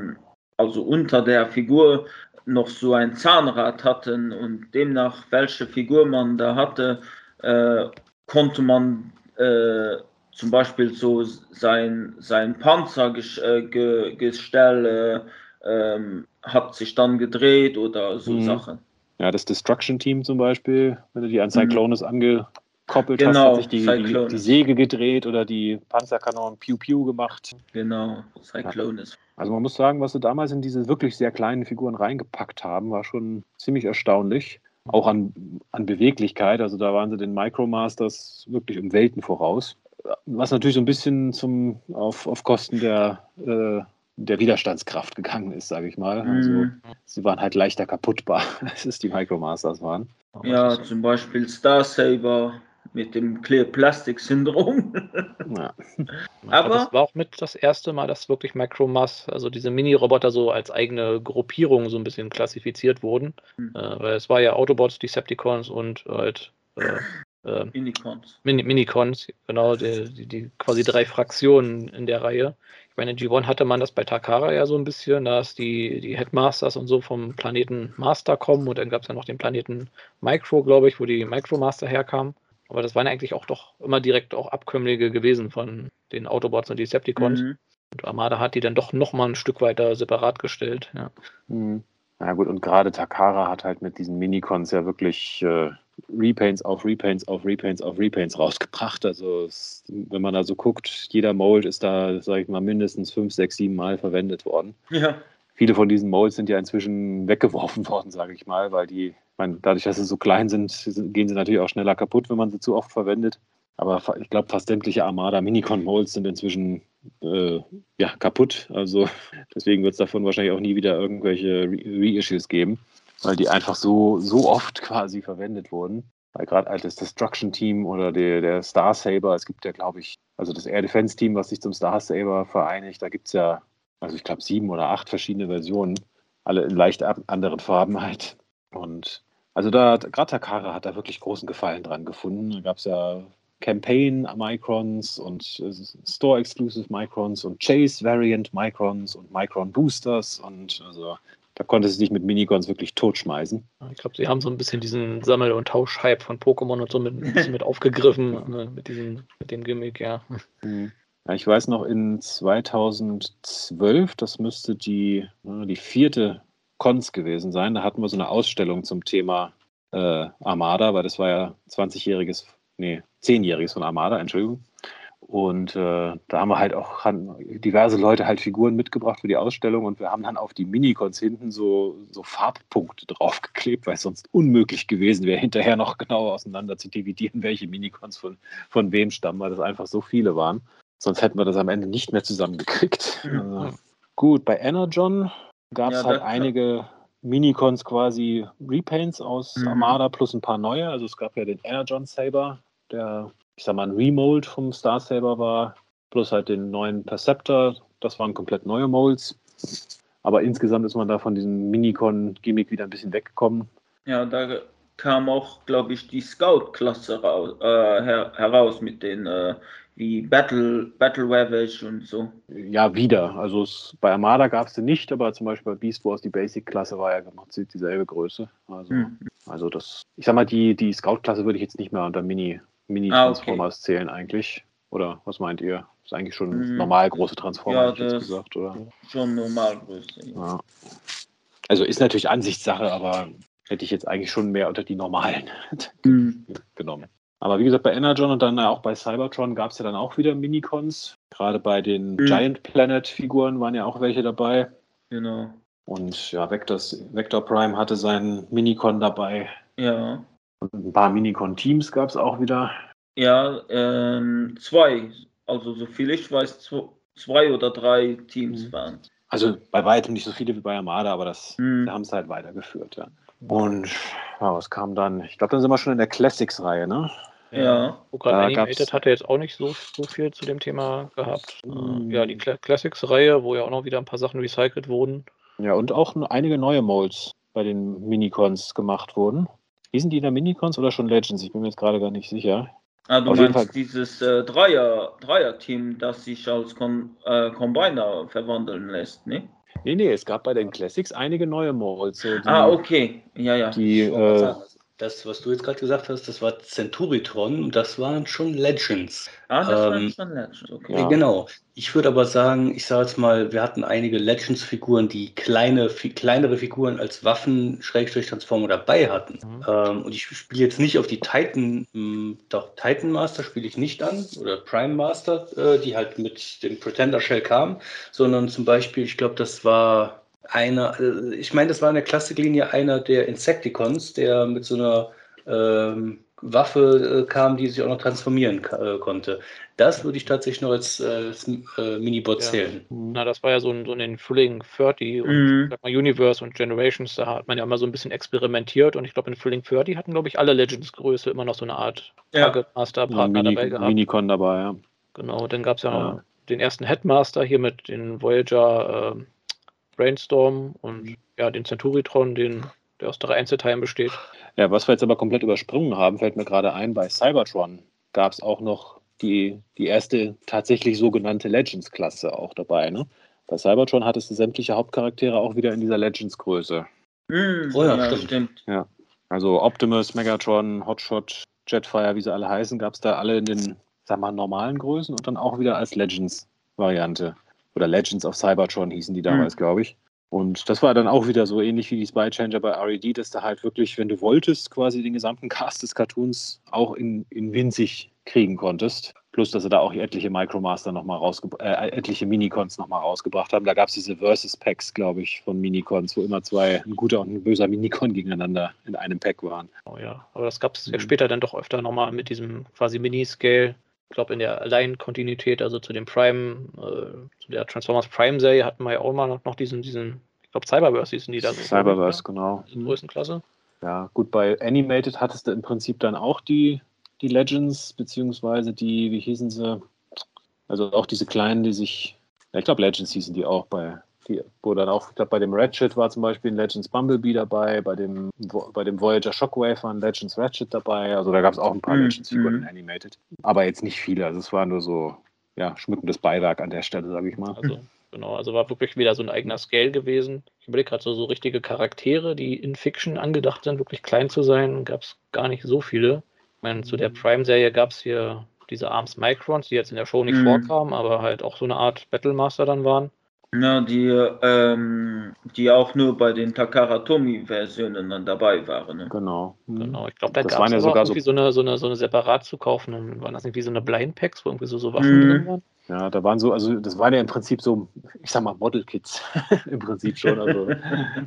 also unter der Figur noch so ein Zahnrad hatten und demnach welche Figur man da hatte, äh, konnte man äh, zum Beispiel so sein, sein Panzergestell äh, ähm, hat sich dann gedreht oder so mhm. Sachen. Ja, das Destruction Team zum Beispiel, wenn du die an Cyclonus mhm. angekoppelt genau, hast, hat sich die, die, die, Säge gedreht oder die Panzerkanonen Piu Piu gemacht. Genau, Cyclonus. Ja. Also man muss sagen, was sie damals in diese wirklich sehr kleinen Figuren reingepackt haben, war schon ziemlich erstaunlich. Auch an, an Beweglichkeit, also da waren sie den Micromasters wirklich um Welten voraus. Was natürlich so ein bisschen zum, auf, auf Kosten der äh, der Widerstandskraft gegangen ist, sage ich mal. Also mhm. sie waren halt leichter kaputtbar, *laughs* als es die Micromasters waren. Ja, zum Beispiel Star Saber mit dem Clear Plastic Syndrom. ja. *laughs* Aber das war auch mit das erste Mal, dass wirklich Micromass, also diese Mini-Roboter so als eigene Gruppierung so ein bisschen klassifiziert wurden. Mhm. Äh, weil es war ja Autobots, Decepticons und halt äh, äh, Minicons. Mini Minicons, genau, die, die, die, quasi drei Fraktionen in der Reihe. Ich meine, in G1 hatte man das bei Takara ja so ein bisschen, dass die, die Headmasters und so vom Planeten Master kommen und dann gab es ja noch den Planeten Micro, glaube ich, wo die Micromaster herkamen. Aber das waren eigentlich auch doch immer direkt auch Abkömmlinge gewesen von den Autobots und Decepticons. Mhm. Und Armada hat die dann doch nochmal ein Stück weiter separat gestellt. Ja. Mhm. Ja gut, und gerade Takara hat halt mit diesen Minicons ja wirklich äh, Repaints auf Repaints auf Repaints auf Repaints rausgebracht. Also es, wenn man da so guckt, jeder Mold ist da, sage ich mal, mindestens fünf, sechs, sieben Mal verwendet worden. Ja. Viele von diesen Molds sind ja inzwischen *laughs* weggeworfen worden, sage ich mal, weil die, meine, dadurch, dass sie so klein sind, gehen sie natürlich auch schneller kaputt, wenn man sie zu oft verwendet. Aber ich glaube, fast sämtliche Armada Minicon Molds sind inzwischen äh, ja, kaputt. Also *laughs* deswegen wird es davon wahrscheinlich auch nie wieder irgendwelche Reissues geben weil die einfach so, so oft quasi verwendet wurden. Weil gerade altes Destruction Team oder der, der Star Saber, es gibt ja, glaube ich, also das Air Defense Team, was sich zum Star Saber vereinigt, da gibt es ja, also ich glaube, sieben oder acht verschiedene Versionen, alle in leicht anderen Farben halt. Und also da, gerade Takara hat da wirklich großen Gefallen dran gefunden. Da gab es ja Campaign Microns und äh, Store Exclusive Microns und Chase Variant Microns und Micron Boosters und also da konnte sie sich mit Minigons wirklich totschmeißen. Ich glaube, sie haben so ein bisschen diesen Sammel- und Tausch-Hype von Pokémon und so mit, ein bisschen mit aufgegriffen, ne, mit, diesem, mit dem Gimmick, ja. Mhm. ja. Ich weiß noch, in 2012, das müsste die, ne, die vierte Cons gewesen sein, da hatten wir so eine Ausstellung zum Thema äh, Armada, weil das war ja 20-jähriges, nee, 10-jähriges von Armada, Entschuldigung. Und äh, da haben wir halt auch diverse Leute halt Figuren mitgebracht für die Ausstellung und wir haben dann auf die Minicons hinten so, so Farbpunkte draufgeklebt, weil es sonst unmöglich gewesen wäre, hinterher noch genauer auseinander zu dividieren, welche Minicons von, von wem stammen, weil das einfach so viele waren. Sonst hätten wir das am Ende nicht mehr zusammengekriegt. *laughs* Mhm. Also, gut, bei Energon gab es ja, halt einige Minicons quasi Repaints aus mhm. Armada plus ein paar neue. Also es gab ja den Energon Saber, der ich sag mal, ein Remold vom Star Saber war, plus halt den neuen Perceptor. Das waren komplett neue Molds. Aber insgesamt ist man da von diesem Minicon-Gimmick wieder ein bisschen weggekommen. Ja, da kam auch, glaube ich, die Scout-Klasse äh, her heraus mit den äh, wie Battle, Battle Ravage und so. Ja, wieder. Also es, bei Armada gab es den nicht, aber zum Beispiel bei Beast Wars, die Basic-Klasse war ja gemacht, dieselbe Größe. Also, mhm. also das, ich sag mal, die, die Scout-Klasse würde ich jetzt nicht mehr unter Mini, Mini-Transformers ah, okay. zählen eigentlich. Oder was meint ihr? Ist eigentlich schon Mhm. normal große Transformer, Ja, hätte ich jetzt gesagt, oder? Schon Normalgröße. Ja. Ja. Also ist natürlich Ansichtssache, aber hätte ich jetzt eigentlich schon mehr unter die normalen *laughs* Mhm. genommen. Aber wie gesagt, bei Energon und dann auch bei Cybertron gab es ja dann auch wieder Minicons. Gerade bei den Mhm. Giant Planet-Figuren waren ja auch welche dabei. Genau. Und ja, Vectors, Vector Prime hatte seinen Minicon dabei. Ja. Und ein paar Minicon-Teams gab es auch wieder. Ja, ähm, zwei. Also so viel ich weiß, zwei oder drei Teams Mhm. waren. Also bei weitem nicht so viele wie bei Armada, aber das Mhm. da haben es halt weitergeführt. Ja. Und ja, was kam dann? Ich glaube, dann sind wir schon in der Classics-Reihe, ne? Ja. Programm Da Animated hatte jetzt auch nicht so, so viel zu dem Thema gehabt. Äh, Ja, die Cla Classics-Reihe, wo ja auch noch wieder ein paar Sachen recycelt wurden. Ja, und auch einige neue Molds bei den Minicons gemacht wurden. Hießen die in der Minicons oder schon Legends? Ich bin mir jetzt gerade gar nicht sicher. Ah, du Auf meinst dieses äh, Dreier, Dreier-Team, das sich als Con äh, Combiner verwandeln lässt, ne? Nee, nee, es gab bei den Classics einige neue Molds. So Ah, okay. Ja, ja. Die, äh, Das, was du jetzt gerade gesagt hast, das war Centuritron und das waren schon Legends. Ah, das ähm, schon Legend, okay. Ja. Äh, Genau. Ich würde aber sagen, ich sage jetzt mal, wir hatten einige Legends-Figuren, die kleine, fi kleinere Figuren als Waffen, Schrägstrich Transformer dabei hatten. Mhm. Ähm, und ich spiele jetzt nicht auf die Titan, mh, doch Titan Master spiele ich nicht an oder Prime Master, äh, die halt mit dem Pretender Shell kamen, sondern zum Beispiel, ich glaube, das war einer, äh, ich meine, das war in der Klassiklinie einer der Insecticons, der mit so einer ähm, Waffe äh, kam, die sich auch noch transformieren äh, konnte. Das würde ich tatsächlich noch als, äh, als äh, Minibot Ja. zählen. Na, das war ja so ein, so ein Thrilling 30 und Mhm. sag mal, Universe und Generations, da hat man ja immer so ein bisschen experimentiert und ich glaube in Thrilling 30 hatten, glaube ich, alle Legends-Größe immer noch so eine Art Ja. Target Master ein Partner Mini, dabei gehabt. Minicon dabei, ja. Genau, dann gab es ja, Ja. den ersten Headmaster hier mit den Voyager ähm, Brainstorm und ja, den Centuritron, den, der aus drei Einzelteilen besteht. Ja, was wir jetzt aber komplett übersprungen haben, fällt mir gerade ein, bei Cybertron gab es auch noch die, die erste tatsächlich sogenannte Legends-Klasse auch dabei. Ne? Bei Cybertron hattest du sämtliche Hauptcharaktere auch wieder in dieser Legends-Größe. Mhm. Oh ja, ja, stimmt. stimmt. Also Optimus, Megatron, Hotshot, Jetfire, wie sie alle heißen, gab es da alle in den, sag mal, normalen Größen und dann auch wieder als Legends-Variante. Oder Legends of Cybertron hießen die damals, glaube ich. Und das war dann auch wieder so ähnlich wie die Spy Changer bei RED, dass du halt wirklich, wenn du wolltest, quasi den gesamten Cast des Cartoons auch in, in winzig kriegen konntest. Plus, dass sie da auch etliche Micromaster nochmal rausgebracht, äh, etliche Minicons nochmal rausgebracht haben. Da gab es diese Versus Packs, glaube ich, von Minicons, wo immer zwei, ein guter und ein böser Minicon *laughs* gegeneinander in einem Pack waren. Oh ja, aber das gab es ja Mhm. später dann doch öfter nochmal mit diesem quasi Mini-Scale. Ich glaube, in der Line-Kontinuität, also zu dem Prime, äh, zu der Transformers Prime-Serie hatten wir ja auch mal noch, noch diesen, diesen, ich glaube, Cyberverse hießen die da. Cyberverse, genau. In Größenklasse. Ja, gut, bei Animated hattest du im Prinzip dann auch die, die Legends, beziehungsweise die, wie hießen sie? Also auch diese kleinen, die sich, ja, ich glaube Legends hießen die auch bei, die, wo dann auch, ich glaube bei dem Ratchet war zum Beispiel ein Legends Bumblebee dabei, bei dem, bei dem Voyager Shockwave war ein Legends Ratchet dabei, also da gab es auch ein paar Mhm, Legends-Figuren mhm. in Animated. Aber jetzt nicht viele, also es war nur so, ja, schmückendes Beiwerk an der Stelle, sage ich mal. Also, genau, also war wirklich wieder so ein eigener Scale gewesen. Ich überlege gerade so, so richtige Charaktere, die in Fiction angedacht sind, wirklich klein zu sein, gab es gar nicht so viele. Ich meine, zu der Prime-Serie gab es hier diese Arms Microns, die jetzt in der Show nicht Mhm. vorkamen, aber halt auch so eine Art Battlemaster dann waren. Ja, die, ähm, die auch nur bei den Takara Tomy-Versionen dann dabei waren. Ne? Genau. Mhm. Genau, ich glaube, da Das gab waren es ja sogar auch so irgendwie so, eine, so, eine, so eine separat zu kaufenden, waren das irgendwie so eine Blind Packs, wo irgendwie so, so Waffen Mhm. drin waren? Ja, da waren so, also das waren ja im Prinzip so, ich sag mal, Model-Kits *laughs* im Prinzip schon. Also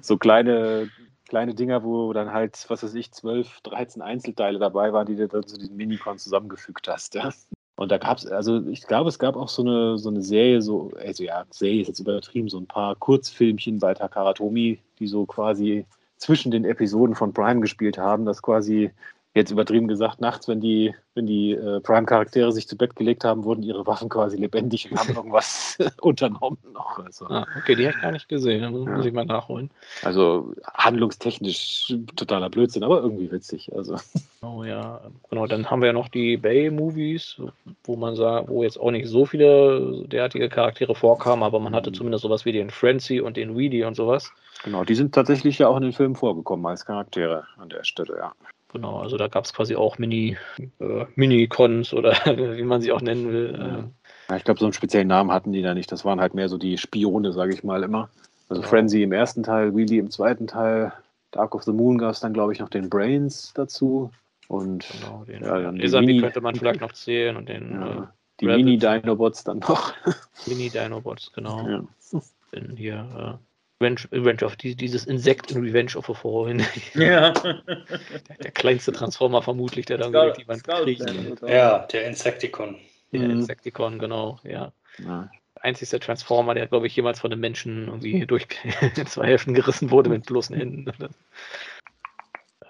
so kleine, kleine Dinger, wo dann halt, was weiß ich, 12, 13 Einzelteile dabei waren, die du dann zu diesen Minicons zusammengefügt hast. Ja. Und da gab es, also ich glaube, es gab auch so eine, so eine Serie, so, also ja, Serie ist jetzt übertrieben, so ein paar Kurzfilmchen bei Takaratomi, die so quasi zwischen den Episoden von Prime gespielt haben, dass quasi jetzt übertrieben gesagt, nachts, wenn die, wenn die äh, Prime-Charaktere sich zu Bett gelegt haben, wurden ihre Waffen quasi lebendig und haben *laughs* irgendwas *laughs* unternommen noch. Also, Ah, okay, die habe ich gar nicht gesehen, da muss Ja. ich mal nachholen. also handlungstechnisch totaler Blödsinn, aber irgendwie witzig. Also Oh ja, genau, dann haben wir ja noch die Bay-Movies, wo man sagt, wo jetzt auch nicht so viele derartige Charaktere vorkamen, aber man hatte Mhm. zumindest sowas wie den Frenzy und den Weedy und sowas. genau, die sind tatsächlich ja auch in den Filmen vorgekommen als Charaktere an der Stelle, ja. Genau, also da gab es quasi auch Mini, äh, Mini-Cons oder *laughs* wie man sie auch nennen will. Ja. Äh, Ja, ich glaube, so einen speziellen Namen hatten die da nicht. Das waren halt mehr so die Spione, sage ich mal immer. Also Genau. Frenzy im ersten Teil, Wheelie im zweiten Teil, Dark of the Moon gab es dann, glaube ich, noch den Brains dazu. Und genau, den Ja, dann die Mini- könnte man vielleicht noch zählen und den ja, die Rabbits. Mini-Dinobots dann noch. äh, *laughs* Mini-Dinobots, genau. ja. Denn hier äh, Revenge, Revenge of die, dieses Insekt in Revenge of a Fallen. *laughs* Ja. der, der kleinste Transformer vermutlich, der dann. Band wird. oder- Ja, der Insecticon. Der Mhm. Insecticon, genau, ja. Ja. Einzigster Transformer, der, glaube ich, jemals von einem Menschen irgendwie durch in *laughs* zwei Hälften gerissen wurde mit bloßen Händen.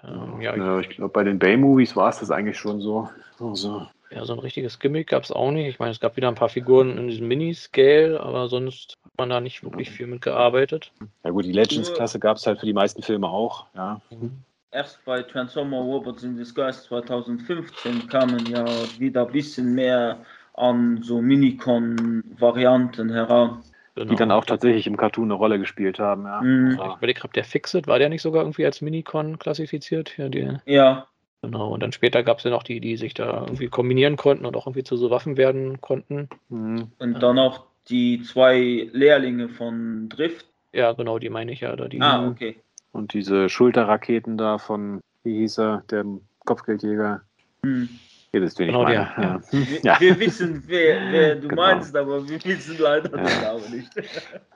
ähm, ja, Ja, ich glaube, bei den Bay-Movies war es das eigentlich schon so. Also, ja, so ein richtiges Gimmick gab es auch nicht. Ich meine, es gab wieder ein paar Figuren in diesem Mini-Scale, aber sonst hat man da nicht wirklich viel mitgearbeitet. ja gut, die Legends-Klasse gab es halt für die meisten Filme auch. Ja. Erst bei Transformer Robots in Disguise 2015 kamen ja wieder ein bisschen mehr an so Minicon-Varianten heran. Genau. Die dann auch tatsächlich im Cartoon eine Rolle gespielt haben. Ja. Mhm. Ich überlege gerade, der Fixit, war der nicht sogar irgendwie als Minicon klassifiziert? Ja, die, Ja, genau. Und dann später gab es ja noch die, die sich da irgendwie kombinieren konnten und auch irgendwie zu so Waffen werden konnten. Mhm. und dann auch die zwei Lehrlinge von Drift. Ja, genau, die meine ich ja. Da die, Ah, okay. Und diese Schulterraketen da von, wie hieß er, der Kopfgeldjäger. Hm. Ihr wisst, wen Genau, der, meine. ja. Wir, Ja. wir wissen, wer, wer du Genau. meinst, aber wir wissen leider den Ja. Namen nicht.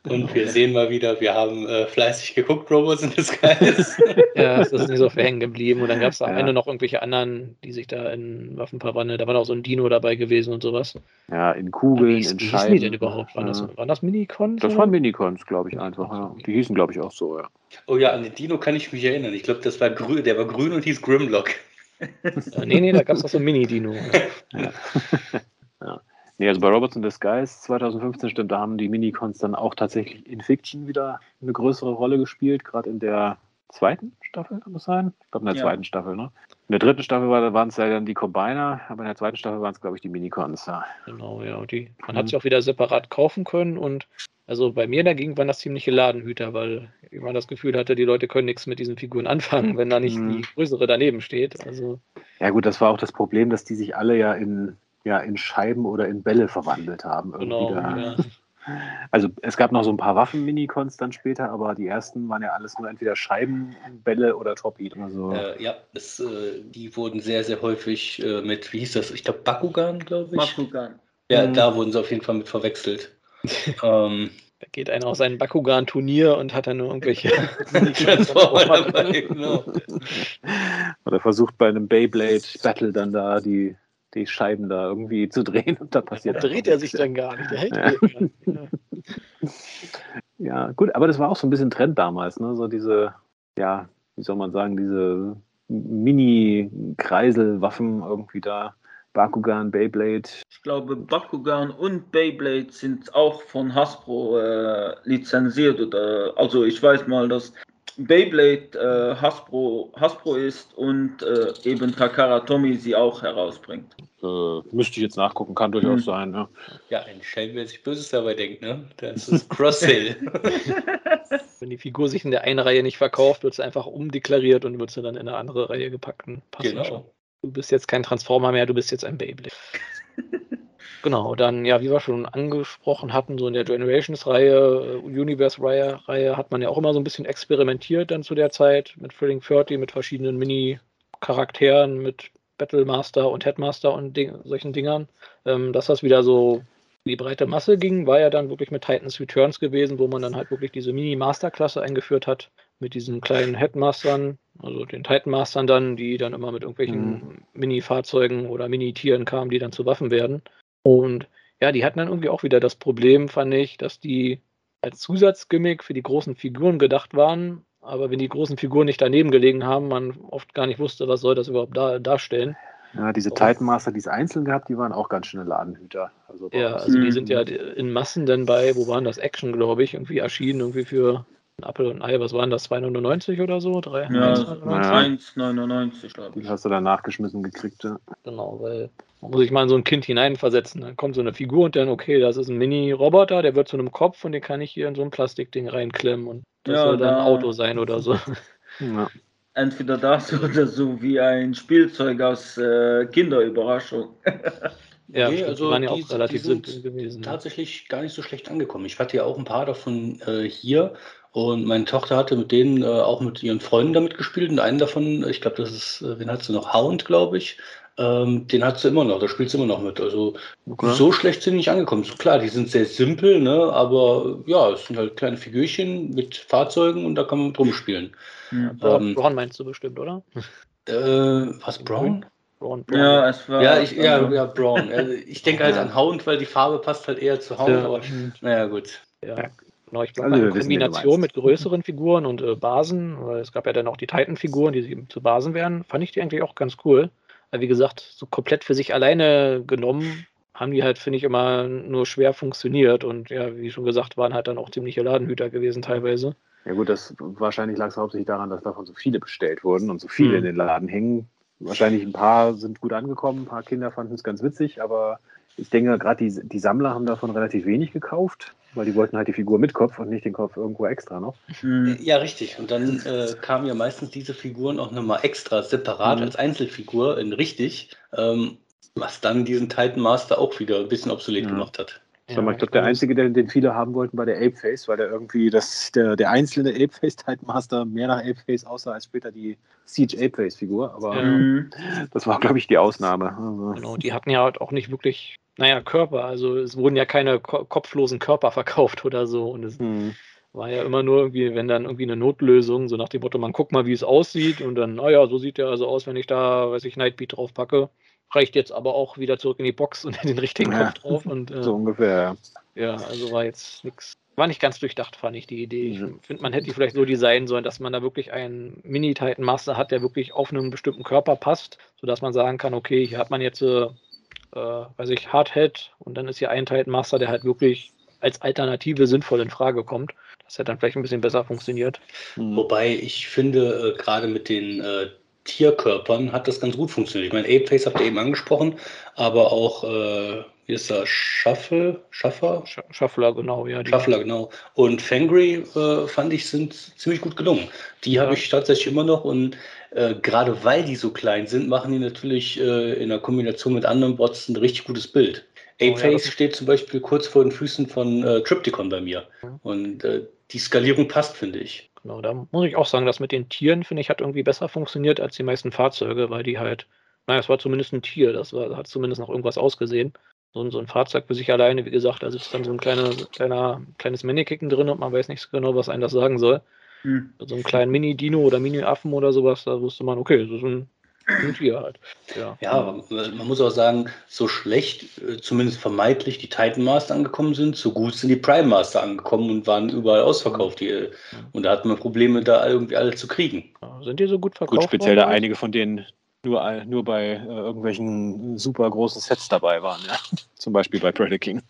Und wir sehen mal wieder, wir haben äh, fleißig geguckt, Robots in Disguise. *laughs* Ja, das ist nicht so hängen geblieben. Und dann gab es am Ja. Ende noch irgendwelche anderen, die sich da in Waffen verwandeln. Da war noch so ein Dino dabei gewesen und sowas. Ja, in Kugeln, hieß- in wie hießen Scheiben. die denn überhaupt? Waren, das, Ja. waren das Minicons? Das oder? waren Minicons, glaube ich, einfach. Ja. Die hießen, glaube ich, auch so, ja. oh ja, an den Dino kann ich mich erinnern. Ich glaube, das war grün, der war grün und hieß Grimlock. *laughs* Ja, nee, nee, da gab es auch so ein Mini-Dino. *laughs* ja. ja. Nee, also bei Robots in Disguise 2015 stimmt, da haben die Minicons dann auch tatsächlich in Fiction wieder eine größere Rolle gespielt, gerade in der zweiten Staffel, kann das sein? Ich glaube in der Ja. zweiten Staffel, ne? In der dritten Staffel war- waren es ja dann die Combiner, aber in der zweiten Staffel waren es, glaube ich, die Minicons, ja. Genau, ja. Die, man Mhm. hat sie auch wieder separat kaufen können und also bei mir dagegen waren das ziemliche Ladenhüter, weil ich immer das Gefühl hatte, die Leute können nichts mit diesen Figuren anfangen, wenn da nicht Mhm. die größere daneben steht. Also Ja gut, das war auch das Problem, dass die sich alle ja in, ja, in Scheiben oder in Bälle verwandelt haben. Irgendwie genau, da. ja. *laughs* Also es gab noch so ein paar Waffen-Minicons dann später, aber die ersten waren ja alles nur entweder Scheiben, Bälle oder Torpedo. Also, Äh, ja, es, äh, die wurden sehr, sehr häufig äh, mit, wie hieß das? Ich glaube, Bakugan, glaube ich. Bakugan. Ja, Mhm. da wurden sie auf jeden Fall mit verwechselt. *laughs* ähm, Da geht einer aus seinem Bakugan-Turnier und hat dann nur irgendwelche Transformer dabei, genau. Oder versucht bei einem Beyblade-Battle dann da die, die Scheiben da irgendwie zu drehen und da Da passiert dreht einfach er sich dann gar nicht. Der hält Ja. Ja. *laughs* Ja, gut, aber das war auch so ein bisschen Trend damals, ne? So diese, ja, wie soll man sagen, diese Mini-Kreiselwaffen irgendwie da. Bakugan, Beyblade. Ich glaube, Bakugan und Beyblade sind auch von Hasbro äh, lizenziert. Oder, also ich weiß mal, dass Beyblade äh, Hasbro, Hasbro ist und äh, eben Takara Tomy sie auch herausbringt. Äh, müsste ich jetzt nachgucken, kann durchaus Hm. sein. Ja. Ja, ein Schelm, wer sich Böses dabei denkt, ne? Das ist Cross-Sale. *laughs* Wenn die Figur sich in der einen Reihe nicht verkauft, wird sie einfach umdeklariert und wird sie dann in eine andere Reihe gepackt. und passt dann schon. Du bist jetzt kein Transformer mehr, du bist jetzt ein Beyblade. *laughs* genau, dann, ja, wie wir schon angesprochen hatten, so in der Generations-Reihe, äh, Universe-Reihe Reihe hat man ja auch immer so ein bisschen experimentiert dann zu der Zeit mit Thrilling 30, mit verschiedenen Mini-Charakteren, mit Battlemaster und Headmaster und Ding, solchen Dingern. Ähm, dass das wieder so die breite Masse ging, war ja dann wirklich mit Titans Returns gewesen, wo man dann halt wirklich diese Mini-Master-Klasse eingeführt hat, mit diesen kleinen Headmastern, also den Titanmastern dann, die dann immer mit irgendwelchen Mini-Fahrzeugen oder Mini-Tieren kamen, die dann zu Waffen werden. Und ja, die hatten dann irgendwie auch wieder das Problem, fand ich, dass die als Zusatzgimmick für die großen Figuren gedacht waren, aber wenn die großen Figuren nicht daneben gelegen haben, man oft gar nicht wusste, was soll das überhaupt da, darstellen. Ja, diese Oh. Titan Master, die es einzeln gehabt, die waren auch ganz schöne Ladenhüter. Also Ja, also die Mhm. sind ja in Massen dann bei, wo waren das? Action, glaube ich, irgendwie erschienen, irgendwie für ein Apfel und ein Ei, was waren das? 2,99 oder so? 3, Ja, 1,99? Ja. 1,99 glaube Die ich. hast du dann nachgeschmissen gekriegt. Ja. Genau, weil man muss sich mal in so ein Kind hineinversetzen. Dann kommt so eine Figur und dann, okay, das ist ein Mini-Roboter, der wird zu einem Kopf und den kann ich hier in so ein Plastikding reinklemmen und das Ja, soll dann ein Auto sein oder so. *laughs* Ja. entweder das oder so wie ein Spielzeug aus äh, Kinderüberraschung. *laughs* ja, nee, also die waren ja auch relativ simpel gewesen. Tatsächlich gar nicht so schlecht angekommen. Ich hatte ja auch ein paar davon äh, hier und meine Tochter hatte mit denen äh, auch mit ihren Freunden damit gespielt und einen davon, ich glaube, das ist, äh, wen hat sie noch? Hound, glaube ich. Ähm, den hat sie immer noch, da spielt sie immer noch mit. Also okay. so schlecht sind die nicht angekommen. So, klar, die sind sehr simpel, ne? aber ja, es sind halt kleine Figürchen mit Fahrzeugen und da kann man drum spielen. Ja, ähm, Braun meinst du bestimmt, oder? Äh, was, Braun? Braun, Braun. Ja, es war. Ja, ich, ja, ja Braun. Also, ich denke halt an Hound, weil die Farbe passt halt eher zu Hound, ja. aber naja, gut. Ja. Genau, ich glaube, also, eine Kombination mit größeren Figuren und äh, Basen, weil es gab ja dann auch die Titan-Figuren, die zu Basen werden, fand ich die eigentlich auch ganz cool. Weil, wie gesagt, so komplett für sich alleine genommen, haben die halt, finde ich, immer nur schwer funktioniert und ja, wie schon gesagt, waren halt dann auch ziemliche Ladenhüter gewesen teilweise. Ja gut, das wahrscheinlich lag es hauptsächlich daran, dass davon so viele bestellt wurden und so viele mhm. in den Laden hängen. Wahrscheinlich ein paar sind gut angekommen, ein paar Kinder fanden es ganz witzig, aber ich denke, gerade die, die Sammler haben davon relativ wenig gekauft, weil die wollten halt die Figur mit Kopf und nicht den Kopf irgendwo extra noch. Hm. Ja, richtig. Und dann äh, kamen ja meistens diese Figuren auch nochmal extra separat mhm. als Einzelfigur in richtig, ähm, was dann diesen Titan Master auch wieder ein bisschen obsolet ja. gemacht hat. Ja, mal, ich glaube, der einzige, den, den, viele haben wollten, war der Apeface, weil der irgendwie das, der, der einzelne Apeface Titan Master mehr nach Apeface aussah als später die Siege Apeface Figur. Aber ja. *laughs* das war, glaube ich, die Ausnahme. Also. Genau, die hatten ja halt auch nicht wirklich naja, Körper. Also es wurden ja keine ko kopflosen Körper verkauft oder so. Und es hm. war ja immer nur irgendwie, wenn dann irgendwie eine Notlösung, so nach dem Motto, man guckt mal, wie es aussieht und dann, naja, so sieht er also aus, wenn ich da, weiß ich, Nightbeat drauf packe. Reicht jetzt aber auch wieder zurück in die Box und den richtigen ja, Kopf drauf. Und, *laughs* äh, so ungefähr, ja. Ja, also war jetzt nichts. War nicht ganz durchdacht, fand ich die Idee. Ich mhm. finde, man hätte die vielleicht so designen sollen, dass man da wirklich einen Mini-Titan Master hat, der wirklich auf einen bestimmten Körper passt, sodass man sagen kann, okay, hier hat man jetzt äh, äh, weiß ich, Hardhead und dann ist hier ein Titan Master, der halt wirklich als Alternative sinnvoll in Frage kommt. Das hätte dann vielleicht ein bisschen besser funktioniert. Mhm. Wobei ich finde, äh, gerade mit den äh, Tierkörpern hat das ganz gut funktioniert. Ich meine, Apeface habt ihr eben angesprochen, aber auch, äh, wie ist das, Shuffle, Schaffer? Shuffler, genau, ja. Shuffler, genau. Und Fangry, äh, fand ich, sind ziemlich gut gelungen. Die ja. habe ich tatsächlich immer noch und äh, gerade weil die so klein sind, machen die natürlich äh, in der Kombination mit anderen Bots ein richtig gutes Bild. Apeface oh, ja, steht zum Beispiel kurz vor den Füßen von äh, Triptychon bei mir. Mhm. Und äh, die Skalierung passt, finde ich. Genau, da muss ich auch sagen, das mit den Tieren, finde ich, hat irgendwie besser funktioniert als die meisten Fahrzeuge, weil die halt, naja, es war zumindest ein Tier, das war, hat zumindest noch irgendwas ausgesehen. So, so ein Fahrzeug für sich alleine, wie gesagt, da sitzt dann so ein kleiner, kleiner, kleines Minikicken drin und man weiß nicht so genau, was einem das sagen soll. Hm. So einen kleinen Mini-Dino oder Mini-Affen oder sowas, da wusste man, okay, das ist ein, Tier halt. Ja. ja, man muss auch sagen, so schlecht, äh, zumindest vermeintlich, die Titan Master angekommen sind, so gut sind die Prime Master angekommen und waren überall ausverkauft. Die, und da hat man Probleme, da irgendwie alle zu kriegen. sind die so gut verkauft? Gut, speziell da einige von denen nur, nur bei äh, irgendwelchen super großen Sets dabei waren, ja. *laughs* Zum Beispiel bei Predator.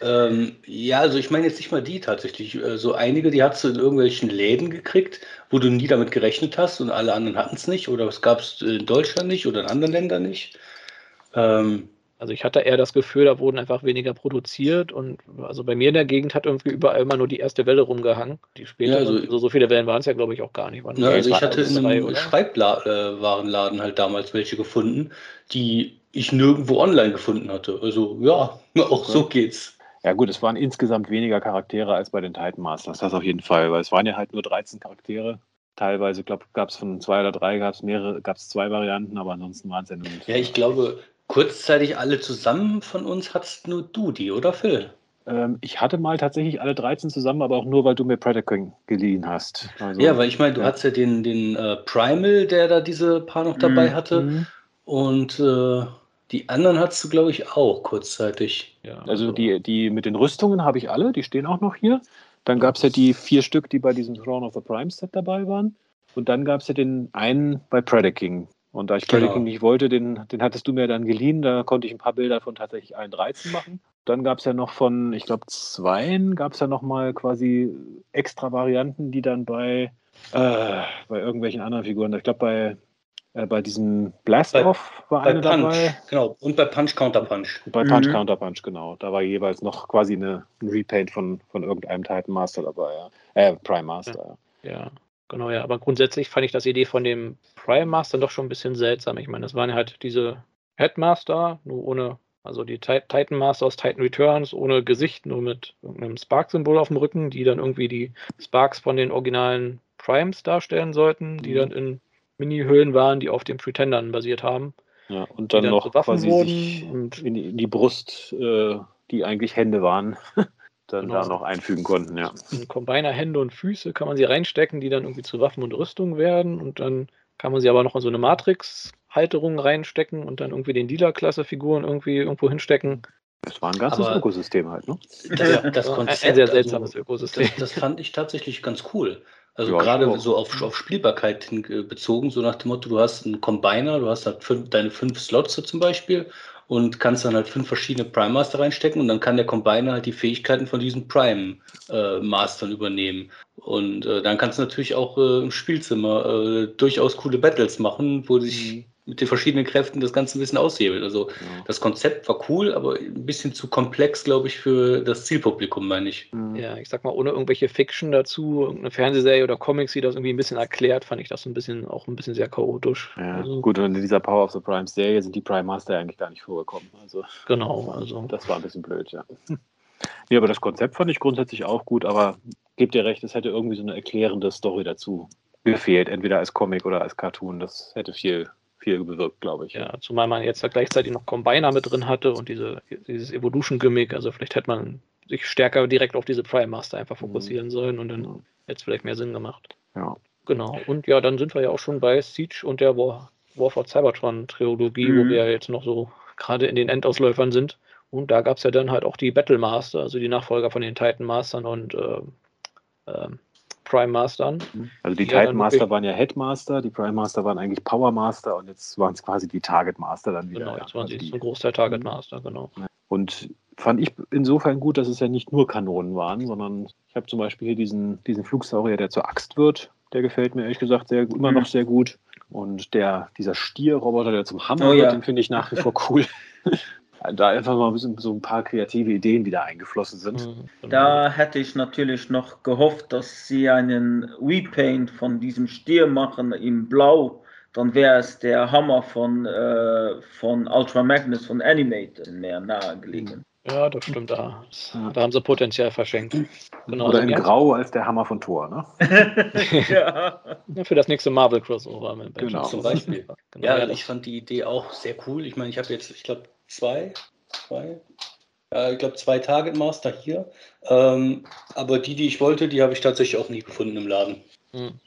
Ähm, ja, also ich meine jetzt nicht mal die tatsächlich. Äh, so einige, die hast du in irgendwelchen Läden gekriegt, wo du nie damit gerechnet hast und alle anderen hatten es nicht oder es gab es in Deutschland nicht oder in anderen Ländern nicht. Ähm, also ich hatte eher das Gefühl, da wurden einfach weniger produziert und also bei mir in der Gegend hat irgendwie überall immer nur die erste Welle rumgehangen. Die später, ja, also, so, so, viele Wellen waren es ja, glaube ich, auch gar nicht. Ja, also ich hatte in einem Schreibwarenladen halt damals welche gefunden, die ich nirgendwo online gefunden hatte. Also ja, *laughs* auch so geht's. Ja gut, es waren insgesamt weniger Charaktere als bei den Titan Masters, das auf jeden Fall, weil es waren ja halt nur 13 Charaktere teilweise, glaube gab es von zwei oder drei, gab es mehrere, gab es zwei Varianten, aber ansonsten waren es ja nur. Ja, ich glaube, kurzzeitig alle zusammen von uns hattest nur du die, oder Phil? Ähm, ich hatte mal tatsächlich alle 13 zusammen, aber auch nur, weil du mir Predator geliehen hast. Also, ja, weil ich meine, du ja. hattest ja den, den äh, Primal, der da diese paar noch dabei mhm. hatte. Und äh, die anderen hattest du, glaube ich, auch kurzzeitig. Ja, also, also die, die mit den Rüstungen habe ich alle, die stehen auch noch hier. Dann gab es ja die vier Stück, die bei diesem Throne of the Prime Set dabei waren. Und dann gab es ja den einen bei Predator King. Und da ich genau. King nicht wollte, den, den hattest du mir dann geliehen. Da konnte ich ein paar Bilder von tatsächlich allen 13 machen. Dann gab es ja noch von, ich glaube, zweien gab es ja noch mal quasi extra Varianten, die dann bei, äh, bei irgendwelchen anderen Figuren, ich glaube bei, äh, bei diesem Blast-Off war eine Punch, dabei. Genau, und bei Punch Counter Punch. Bei Punch mhm. Counter Punch, genau. Da war jeweils noch quasi eine, ein Repaint von, von irgendeinem Titan Master dabei, ja. Äh, Prime Master, ja. ja. Genau, ja, aber grundsätzlich fand ich das Idee von dem Prime Master doch schon ein bisschen seltsam. Ich meine, das waren halt diese Headmaster, nur ohne, also die Titan Master aus Titan Returns, ohne Gesicht, nur mit irgendeinem Spark-Symbol auf dem Rücken, die dann irgendwie die Sparks von den originalen Primes darstellen sollten, die mhm. dann in Mini-Höhlen waren, die auf den Pretendern basiert haben. Ja, und dann, dann noch quasi sich in, in, die Brust, äh, die eigentlich Hände waren, *laughs* dann genau. da noch einfügen konnten, ja. In Combiner Hände und Füße kann man sie reinstecken, die dann irgendwie zu Waffen und Rüstung werden und dann kann man sie aber noch in so eine Matrix-Halterung reinstecken und dann irgendwie den Dealer-Klasse-Figuren irgendwie irgendwo hinstecken. Das war ein ganzes aber Ökosystem halt, ne? Das, ja, das Konzept, ein sehr seltsames also, Ökosystem. Das, das, fand ich tatsächlich ganz cool. Also ja, gerade so auf, auf Spielbarkeit hin, äh, bezogen, so nach dem Motto, du hast einen Combiner, du hast halt fünf, deine fünf Slots zum Beispiel und kannst dann halt fünf verschiedene Prime Master reinstecken und dann kann der Combiner halt die Fähigkeiten von diesen Prime äh, Mastern übernehmen. Und äh, dann kannst du natürlich auch äh, im Spielzimmer äh, durchaus coole Battles machen, wo sich mhm mit den verschiedenen Kräften das Ganze ein bisschen aushebelt. Also ja. das Konzept war cool, aber ein bisschen zu komplex, glaube ich, für das Zielpublikum, meine ich. Ja, ich sag mal, ohne irgendwelche Fiction dazu, irgendeine Fernsehserie oder Comics, die das irgendwie ein bisschen erklärt, fand ich das ein bisschen auch ein bisschen sehr chaotisch. Ja, also, gut, und in dieser Power of the Prime Serie sind die Prime Master eigentlich gar nicht vorgekommen. Also, genau, also. Das war ein bisschen blöd, ja. *laughs* Ja, aber das Konzept fand ich grundsätzlich auch gut, aber gebt ihr recht, es hätte irgendwie so eine erklärende Story dazu gefehlt, entweder als Comic oder als Cartoon. Das hätte viel viel bewirkt, glaube ich. Ja, zumal man jetzt gleichzeitig noch Combiner mit drin hatte und diese, dieses Evolution-Gimmick. Also vielleicht hätte man sich stärker direkt auf diese Prime Master einfach mhm. fokussieren sollen und dann hätte es vielleicht mehr Sinn gemacht. Ja. Genau. Und ja, dann sind wir ja auch schon bei Siege und der War, War for Cybertron-Trilogie, mhm. wo wir ja jetzt noch so gerade in den Endausläufern sind. Und da gab es ja dann halt auch die Battle Master, also die Nachfolger von den Titan Mastern und äh, äh, Prime Mastern. Mhm. Also die, die Titan Master waren ja Headmaster, die Prime Master waren eigentlich Power Master und jetzt waren es quasi die Target Master dann wieder. Genau, jetzt waren also sie ein Großteil Target mhm. Master, genau. Und fand ich insofern gut, dass es ja nicht nur Kanonen waren, sondern ich habe zum Beispiel hier diesen, diesen Flugsaurier, der zur Axt wird. Der gefällt mir ehrlich gesagt sehr, immer noch sehr gut. Und der, dieser Stierroboter, der zum Hammer oh, wird, ja. den finde ich nach wie vor cool. *laughs* da einfach mal ein bisschen so ein paar kreative Ideen, die da eingeflossen sind. Mhm. Da hätte ich natürlich noch gehofft, dass sie einen Repaint von diesem Stier machen in Blau. Dann wäre es der Hammer von, äh, von Ultra Magnus von Animated mehr nahegelegen. Ja, das stimmt. Da, da haben sie Potenzial verschenkt. Genau, Oder also in Grau als der Hammer von Thor, ne? *laughs* ja. *laughs* ja. Für das nächste Marvel Crossover mit genau. zum Beispiel. *laughs* Genau, ja, ich fand die Idee auch sehr cool. Ich meine, ich habe jetzt, ich glaube, zwei, zwei, äh, ich glaube zwei Target Master hier. Ähm, aber die, die ich wollte, die habe ich tatsächlich auch nie gefunden im Laden. Hm.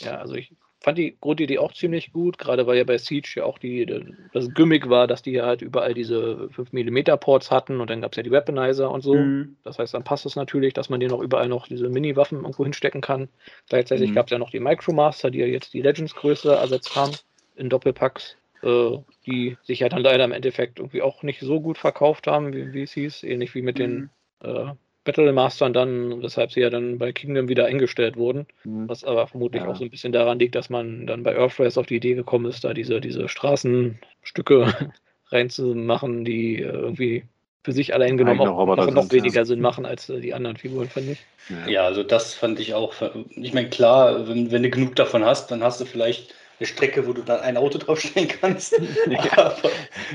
Ja, also ich fand die Grundidee auch ziemlich gut, gerade weil ja bei Siege ja auch die, das Gimmick war, dass die halt überall diese 5mm Ports hatten und dann gab es ja die Weaponizer und so. Mhm. Das heißt, dann passt es natürlich, dass man denen auch überall noch diese Mini-Waffen irgendwo hinstecken kann. Gleichzeitig mhm. gab es ja noch die Micromaster, die ja jetzt die Legends-Größe ersetzt haben in Doppelpacks. Äh, die sich ja dann leider im Endeffekt irgendwie auch nicht so gut verkauft haben, wie, wie es hieß, ähnlich wie mit mhm. den äh, Battle Mastern dann, weshalb sie ja dann bei Kingdom wieder eingestellt wurden. Mhm. Was aber vermutlich ja. auch so ein bisschen daran liegt, dass man dann bei Earthrise auf die Idee gekommen ist, da diese, diese Straßenstücke *laughs* reinzumachen, die äh, irgendwie für sich allein genommen auch noch, noch weniger ja. Sinn machen als äh, die anderen Figuren, finde ich. Ja, also das fand ich auch. Ich meine, klar, wenn, wenn du genug davon hast, dann hast du vielleicht eine Strecke, wo du dann ein Auto *laughs* draufstellen kannst. *laughs* ja. Aber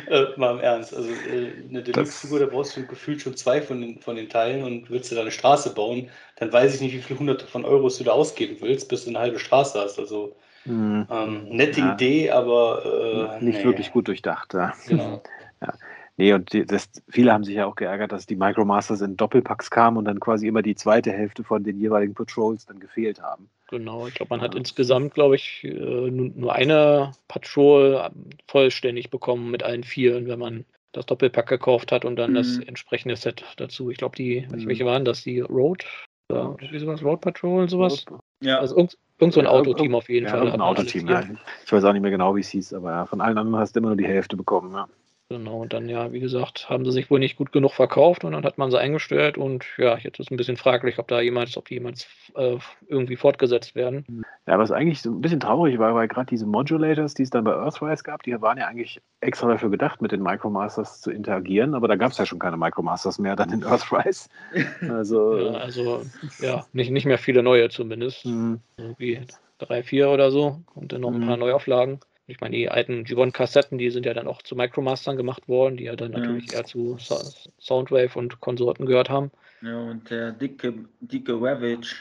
äh, mal im Ernst. Also äh, eine Deluxe-Figur, da brauchst du gefühlt schon zwei von den, von den Teilen und willst du da eine Straße bauen, dann weiß ich nicht, wie viele hunderte von Euros du da ausgeben willst, bis du eine halbe Straße hast. Also mhm. ähm, nette ja. Idee, aber äh, nicht nee. wirklich gut durchdacht. Ja. Genau. *laughs* ja. Nee, und die, das, viele haben sich ja auch geärgert, dass die Micromasters in Doppelpacks kamen und dann quasi immer die zweite Hälfte von den jeweiligen Patrols dann gefehlt haben. Genau, ich glaube, man ja. hat insgesamt, glaube ich, äh, nur eine Patrol vollständig bekommen mit allen vier, wenn man das Doppelpack gekauft hat und dann mhm. das entsprechende Set dazu. Ich glaube, die, mhm. welche waren das? Die Road? Oder wie sowas? Road Patrol, sowas? Ja. Also irgend, irgend so ein Autoteam auf jeden ja, Fall. Ein Autoteam, ja. Ich weiß auch nicht mehr genau, wie es hieß, aber ja, von allen anderen hast du immer nur die Hälfte bekommen, ja. Genau, und dann ja, wie gesagt, haben sie sich wohl nicht gut genug verkauft und dann hat man sie eingestellt und ja, jetzt ist ein bisschen fraglich, ob da jemals, ob die jemals äh, irgendwie fortgesetzt werden. Ja, was eigentlich so ein bisschen traurig war, weil gerade diese Modulators, die es dann bei Earthrise gab, die waren ja eigentlich extra dafür gedacht, mit den Micromasters zu interagieren, aber da gab es ja schon keine Micromasters mehr dann in Earthrise. *laughs* Also, Ja, also ja, nicht, nicht mehr viele neue zumindest. Mhm. Irgendwie drei, vier oder so und dann noch ein Mhm. paar Neuauflagen. Ich meine, die alten G1-Kassetten, die sind ja dann auch zu Micromastern gemacht worden, die ja dann Ja. natürlich eher zu Sa Soundwave und Konsorten gehört haben. Ja, und der dicke, dicke Ravage.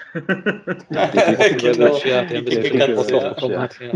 Ja, *laughs* die- Genau. ja, der ein bisschen ja. bekommen Ja. hat. Ja.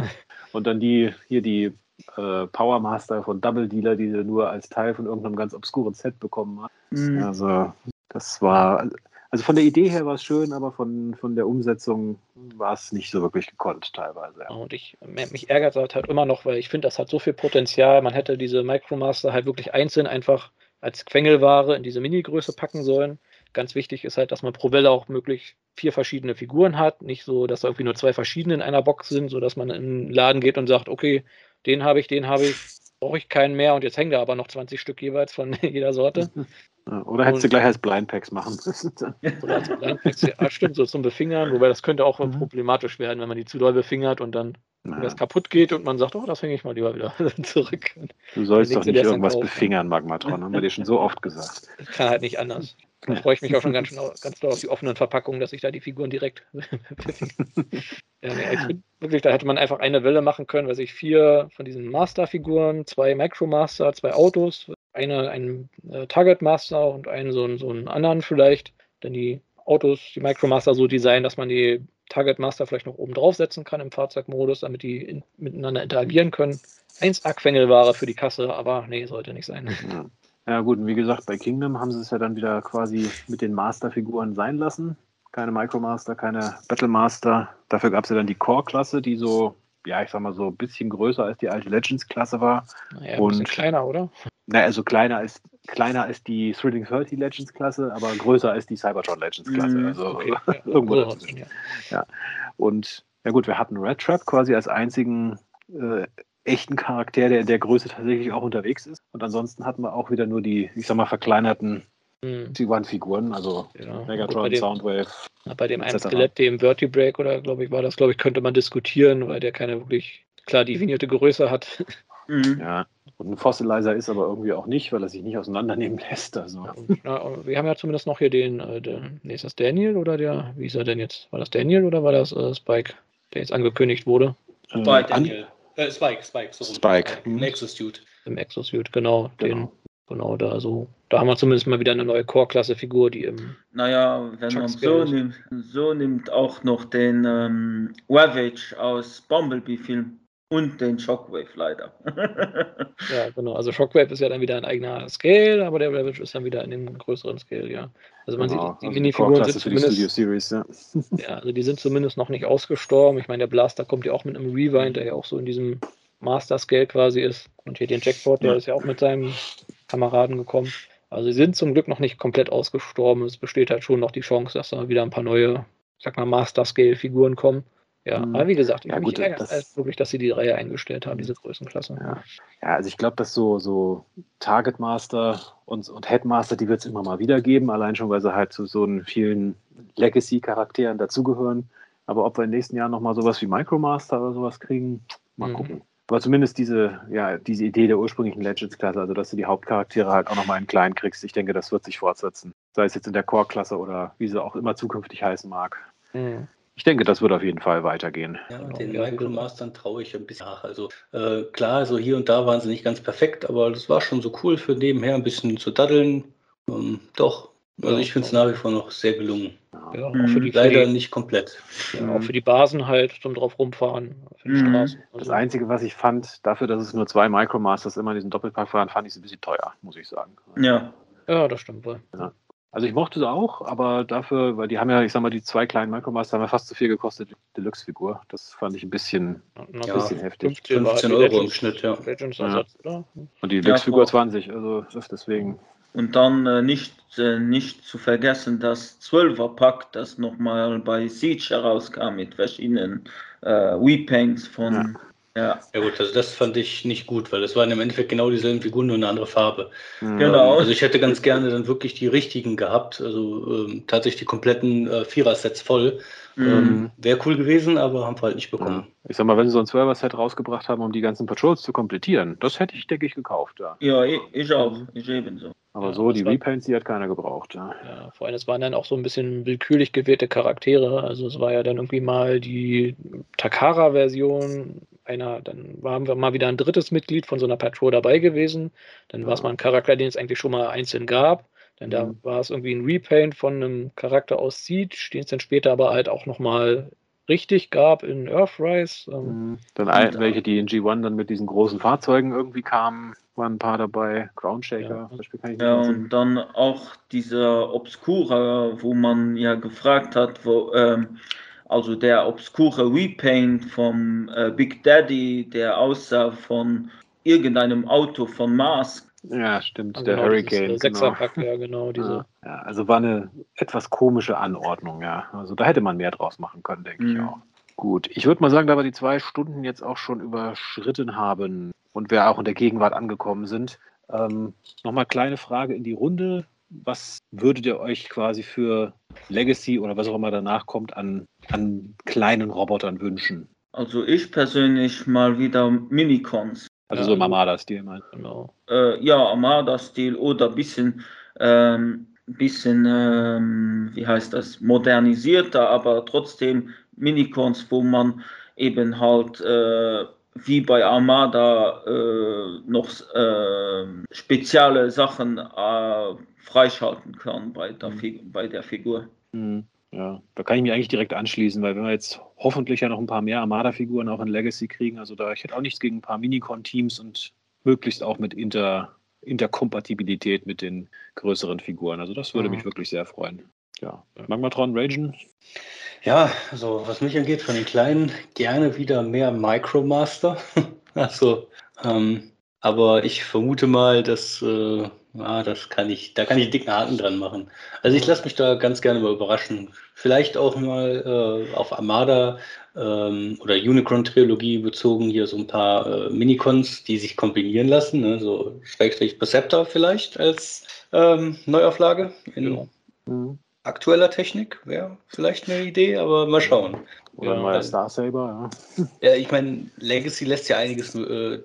Und dann die, hier die äh, Power Master von Double Dealer, die sie nur als Teil von irgendeinem ganz obskuren Set bekommen hat. Mhm. Also, das war, also von der Idee her war es schön, aber von, von der Umsetzung war es nicht so wirklich gekonnt teilweise. Ja. Und ich, mich ärgert das halt immer noch, weil ich finde, das hat so viel Potenzial. Man hätte diese Micromaster halt wirklich einzeln einfach als Quengelware in diese Mini-Größe packen sollen. Ganz wichtig ist halt, dass man pro Welle auch möglich vier verschiedene Figuren hat. Nicht so, dass da irgendwie nur zwei verschiedene in einer Box sind, sodass man in den Laden geht und sagt, okay, den habe ich, den habe ich, brauche ich keinen mehr und jetzt hängen da aber noch 20 Stück jeweils von *laughs* jeder Sorte. Ja, Oder hättest du gleich als Blind Packs machen *laughs* müssen. Oder als Blindpacks, ja, stimmt, so zum Befingern, wobei das könnte auch Mhm. problematisch werden, wenn man die zu doll befingert und dann Ja, das kaputt geht und man sagt, oh, das hänge ich mal lieber wieder *laughs* zurück. du sollst doch nicht irgendwas befingern, Magmatron, haben wir dir schon so oft gesagt. Ich *laughs* kann halt nicht anders. Da freue ich mich auch schon ganz, ganz doll auf die offenen Verpackungen, dass ich da die Figuren direkt. ja, nee, ich find wirklich, da hätte man einfach eine Welle machen können, weiß ich, vier von diesen Master-Figuren, zwei Micromaster, zwei Autos, eine, einen äh, Target Master und einen so, einen so einen anderen vielleicht. Dann die Autos, die Micromaster so designen, dass man die Target Master vielleicht noch oben draufsetzen kann im Fahrzeugmodus, damit die in, miteinander interagieren können. 1A Quengelware für die Kasse, aber nee, sollte nicht sein. Ja. ja, gut, und wie gesagt, bei Kingdom haben sie es ja dann wieder quasi mit den Master-Figuren sein lassen. Keine Micromaster, keine Battlemaster. Dafür gab es ja dann die Core-Klasse, die so, ja, ich sag mal so ein bisschen größer als die alte Legends-Klasse war. Naja, ein bisschen Und- kleiner, oder? Na, also kleiner als, kleiner als die Thrilling 30 Legends-Klasse, aber größer als die Cybertron Legends-Klasse. Mhm, Also Okay, *laughs* ja, irgendwo so dazwischen. ja. Und ja gut, wir hatten Red Trap quasi als einzigen äh, echten Charakter, der in der Größe tatsächlich auch unterwegs ist. Und ansonsten hatten wir auch wieder nur die, ich sag mal, verkleinerten Hm, T1-Figuren, also ja. Megatron, bei dem, Soundwave. bei dem einen. Skelett, dem Vertibreak oder glaube ich war das, glaube ich, könnte man diskutieren, weil der keine wirklich klar definierte Größe hat. Mhm. Ja. Und ein Fossilizer ist aber irgendwie auch nicht, weil er sich nicht auseinandernehmen *laughs* lässt. Also. Und, na, wir haben ja zumindest noch hier den, äh, den, nee, ist das Daniel oder der, wie ist er denn jetzt? War das Daniel oder war das äh, Spike, der jetzt angekündigt wurde? Äh, Spike. an, Daniel. Äh, Spike, Spike. So. Spike. Mhm. Nexus Dude. Im Exosuit, genau, den, Genau. da so. Da haben wir zumindest mal wieder eine neue Core-Klasse-Figur, die im Naja, wenn man so nimmt, so nimmt auch noch den ähm, Ravage aus Bumblebee-Film und den Shockwave leider. *laughs* Ja, genau. Also Shockwave ist ja dann wieder ein eigener Scale, aber der Ravage ist dann wieder in dem größeren Scale, ja. Also man genau, sieht, die also Minifiguren Core-Klasse sind für die Studio zumindest, Series, ja. *laughs* ja, also die sind zumindest noch nicht ausgestorben. Ich meine, der Blaster kommt ja auch mit einem Rewind, der ja auch so in diesem Master Scale quasi ist. Und hier den Jackpot, der Ja. ist ja auch mit seinem Kameraden gekommen. Also sie sind zum Glück noch nicht komplett ausgestorben. Es besteht halt schon noch die Chance, dass da wieder ein paar neue, ich sag mal, Master Scale Figuren kommen. Ja, Mhm. aber wie gesagt, ich Ja, mich gut, ärgert das- halt wirklich, dass sie die Reihe eingestellt haben, diese Größenklasse. Ja. Ja, also ich glaube, dass so, so Target Master und, und Headmaster, die wird es immer mal wieder geben, allein schon, weil sie halt zu so vielen Legacy-Charakteren dazugehören. Aber ob wir in den nächsten Jahren nochmal sowas wie Micromaster oder sowas kriegen, mal Mhm. gucken. Aber zumindest diese, ja, diese Idee der ursprünglichen Legends-Klasse, also dass du die Hauptcharaktere halt auch nochmal in klein kriegst, ich denke, das wird sich fortsetzen. Sei es jetzt in der Core-Klasse oder wie sie auch immer zukünftig heißen mag. Mhm. Ich denke, das wird auf jeden Fall weitergehen. Ja, den ja, wie Micromastern traue ich ein bisschen nach. Also äh, klar, so hier und da waren sie nicht ganz perfekt, aber das war schon so cool für nebenher ein bisschen zu daddeln. Ähm, doch, also Ja. ich finde es nach wie vor noch sehr gelungen. Ja, auch Mhm. für die, für Leider die nicht komplett. Ja, auch für die Basen halt zum drauf rumfahren, für die Mhm. Straßen. Das Also, Einzige, was ich fand, dafür, dass es nur zwei Micromasters immer in diesem Doppelpack waren, fand ich es ein bisschen teuer, muss ich sagen. ja. ja, das stimmt wohl. Also ich mochte sie auch, aber dafür, weil die haben ja, ich sag mal, die zwei kleinen Micromaster haben ja fast so viel gekostet die Deluxe-Figur. Das fand ich ein bisschen, Ja, bisschen heftig. 15, war 15 die Euro im Schnitt, ja. Oder? Und die Ja, Deluxe-Figur Frau- 20, also das ist deswegen. Und dann äh, nicht, äh, nicht zu vergessen das 12er-Pack, das nochmal bei Siege herauskam mit verschiedenen äh, Weepangs von Ja. Ja gut, also das fand ich nicht gut, weil das waren im Endeffekt genau dieselben Figuren, nur eine andere Farbe. Genau. Also ich hätte ganz gerne dann wirklich die richtigen gehabt, also ähm, tatsächlich die kompletten äh, Vierer-Sets voll. Mhm. Ähm, Wäre cool gewesen, aber haben wir halt nicht bekommen. Ja. Ich sag mal, wenn sie so ein Zwölfer-Set rausgebracht haben, um die ganzen Patrols zu komplettieren, das hätte ich, denke ich, gekauft. Ja, ja ich, ich auch. Ich ebenso. Aber ja, so, die Repaints, die hat keiner gebraucht. Ja. ja, vor allem, es waren dann auch so ein bisschen willkürlich gewählte Charaktere. Also es war ja dann irgendwie mal die Takara-Version einer, dann waren wir mal wieder ein drittes Mitglied von so einer Patrol dabei gewesen. Dann war es mal ein Charakter, den es eigentlich schon mal einzeln gab. Denn da mhm. war es irgendwie ein Repaint von einem Charakter aus Siege, den es dann später aber halt auch nochmal richtig gab in Earthrise. Ähm, mhm. Dann ein, welche, die in G1 dann mit diesen großen Fahrzeugen irgendwie kamen, waren ein paar dabei. Groundshaker, ja, ja und dann auch dieser Obscura, wo man ja gefragt hat, wo, ähm, also der obskure Repaint vom äh, Big Daddy, der aussah von irgendeinem Auto von Mars. Ja, stimmt, also der genau, Hurricane. Dieses, äh, genau. Sechserpack, ja, genau. *laughs* Diese. Ja, also war eine etwas komische Anordnung, ja. Also da hätte man mehr draus machen können, denke mhm. ich auch. Gut, ich würde mal sagen, da wir die zwei Stunden jetzt auch schon überschritten haben und wir auch in der Gegenwart angekommen sind, ähm, nochmal kleine Frage in die Runde. Was würdet ihr euch quasi für Legacy oder was auch immer danach kommt an, an kleinen Robotern wünschen? Also ich persönlich mal wieder Minicons. Also so im Armada-Stil, mein. Genau. Äh, ja, Armada-Stil oder ein bisschen, ähm, bisschen ähm, wie heißt das, modernisierter, aber trotzdem Minicons, wo man eben halt äh, wie bei Armada äh, noch äh, spezielle Sachen äh, freischalten kann bei der, mhm. bei der Figur. Mhm. Ja, da kann ich mich eigentlich direkt anschließen, weil wenn wir jetzt hoffentlich ja noch ein paar mehr Armada-Figuren auch in Legacy kriegen, also da ich hätte auch nichts gegen ein paar Minicon-Teams und möglichst auch mit Inter, Interkompatibilität mit den größeren Figuren. Also das würde mhm. mich wirklich sehr freuen. Ja, Magmatron, Ragen? Ja, also was mich angeht, von den Kleinen gerne wieder mehr Micromaster. *laughs* also, ähm, aber ich vermute mal, dass äh, Ah, das kann ich, da kann ich dicken Haken dran machen. Also ich lasse mich da ganz gerne mal überraschen. Vielleicht auch mal äh, auf Armada ähm, oder Unicron-Trilogie bezogen hier so ein paar äh, Minicons, die sich kombinieren lassen. Ne? So Schrägstrich Perceptor vielleicht als ähm, Neuauflage in ja. Mhm. Aktueller Technik. Wäre vielleicht eine Idee, aber mal schauen. Oder ein neuer Star Saber, ja. *laughs* Ja, ich meine, Legacy lässt ja einiges äh,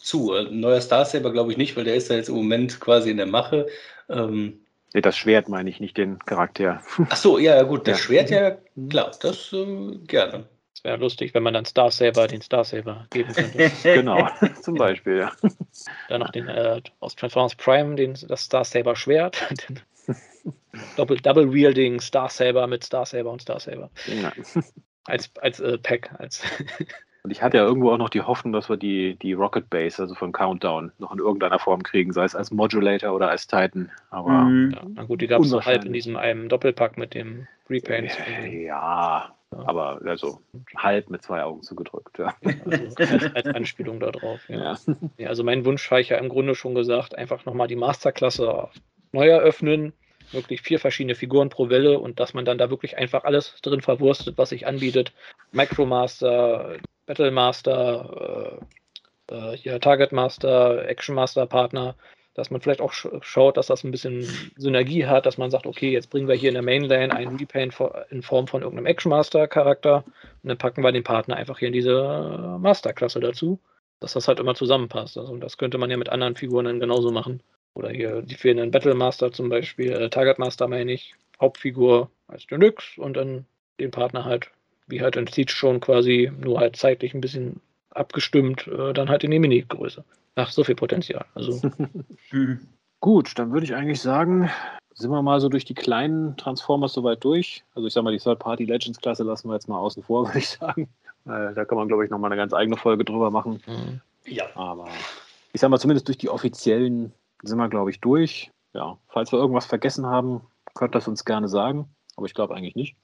zu. Ein neuer Star Saber glaube ich nicht, weil der ist ja jetzt im Moment quasi in der Mache. Ähm, nee, das Schwert meine ich, nicht den Charakter. Ach so, ja, gut, *laughs* das ja. Schwert ja, klar, das äh, gerne. Es wäre lustig, wenn man dann Star Saber den Star Saber geben könnte. *laughs* genau, zum Beispiel, ja. Dann noch den äh, aus Transformers Prime, den, das Star Saber Schwert. Doppel, Double Wielding Star Saber mit Star Saber und Star Saber. Ja. Als, als äh, Pack. Als *laughs* Und ich hatte ja irgendwo auch noch die Hoffnung, dass wir die, die Rocket Base, also von Countdown, noch in irgendeiner Form kriegen, sei es als Modulator oder als Titan. Aber mhm. ja, na gut, die gab es so halb in diesem einem Doppelpack mit dem Repaint. Äh, ja, ja, aber also halb mit zwei Augen zugedrückt. Ja. Also als, als Anspielung darauf. Ja. ja. also mein Wunsch habe ich ja im Grunde schon gesagt, einfach nochmal die Masterklasse neu eröffnen wirklich vier verschiedene Figuren pro Welle und dass man dann da wirklich einfach alles drin verwurstet, was sich anbietet. Micromaster, Battlemaster, äh, äh, hier Target Master, Action Master Partner, dass man vielleicht auch sch schaut, dass das ein bisschen Synergie hat, dass man sagt, okay, jetzt bringen wir hier in der Mainlane einen Repaint in Form von irgendeinem Action Master Charakter und dann packen wir den Partner einfach hier in diese Masterklasse dazu, dass das halt immer zusammenpasst. Also das könnte man ja mit anderen Figuren dann genauso machen. Oder hier die fehlenden Battle Master zum Beispiel, äh, Target Master meine ich, Hauptfigur als Deluxe und dann den Partner halt, wie halt in Siege schon quasi, nur halt zeitlich ein bisschen abgestimmt, äh, dann halt in die Mini-Größe. Ach, so viel Potenzial. Also. *laughs* Gut, dann würde ich eigentlich sagen, sind wir mal so durch die kleinen Transformers soweit durch. Also ich sag mal, die Third-Party Legends-Klasse lassen wir jetzt mal außen vor, *laughs* würde ich sagen. Äh, da kann man, glaube ich, nochmal eine ganz eigene Folge drüber machen. Mhm. Ja. Aber ich sag mal, zumindest durch die offiziellen sind wir, glaube ich, durch. Ja, falls wir irgendwas vergessen haben, könnt ihr das uns gerne sagen. Aber ich glaube eigentlich nicht.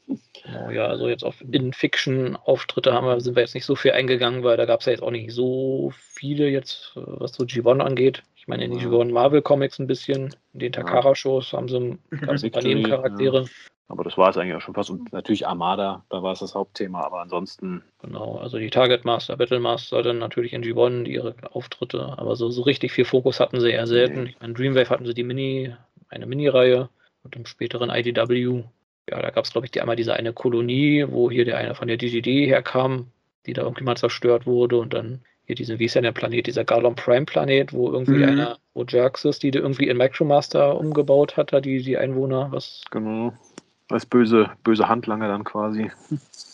Genau, ja, also jetzt auf In-Fiction-Auftritte haben wir, sind wir jetzt nicht so viel eingegangen, weil da gab es ja jetzt auch nicht so viele jetzt, was so G1 angeht. Ich meine, in die G1 Marvel Comics ein bisschen, in den Takara-Shows haben sie ein paar Nebencharaktere. Ja. Aber das war es eigentlich auch schon fast. Und natürlich Armada, da war es das Hauptthema, aber ansonsten. Genau, also die Target Master, Battle Master, dann natürlich in G1 die ihre Auftritte, aber so, so richtig viel Fokus hatten sie eher selten. Nee. Ich meine, Dreamwave hatten sie die Mini, eine Mini-Reihe und im späteren IDW. Ja, da gab es, glaube ich, die, einmal diese eine Kolonie, wo hier der eine von der DGD herkam, die da irgendwie mal zerstört wurde und dann hier diesen, wie ist ja der Planet, dieser Garlon Prime Planet, wo irgendwie Mhm. einer, wo Jerxes, die da irgendwie in Micromaster umgebaut hat, da die, die Einwohner, was Genau. Als böse, böse Handlanger dann quasi.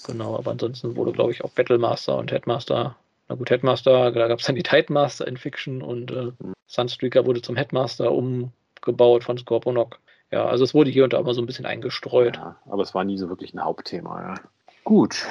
Genau, aber ansonsten wurde, glaube ich, auch Battlemaster und Headmaster. Na gut, Headmaster, da gab es dann die Titanmaster in Fiction und äh, Sunstreaker wurde zum Headmaster umgebaut von Scorponok. Ja, also es wurde hier und da mal so ein bisschen eingestreut. Ja, aber es war nie so wirklich ein Hauptthema. Ja. Gut.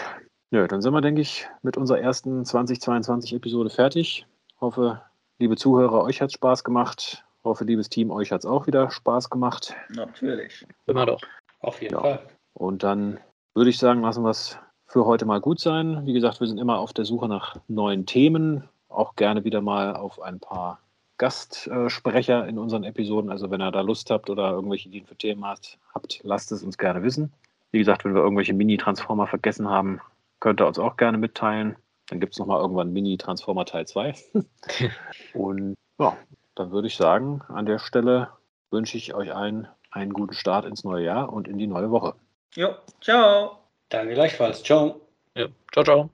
Ja, dann sind wir, denke ich, mit unserer ersten 2022-Episode fertig. Hoffe, liebe Zuhörer, euch hat es Spaß gemacht. Hoffe, liebes Team, euch hat es auch wieder Spaß gemacht. Natürlich. Immer doch. Auf jeden Ja. Fall. Und dann würde ich sagen, lassen wir es für heute mal gut sein. Wie gesagt, wir sind immer auf der Suche nach neuen Themen. Auch gerne wieder mal auf ein paar Gastsprecher in unseren Episoden. Also wenn ihr da Lust habt oder irgendwelche Ideen für Themen habt, habt, lasst es uns gerne wissen. Wie gesagt, wenn wir irgendwelche Mini-Transformer vergessen haben, könnt ihr uns auch gerne mitteilen. Dann gibt es nochmal irgendwann Mini-Transformer Teil 2. *laughs* Und ja, dann würde ich sagen, an der Stelle wünsche ich euch allen einen guten Start ins neue Jahr und in die neue Woche. Jo, ciao. Danke gleichfalls. Ciao. Ja. Ciao, ciao.